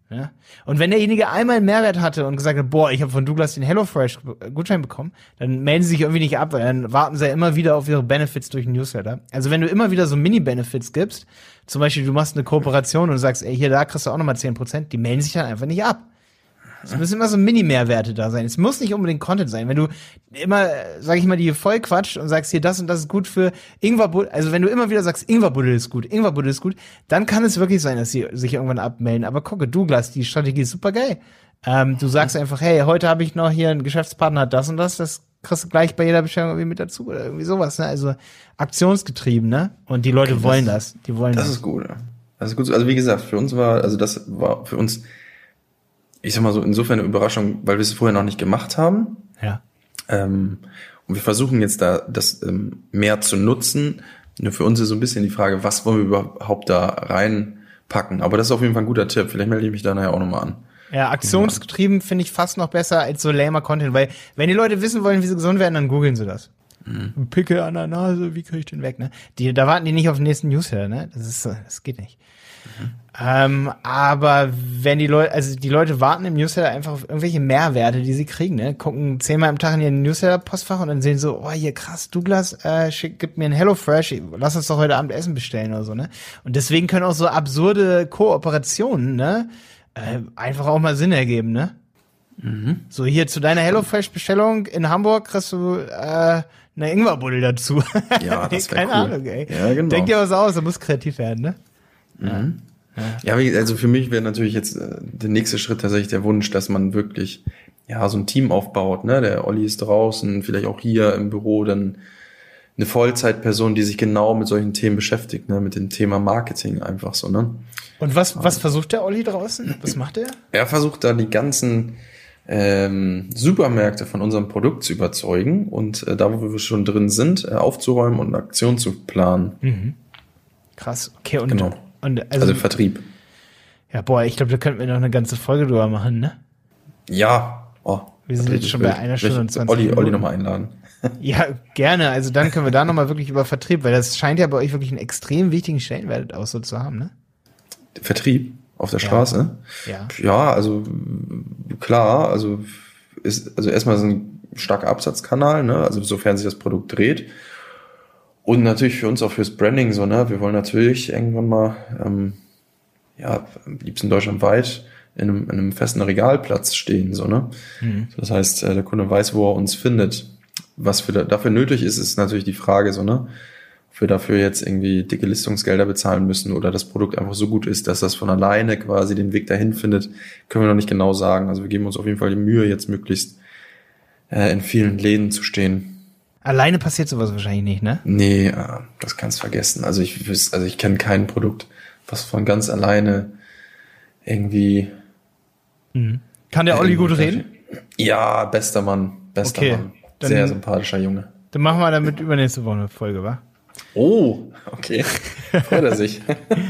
Ja? Und wenn derjenige einmal einen Mehrwert hatte und gesagt hat, boah, ich habe von Douglas den HelloFresh-Gutschein bekommen, dann melden sie sich irgendwie nicht ab, weil dann warten sie ja immer wieder auf ihre Benefits durch den Newsletter. Also wenn du immer wieder so Mini-Benefits gibst, zum Beispiel du machst eine Kooperation und sagst, ey, hier, da kriegst du auch nochmal 10%, die melden sich dann einfach nicht ab. Es müssen immer so Mini-Mehrwerte da sein. Es muss nicht unbedingt Content sein. Wenn du immer, sag ich mal, die voll quatscht und sagst hier, das und das ist gut für Ingwerbuddel, also wenn du immer wieder sagst, Ingwerbuddel ist gut, Ingwerbuddel ist gut, dann kann es wirklich sein, dass sie sich irgendwann abmelden. Aber gucke, Douglas, die Strategie ist super geil. Ähm, du sagst einfach, hey, heute habe ich noch hier einen Geschäftspartner, hat das und das, das kriegst du gleich bei jeder Bestellung irgendwie mit dazu oder irgendwie sowas, ne? Also aktionsgetrieben, ne? Und die Leute okay, wollen das. Die wollen das. Das ist gut, ja. Das ist gut. Also wie gesagt, für uns war, also das war für uns ich sag mal so, insofern eine Überraschung, weil wir es vorher noch nicht gemacht haben. Ja. Ähm, und wir versuchen jetzt da das ähm, mehr zu nutzen. Nur für uns ist so ein bisschen die Frage, was wollen wir überhaupt da reinpacken? Aber das ist auf jeden Fall ein guter Tipp. Vielleicht melde ich mich da nachher auch nochmal an. Ja, aktionsgetrieben finde ich fast noch besser als so lamer Content, weil wenn die Leute wissen wollen, wie sie gesund werden, dann googeln sie das. Mhm. Pickel an der Nase, wie kriege ich den weg, ne? Die, da warten die nicht auf den nächsten Newsletter, ne? Das ist, das geht nicht. Ähm, aber wenn die Leute, also die Leute warten im Newsletter einfach auf irgendwelche Mehrwerte, die sie kriegen, ne? Gucken zehnmal am Tag in ihren Newsletter-Postfach und dann sehen so, oh hier krass, Douglas, äh, schick, gib mir ein HelloFresh, lass uns doch heute Abend Essen bestellen oder so, ne? Und deswegen können auch so absurde Kooperationen, ne? Äh, einfach auch mal Sinn ergeben, ne? Mhm. So hier zu deiner HelloFresh-Bestellung in Hamburg kriegst du äh, eine Ingwerbuddel dazu. Ja, das Keine cool. Ahnung, ey. Ja, genau. Denk dir was aus, du musst kreativ werden, ne? Mhm. Ja, also für mich wäre natürlich jetzt äh, der nächste Schritt tatsächlich der Wunsch, dass man wirklich ja so ein Team aufbaut. Ne? Der Olli ist draußen, vielleicht auch hier im Büro dann eine Vollzeitperson, die sich genau mit solchen Themen beschäftigt, ne? mit dem Thema Marketing einfach so. Ne? Und was, was versucht der Olli draußen? Was macht er? Er versucht da die ganzen ähm, Supermärkte von unserem Produkt zu überzeugen und äh, da, wo wir schon drin sind, äh, aufzuräumen und eine Aktion zu planen. Mhm. Krass. Okay, und genau. Und also, also Vertrieb. Ja, boah, ich glaube, da könnten wir noch eine ganze Folge drüber machen, ne? Ja. Oh, wir sind jetzt schon bei einer Stunde und 20 Olli, Minuten. Olli nochmal einladen. Ja, gerne. Also dann können wir da nochmal wirklich über Vertrieb, weil das scheint ja bei euch wirklich einen extrem wichtigen Stellenwert auch so zu haben, ne? Vertrieb auf der Straße? Ja. Ja, also klar, also ist, also erstmal ist ein starker Absatzkanal, ne? Also sofern sich das Produkt dreht. Und natürlich für uns auch fürs Branding so, ne? Wir wollen natürlich irgendwann mal, ähm, ja, am liebsten deutschlandweit in einem, in einem festen Regalplatz stehen, so, ne? Mhm. Das heißt, äh, der Kunde weiß, wo er uns findet. Was für da, dafür nötig ist, ist natürlich die Frage, so, ne? Ob wir dafür jetzt irgendwie dicke Listungsgelder bezahlen müssen oder das Produkt einfach so gut ist, dass das von alleine quasi den Weg dahin findet, können wir noch nicht genau sagen. Also wir geben uns auf jeden Fall die Mühe, jetzt möglichst äh, in vielen Läden zu stehen. Alleine passiert sowas wahrscheinlich nicht, ne? Nee, äh, das kannst du vergessen. Also ich also ich kenne kein Produkt, was von ganz alleine irgendwie. Mhm. Kann der Olli gut reden? Ja, bester Mann, bester okay, Mann. Sehr sympathischer Junge. Dann machen wir damit übernächste Woche eine Folge, wa? Oh, okay. Freut er sich.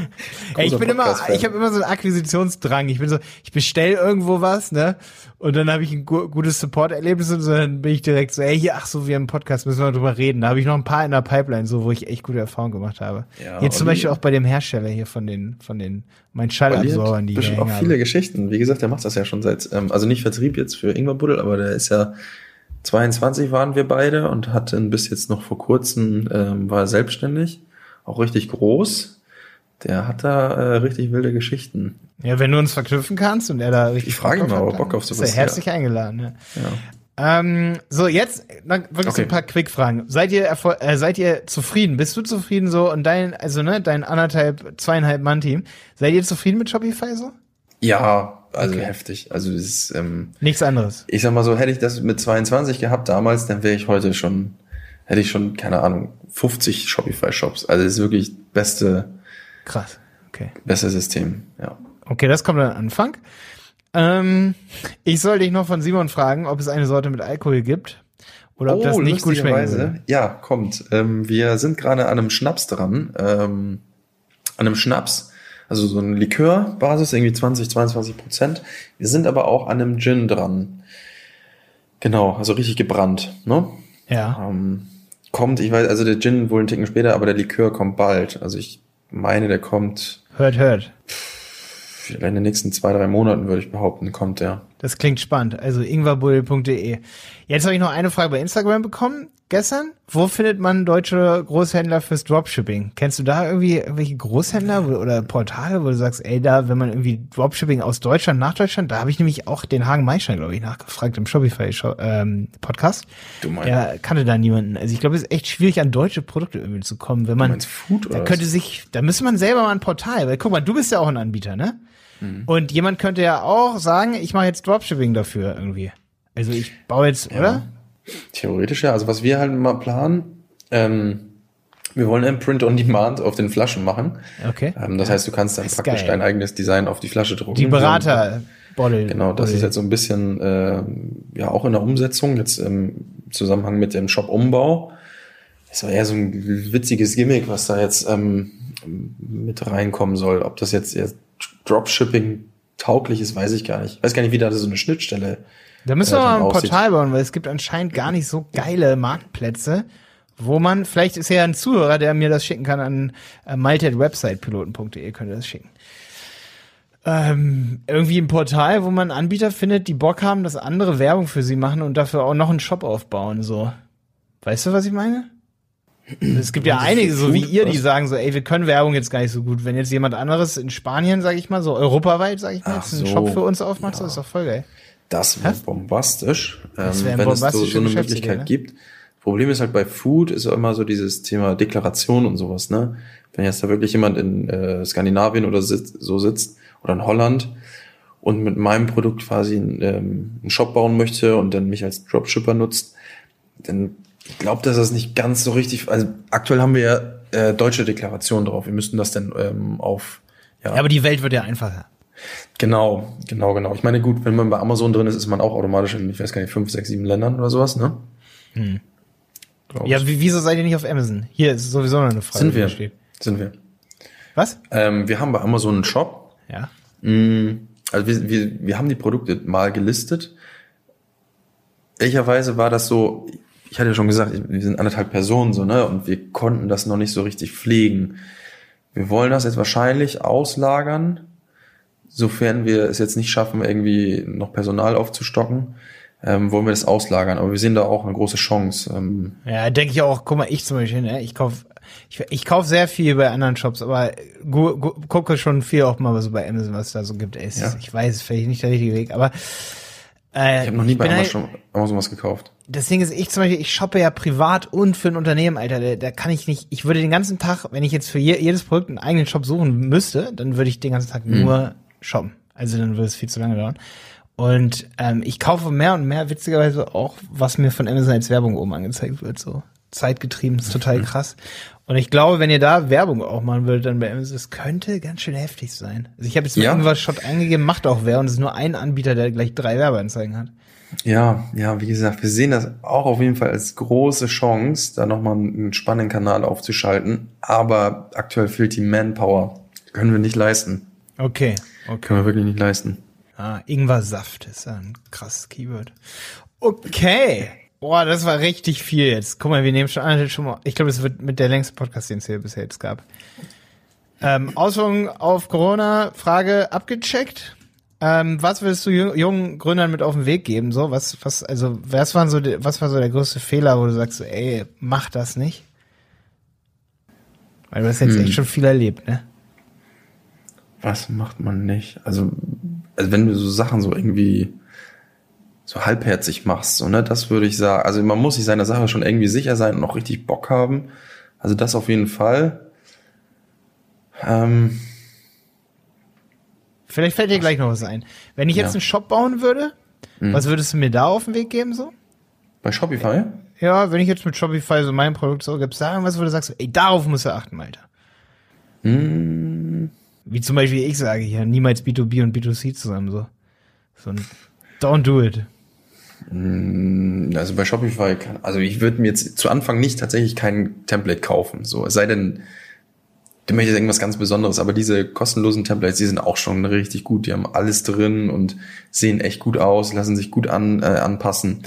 Ey, ich bin immer, ich habe immer so einen Akquisitionsdrang. Ich bin so, ich bestell irgendwo was, ne? Und dann habe ich ein gu gutes Support-Erlebnis und so, dann bin ich direkt so, ey, hier, ach so, wir haben einen Podcast, müssen wir drüber reden. Da habe ich noch ein paar in der Pipeline, so, wo ich echt gute Erfahrungen gemacht habe. Ja, Jetzt zum Beispiel auch bei dem Hersteller hier von den, von den, meinen Schallabsorbern, die ich auch viele habe. Geschichten. Wie gesagt, der macht das ja schon seit, ähm, also nicht Vertrieb jetzt für Ingwerbuddel, aber der ist ja 22 waren wir beide und hatten bis jetzt noch vor kurzem, ähm, war selbstständig, auch richtig groß. Der hat da äh, richtig wilde Geschichten. Ja, wenn du uns verknüpfen kannst und er da richtig Ich frage ihn mal, ob er Bock auf sowas Ist er herzlich eingeladen. Ne? Ja. Ähm, so, jetzt dann wirklich so Okay. ein paar Quick-Fragen. Seid ihr äh, seid ihr zufrieden? Bist du zufrieden so und dein, also ne, dein anderthalb, zweieinhalb Mann-Team, seid ihr zufrieden mit Shopify so? Ja, also Okay. heftig. Also es ist, ähm, Nichts anderes. ich sag mal so, hätte ich das mit 22 gehabt damals, dann wäre ich heute schon, hätte ich schon, keine Ahnung, 50 Shopify-Shops. Also es ist wirklich beste, Krass. Okay. beste System, ja. Okay, das kommt am Anfang. Ähm, ich soll dich noch von Simon fragen, ob es eine Sorte mit Alkohol gibt oder ob das nicht gut würde. Ja, kommt. Ähm, wir sind gerade an einem Schnaps dran, ähm, an einem Schnaps, also so eine Likörbasis, irgendwie 20, 22 Prozent. Wir sind aber auch an einem Gin dran. Genau, also richtig gebrannt, ne? Ja. Ähm, kommt, ich weiß, also der Gin wohl einen Ticken später, aber der Likör kommt bald. Also ich meine, der kommt Hört, hört. in den nächsten zwei, drei Monaten, würde ich behaupten, kommt der. Das klingt spannend. Also ingwerbull.de. Jetzt habe ich noch eine Frage bei Instagram bekommen. Gestern. Wo findet man deutsche Großhändler fürs Dropshipping? Kennst du da irgendwie irgendwelche Großhändler wo- oder Portale, wo du sagst, ey, da, wenn man irgendwie Dropshipping aus Deutschland nach Deutschland, da habe ich nämlich auch den Hagen Meister, glaube ich, nachgefragt im Shopify ähm, Podcast. Du meinst, Der kannte da niemanden. Also ich glaube, es ist echt schwierig, an deutsche Produkte irgendwie zu kommen, wenn man Food da oder könnte was? sich, da müsste man selber mal ein Portal, weil guck mal, du bist ja auch ein Anbieter, ne? Mhm. Und jemand könnte ja auch sagen, ich mache jetzt Dropshipping dafür irgendwie. Also ich baue jetzt, oder? Theoretisch ja. Also was wir halt mal planen, ähm, wir wollen ein Print on Demand auf den Flaschen machen. Okay. Ähm, das heißt, du kannst dann praktisch geil. dein eigenes Design auf die Flasche drucken. Die Berater Bottle. Genau, das Bottle. ist jetzt so ein bisschen äh, ja auch in der Umsetzung, jetzt im Zusammenhang mit dem Shop-Umbau. Das war eher so ein witziges Gimmick, was da jetzt ähm, mit reinkommen soll. Ob das jetzt, jetzt Dropshipping tauglich ist, weiß ich gar nicht. Ich weiß gar nicht, wie da so eine Schnittstelle Da müssen wir äh, mal ein aussieht. Portal bauen, weil es gibt anscheinend gar nicht so geile Marktplätze, wo man, vielleicht ist ja ein Zuhörer, der mir das schicken kann an äh, malte.websitepiloten.de, könnte das schicken. Ähm, irgendwie ein Portal, wo man Anbieter findet, die Bock haben, dass andere Werbung für sie machen und dafür auch noch einen Shop aufbauen, so. Weißt du, was ich meine? Es gibt ja einige, so wie ihr, die sagen so, ey, wir können Werbung jetzt gar nicht so gut. Wenn jetzt jemand anderes in Spanien, sag ich mal, so europaweit, sag ich mal, jetzt einen so. Shop für uns aufmacht, Ja. das ist doch voll geil. Das wäre bombastisch, Das ähm, wär ein wenn es so, so eine Möglichkeit ne? gibt. Problem ist halt bei Food ist immer so dieses Thema Deklaration und sowas, ne? Wenn jetzt da wirklich jemand in äh, Skandinavien oder sitz, so sitzt oder in Holland und mit meinem Produkt quasi einen, ähm, einen Shop bauen möchte und dann mich als Dropshipper nutzt, dann ich glaube, dass das nicht ganz so richtig. Also aktuell haben wir ja äh, deutsche Deklaration drauf. Wir müssten das dann ähm, auf ja, Ja, aber die Welt wird ja einfacher. Genau, genau, genau. Ich meine, gut, wenn man bei Amazon drin ist, ist man auch automatisch in, ich weiß gar nicht, fünf, sechs, sieben Ländern oder sowas, ne? Glaub Ja, wieso seid ihr nicht auf Amazon? Hier ist sowieso noch eine Frage. sind wir. Steht. Sind wir. Was? Ähm, wir haben bei Amazon einen Shop. Ja. Mm, Also wir, wir, wir haben die Produkte mal gelistet. Ehrlicherweise war das so, ich hatte ja schon gesagt, wir sind anderthalb Personen so, ne? Und wir konnten das noch nicht so richtig pflegen. Wir wollen das jetzt wahrscheinlich auslagern, sofern wir es jetzt nicht schaffen, irgendwie noch Personal aufzustocken, ähm, wollen wir das auslagern. Aber wir sehen da auch eine große Chance. Ähm, Ja, denke ich auch. Guck mal, ich zum Beispiel, ne? Ich kauf, ich, ich kauf sehr viel bei anderen Shops, aber gu, gu, gucke schon viel auch mal so bei Amazon, was es da so gibt. Ey, Ja. Ich weiß, vielleicht nicht der richtige Weg, aber äh, ich habe noch nie bei bin halt- Amazon, Amazon was gekauft. das Ding ist, ich zum Beispiel, ich shoppe ja privat und für ein Unternehmen, Alter. Da, da kann ich nicht, ich würde den ganzen Tag, wenn ich jetzt für je, jedes Produkt einen eigenen Shop suchen müsste, dann würde ich den ganzen Tag Mhm. nur shoppen. Also dann würde es viel zu lange dauern. Und ähm, ich kaufe mehr und mehr, witzigerweise auch, was mir von Amazon als Werbung oben angezeigt wird. So zeitgetrieben, ist total Mhm. krass. Und ich glaube, wenn ihr da Werbung auch machen würdet, dann bei Amazon, das könnte ganz schön heftig sein. Also ich habe jetzt Ja. irgendwas Shop eingegeben, macht auch wer und es ist nur ein Anbieter, der gleich drei Werbeanzeigen hat. Ja, ja, wie gesagt, wir sehen das auch auf jeden Fall als große Chance, da nochmal einen spannenden Kanal aufzuschalten. Aber aktuell fehlt die Manpower. Können wir nicht leisten. Okay, okay. Können wir wirklich nicht leisten. Ah, Ingwer-Saft ist ja ein krasses Keyword. Okay. Boah, das war richtig viel jetzt. Guck mal, wir nehmen schon schon mal. Ich glaube, das wird mit der längste Podcast, den es hier bisher jetzt gab. Ähm, Auswirkungen auf Corona, Frage abgecheckt. Ähm, was würdest du jung- jungen Gründern mit auf den Weg geben? So, was, was, also, was waren so, was war so der größte Fehler, wo du sagst, so, ey, mach das nicht? Weil du hast jetzt Hm. echt schon viel erlebt, ne? Was macht man nicht? Also, also wenn du so Sachen so irgendwie so halbherzig machst, so, ne, das würde ich sagen. Also man muss sich seiner Sache schon irgendwie sicher sein und auch richtig Bock haben. Also das auf jeden Fall. Ähm, Vielleicht fällt dir gleich noch was ein. Wenn ich jetzt Ja. einen Shop bauen würde, Mhm. was würdest du mir da auf den Weg geben so? bei Shopify? Ja, wenn ich jetzt mit Shopify so mein Produkt so gibst, da irgendwas, wo du sagst, ey, darauf musst du achten, Alter. Hm, Wie zum Beispiel ich sage hier, niemals B2B und B2C zusammen so. So ein Don't do it. Also bei Shopify kann, also ich würde mir jetzt zu Anfang nicht tatsächlich kein Template kaufen. So, es sei denn, du möchtest irgendwas ganz Besonderes, aber diese kostenlosen Templates, die sind auch schon richtig gut. Die haben alles drin und sehen echt gut aus, lassen sich gut an, äh, anpassen.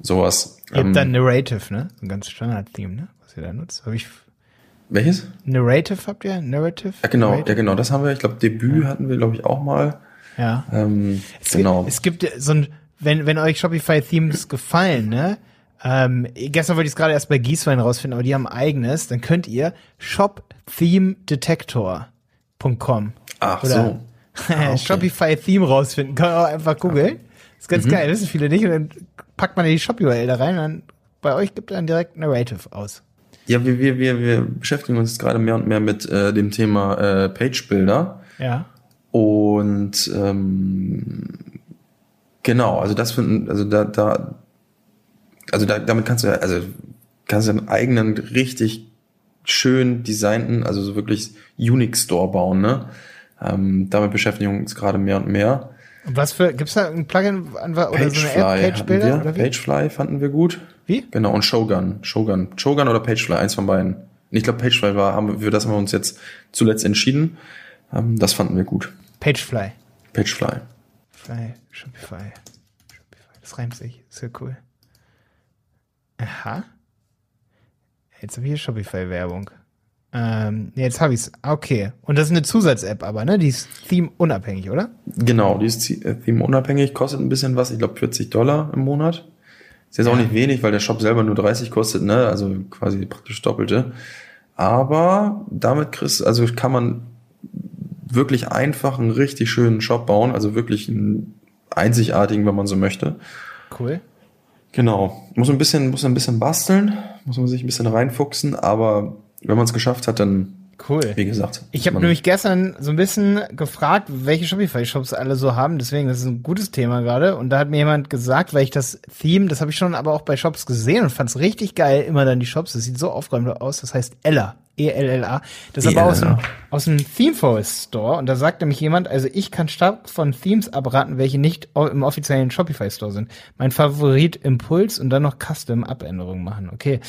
Sowas. Ihr habt Ähm, dann Narrative, ne? So ein ganz Standard-Theme, ne? Was ihr da nutzt. Hab ich welches? Narrative habt ihr? Narrative? Ja, genau, Narrative? ja, genau, das haben wir. Ich glaube, Debüt hatten wir, glaube ich, auch mal. Ja. Ähm, Es genau. Gibt, es gibt so ein, wenn, wenn euch Shopify-Themes gefallen, ne? Ähm, gestern wollte ich es gerade erst bei Gießwein rausfinden, aber die haben ein eigenes, dann könnt ihr shopthemedetector.com Ach oder so. Ah, okay. Shopify-Theme rausfinden. Kann man auch einfach googeln. Ist ganz Mhm. geil, wissen viele nicht. Und dann packt man die Shop-URL da rein und dann bei euch gibt er dann direkt Narrative aus. Ja, wir, wir, wir, wir beschäftigen uns jetzt gerade mehr und mehr mit äh, dem Thema äh, Page-Builder. Ja. Und ähm, genau, also das finden, also da, da, also da, damit kannst du ja, also kannst du einen eigenen richtig schön designten, also so wirklich Unique Store bauen, ne? Ähm, damit beschäftigen wir uns gerade mehr und mehr. Und was für, gibt's da ein Plugin an, oder so eine Pagefly App, Page-Builder? wir. Oder wie? Pagefly fanden wir gut. Wie? Genau, und Shogun. Shogun. Shogun oder Pagefly, eins von beiden. Ich glaube, Pagefly war, haben wir, für das haben wir uns jetzt zuletzt entschieden. Ähm, das fanden wir gut. Pagefly. Pagefly. Fly, Shopify. Shopify. Das reimt sich. Ist ja cool. Aha. Jetzt habe ich hier Shopify-Werbung. Ähm, jetzt habe ich's. Okay. Und das ist eine Zusatz-App aber, ne? Die ist theme-unabhängig, oder? Genau, die ist äh, theme-unabhängig, kostet ein bisschen was, ich glaube 40 Dollar im Monat. Ist jetzt auch nicht wenig, weil der Shop selber nur 30 kostet, ne? Also quasi praktisch doppelte. Aber damit kriegst, also kann man wirklich einfach einen richtig schönen Shop bauen, also wirklich einen einzigartigen, wenn man so möchte. Cool. Genau. Muss ein bisschen, muss ein bisschen basteln, muss man sich ein bisschen reinfuchsen, aber wenn man es geschafft hat, dann, Cool. wie gesagt. Ich habe nämlich gestern so ein bisschen gefragt, welche Shopify-Shops alle so haben. Deswegen, das ist ein gutes Thema gerade. Und da hat mir jemand gesagt, weil ich das Theme, das habe ich schon aber auch bei Shops gesehen und fand es richtig geil, immer dann die Shops. Das sieht so aufgeräumt aus. Das heißt Ella. E-L-L-A. Das ist aber aus dem, E-L-L-A. aus dem Theme Forest Store. Und da sagt nämlich jemand, also ich kann stark von Themes abraten, welche nicht im offiziellen Shopify Store sind. Mein Favorit Impuls und dann noch Custom Abänderungen machen. Okay.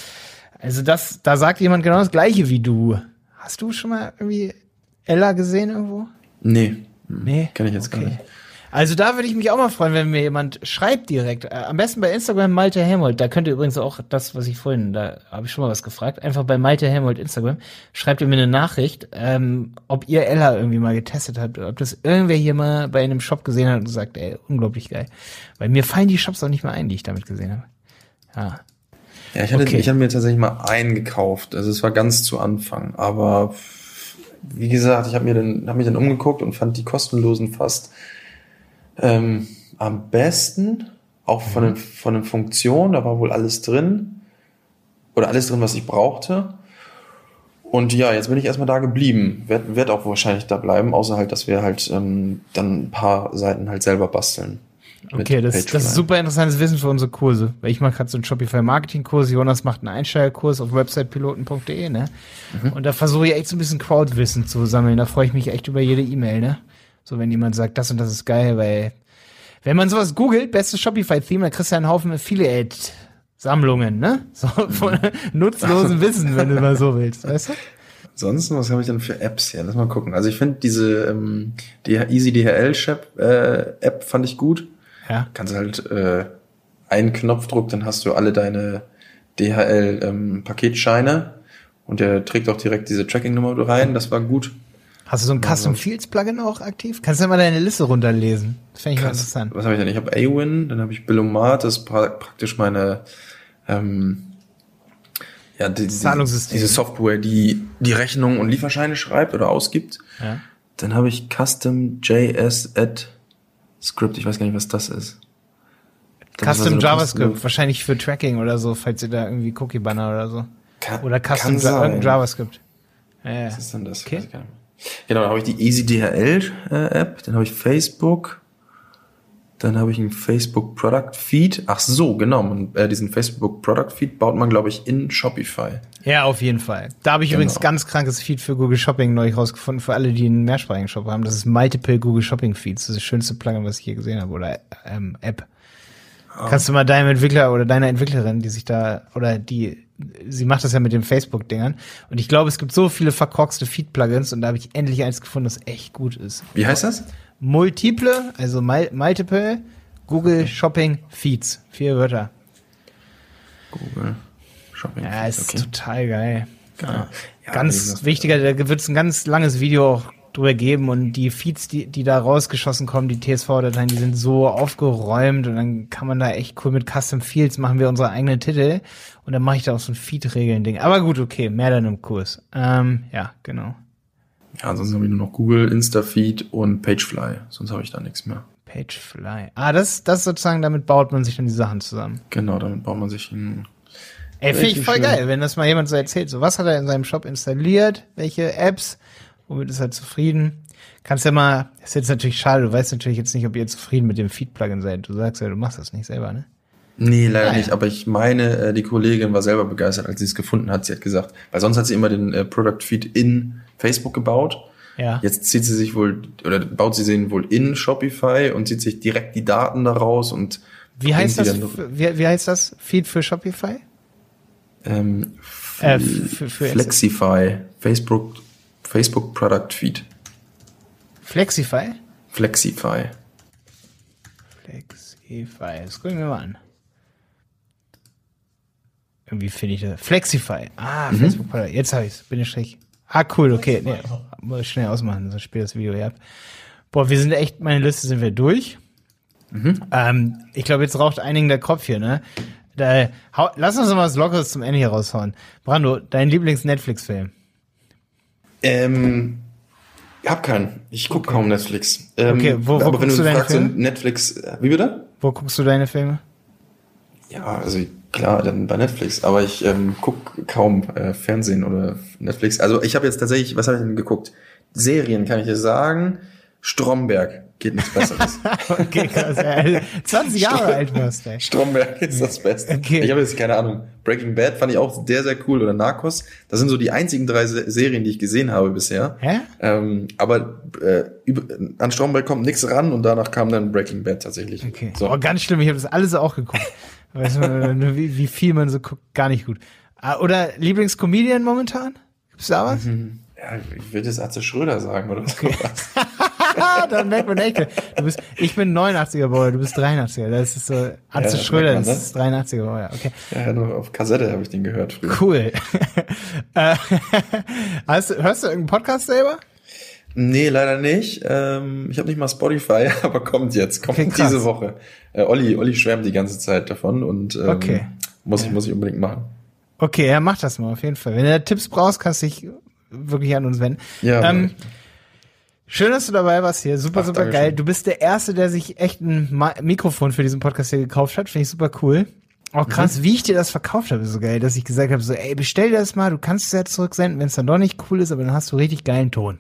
Also das, da sagt jemand genau das Gleiche wie du. Hast du schon mal irgendwie Ella gesehen irgendwo? Nee. Nee. Kenn ich jetzt gar nicht. Also da würde ich mich auch mal freuen, wenn mir jemand schreibt direkt. Äh, am besten bei Instagram Malte Helmold. Da könnt ihr übrigens auch das, was ich vorhin, da habe ich schon mal was gefragt. Einfach bei Malte Helmold Instagram. Schreibt ihr mir eine Nachricht, ähm, ob ihr Ella irgendwie mal getestet habt. Oder ob das irgendwer hier mal bei einem Shop gesehen hat und gesagt, ey, unglaublich geil. Weil mir fallen die Shops auch nicht mehr ein, die ich damit gesehen habe. Ja. Ja, ich hatte, Okay. ich hatte mir tatsächlich mal einen gekauft. Also es war ganz zu Anfang. Aber wie gesagt, ich habe mir dann, habe mich dann umgeguckt und fand die kostenlosen fast ähm, am besten. Auch von den, von den Funktionen, da war wohl alles drin. Oder alles drin, was ich brauchte. Und ja, jetzt bin ich erstmal da geblieben. Werd, werd auch wahrscheinlich da bleiben, außer halt, dass wir halt ähm, dann ein paar Seiten halt selber basteln. Okay, das, das ist super interessantes Wissen für unsere Kurse. Weil ich mache gerade so einen Shopify-Marketing-Kurs, Jonas macht einen Einsteigerkurs auf websitepiloten.de, ne? Und da versuche ich echt so ein bisschen Crowdwissen zu sammeln. Da freue ich mich echt über jede E-Mail, ne? So, wenn jemand sagt, das und das ist geil, weil wenn man sowas googelt, bestes Shopify-Theme, dann kriegst du einen Haufen Affiliate-Sammlungen, ne? So von nutzlosen Wissen, wenn du mal so willst, weißt du? Ansonsten, was habe ich denn für Apps hier? Lass mal gucken. Also ich finde diese ähm, die Easy DHL äh, App fand ich gut. Ja. Kannst halt äh, einen Knopfdruck, dann hast du alle deine DHL ähm, Paketscheine und der trägt auch direkt diese Tracking-Nummer rein. Das war gut. Hast du so ein Custom Fields Plugin auch aktiv? Kannst du mal deine Liste runterlesen? Das fände ich mal Krass. interessant. Was habe ich denn? Ich habe Awin, dann habe ich Billomat, das ist pra praktisch meine ähm, ja, die, die, Zahlungssystem. diese Software, die die Rechnung und Lieferscheine schreibt oder ausgibt. Ja. Dann habe ich Custom JS Add Script. Ich weiß gar nicht, was das ist. Das Custom so JavaScript, wahrscheinlich für Tracking oder so, falls ihr da irgendwie Cookie Banner oder so. Kann, oder Custom ja, JavaScript. Ja, Was ist denn das? Okay. Genau, dann habe ich die Easy DHL äh, App, dann habe ich Facebook, dann habe ich einen Facebook Product Feed. Ach so, genau. Und, äh, diesen Facebook Product Feed baut man, glaube ich, in Shopify. Ja, auf jeden Fall. Da habe ich genau. übrigens ganz krankes Feed für Google Shopping neulich rausgefunden, für alle, die einen mehrsprachigen Shop haben. Das ist Multiple Google Shopping Feeds. Das ist das schönste Plugin, was ich je gesehen habe. Oder ähm, App. Oh. Kannst du mal deinem Entwickler oder deiner Entwicklerin, die sich da, oder die, sie macht das ja mit den Facebook-Dingern. Und ich glaube, es gibt so viele verkorkste Feed-Plugins und da habe ich endlich eins gefunden, das echt gut ist. Wie heißt das? Multiple, also multiple Google Shopping Feeds. Vier Wörter. Google Shopping Ja, ist okay. total geil. Ja. Ja, ganz wichtiger, da wird es ein ganz langes Video auch drüber geben und die Feeds, die, die da rausgeschossen kommen, die TSV-Dateien, die sind so aufgeräumt und dann kann man da echt cool mit Custom Fields machen wir unsere eigenen Titel und dann mache ich da auch so ein Feed-Regeln-Ding. Aber gut, okay, mehr dann im Kurs. Ähm, ja, genau. Ja, ansonsten habe ich nur noch Google, Instafeed und Pagefly. Sonst habe ich da nichts mehr. Pagefly. Ah, das, das sozusagen, damit baut man sich dann die Sachen zusammen. Genau, damit baut man sich ein. Ey, finde ich voll geil, wenn das mal jemand so erzählt. So, was hat er in seinem Shop installiert? Welche Apps? Womit ist er zufrieden? Kannst ja mal, das ist jetzt natürlich schade, du weißt natürlich jetzt nicht, ob ihr zufrieden mit dem Feed-Plugin seid. Du sagst ja, du machst das nicht selber, ne? Nee, leider ah, nicht. Aber ich meine, äh, die Kollegin war selber begeistert, als sie es gefunden hat. Sie hat gesagt, weil sonst hat sie immer den äh, Product Feed in Facebook gebaut. Ja. Jetzt zieht sie sich wohl oder baut sie den wohl in Shopify und zieht sich direkt die Daten daraus und wie heißt das? Wie, wie, heißt das? Feed für Shopify? Ähm, äh, für, für Flexify, Facebook, Facebook Product Feed. Flexify? Flexify. Flexify. Das gucken wir mal an. Irgendwie finde ich das. Flexify. Ah, mhm. Facebook Product. Jetzt habe ich es. Bin ich schlecht. Ah, cool, okay. Nee, muss ich schnell ausmachen, sonst spielt das Video ja ab. Boah, wir sind echt, meine Liste sind wir durch. Mhm. Ähm, ich glaube, jetzt raucht einigen der Kopf hier, ne? Da, hau, lass uns mal was Lockeres zum Ende hier raushauen. Brando, dein Lieblings-Netflix-Film? Ähm, ich hab keinen. Ich guck kaum Netflix. Ähm, okay, wo, wo aber wenn du, du fragst, Netflix, äh, wie bitte? Wo guckst du deine Filme? Ja, also Klar, dann bei Netflix, aber ich ähm, guck kaum äh, Fernsehen oder Netflix. Also ich habe jetzt tatsächlich, was habe ich denn geguckt? Serien kann ich dir sagen. Stromberg geht nichts Besseres. okay, krass. Ja. 20 Jahre alt warst du. Stromberg ist das Beste. Okay. Ich habe jetzt keine Ahnung. Breaking Bad fand ich auch sehr, sehr cool oder Narcos. Das sind so die einzigen drei Serien, die ich gesehen habe bisher. Hä? Ähm, aber äh, an Stromberg kommt nichts ran und danach kam dann Breaking Bad tatsächlich. Okay. So. Oh, ganz schlimm. Ich habe das alles auch geguckt. Weißt du, wie, wie viel man so guckt, gar nicht gut. Ah, oder Lieblingscomedian momentan? Gibt's da was? Mhm. Ja, ich würde jetzt Atze Schröder sagen oder okay. Dann merkt man echt, du bist, ich bin 89er Bauer, du bist 83er. Das ist so, Atze ja, Schröder, das, ist 83er Bauer, okay. Ja, nur auf Kassette habe ich den gehört früher. Cool. Äh, hast, hörst du irgendeinen Podcast selber? Nee, leider nicht. Ähm, ich habe nicht mal Spotify, aber kommt jetzt, kommt okay, diese Woche. Äh, Olli, Olli schwärmt die ganze Zeit davon und ähm, okay. muss, ich, muss ich unbedingt machen. Okay, ja, mach das mal auf jeden Fall. Wenn du Tipps brauchst, kannst du dich wirklich an uns wenden. Ja. Ähm, schön, dass du dabei warst hier. Super, Ach, super geil. Schön. Du bist der Erste, der sich echt ein Ma Mikrofon für diesen Podcast hier gekauft hat. Finde ich super cool. Auch krass, mhm. wie ich dir das verkauft habe, ist so geil, dass ich gesagt habe, so, ey, bestell dir das mal, du kannst es ja zurücksenden, wenn es dann doch nicht cool ist, aber dann hast du richtig geilen Ton.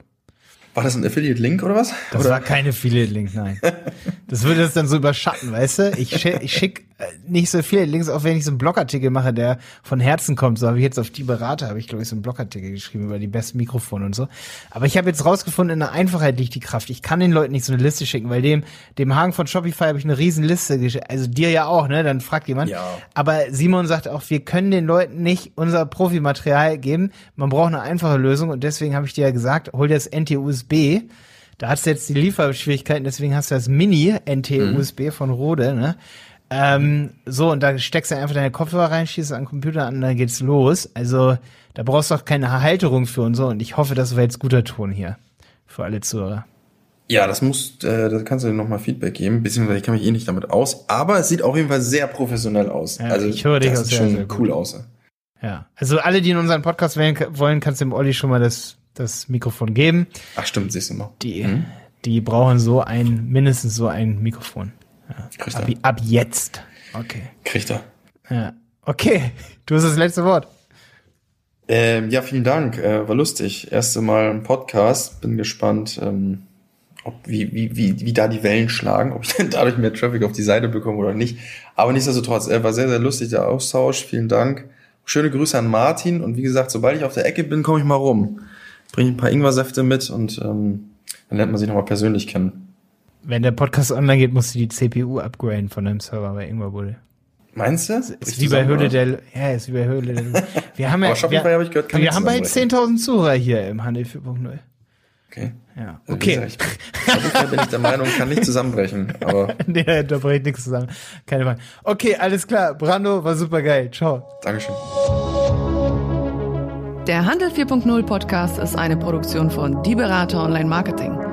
War das ein Affiliate-Link oder was? Das oder? war kein Affiliate-Link, nein. das würde das dann so überschatten, weißt du? Ich, schick, ich schick nicht so viele Links, auch wenn ich so einen Blogartikel mache, der von Herzen kommt. So habe ich jetzt auf die Berater, habe ich glaube ich so einen Blogartikel geschrieben über die besten Mikrofone und so. Aber ich habe jetzt rausgefunden, in der Einfachheit liegt die Kraft. Ich kann den Leuten nicht so eine Liste schicken, weil dem dem Hagen von Shopify habe ich eine riesen Liste geschickt. Also dir ja auch, ne? Dann fragt jemand. Ja. Aber Simon sagt auch, wir können den Leuten nicht unser Profimaterial geben. Man braucht eine einfache Lösung und deswegen habe ich dir ja gesagt, hol dir das NT-USB. Da hast du jetzt die Lieferschwierigkeiten, deswegen hast du das Mini-NT-USB mhm. von Rode, ne? Ähm, so, und da steckst du einfach deine Kopfhörer rein, schießt an den Computer an, und dann geht's los. Also, da brauchst du auch keine Halterung für und so. Und ich hoffe, das war jetzt guter Ton hier. Für alle Zuhörer. Ja, das muss, äh, da kannst du dir nochmal Feedback geben, beziehungsweise ich kann mich eh nicht damit aus. Aber es sieht auf jeden Fall sehr professionell aus. Ja, also, ich höre dich das sieht schon sehr, cool aus. Ja, also alle, die in unseren Podcast wählen wollen, kannst du dem Olli schon mal das das Mikrofon geben. Ach stimmt, siehst du mal. Die, die brauchen so ein, mindestens so ein Mikrofon. Ja. Kriegt Ab, er. ab jetzt. Okay. Kriegt er. Ja. Okay, du hast das letzte Wort. Ähm, ja, vielen Dank. Äh, war lustig. Erste Mal ein Podcast. Bin gespannt, ähm, ob, wie, wie, wie, wie da die Wellen schlagen, ob ich denn dadurch mehr Traffic auf die Seite bekomme oder nicht. Aber nichtsdestotrotz, äh, war sehr, sehr lustig der Austausch. Vielen Dank. Schöne Grüße an Martin. Und wie gesagt, sobald ich auf der Ecke bin, komme ich mal rum. Bringe ein paar Ingwersäfte mit und ähm, dann lernt man sich nochmal persönlich kennen. Wenn der Podcast online geht, musst du die CPU upgraden von deinem Server bei Ingwerbude. Meinst du? Ist wie bei Höhle der, ja, ist wie bei Höhle der, wir haben ja, wir, habe ich gehört, wir haben bald zusammenbrechen. 10.000 Zuhörer hier im Handel 4.0. Okay. Ja, Also, okay. gesagt, ich- bin ich der Meinung, kann nicht zusammenbrechen. Aber nee, da bringt nichts zusammen. Keine Frage. Okay, alles klar. Brando war super geil. Ciao. Dankeschön. Der Handel 4.0 Podcast ist eine Produktion von Die Berater Online Marketing.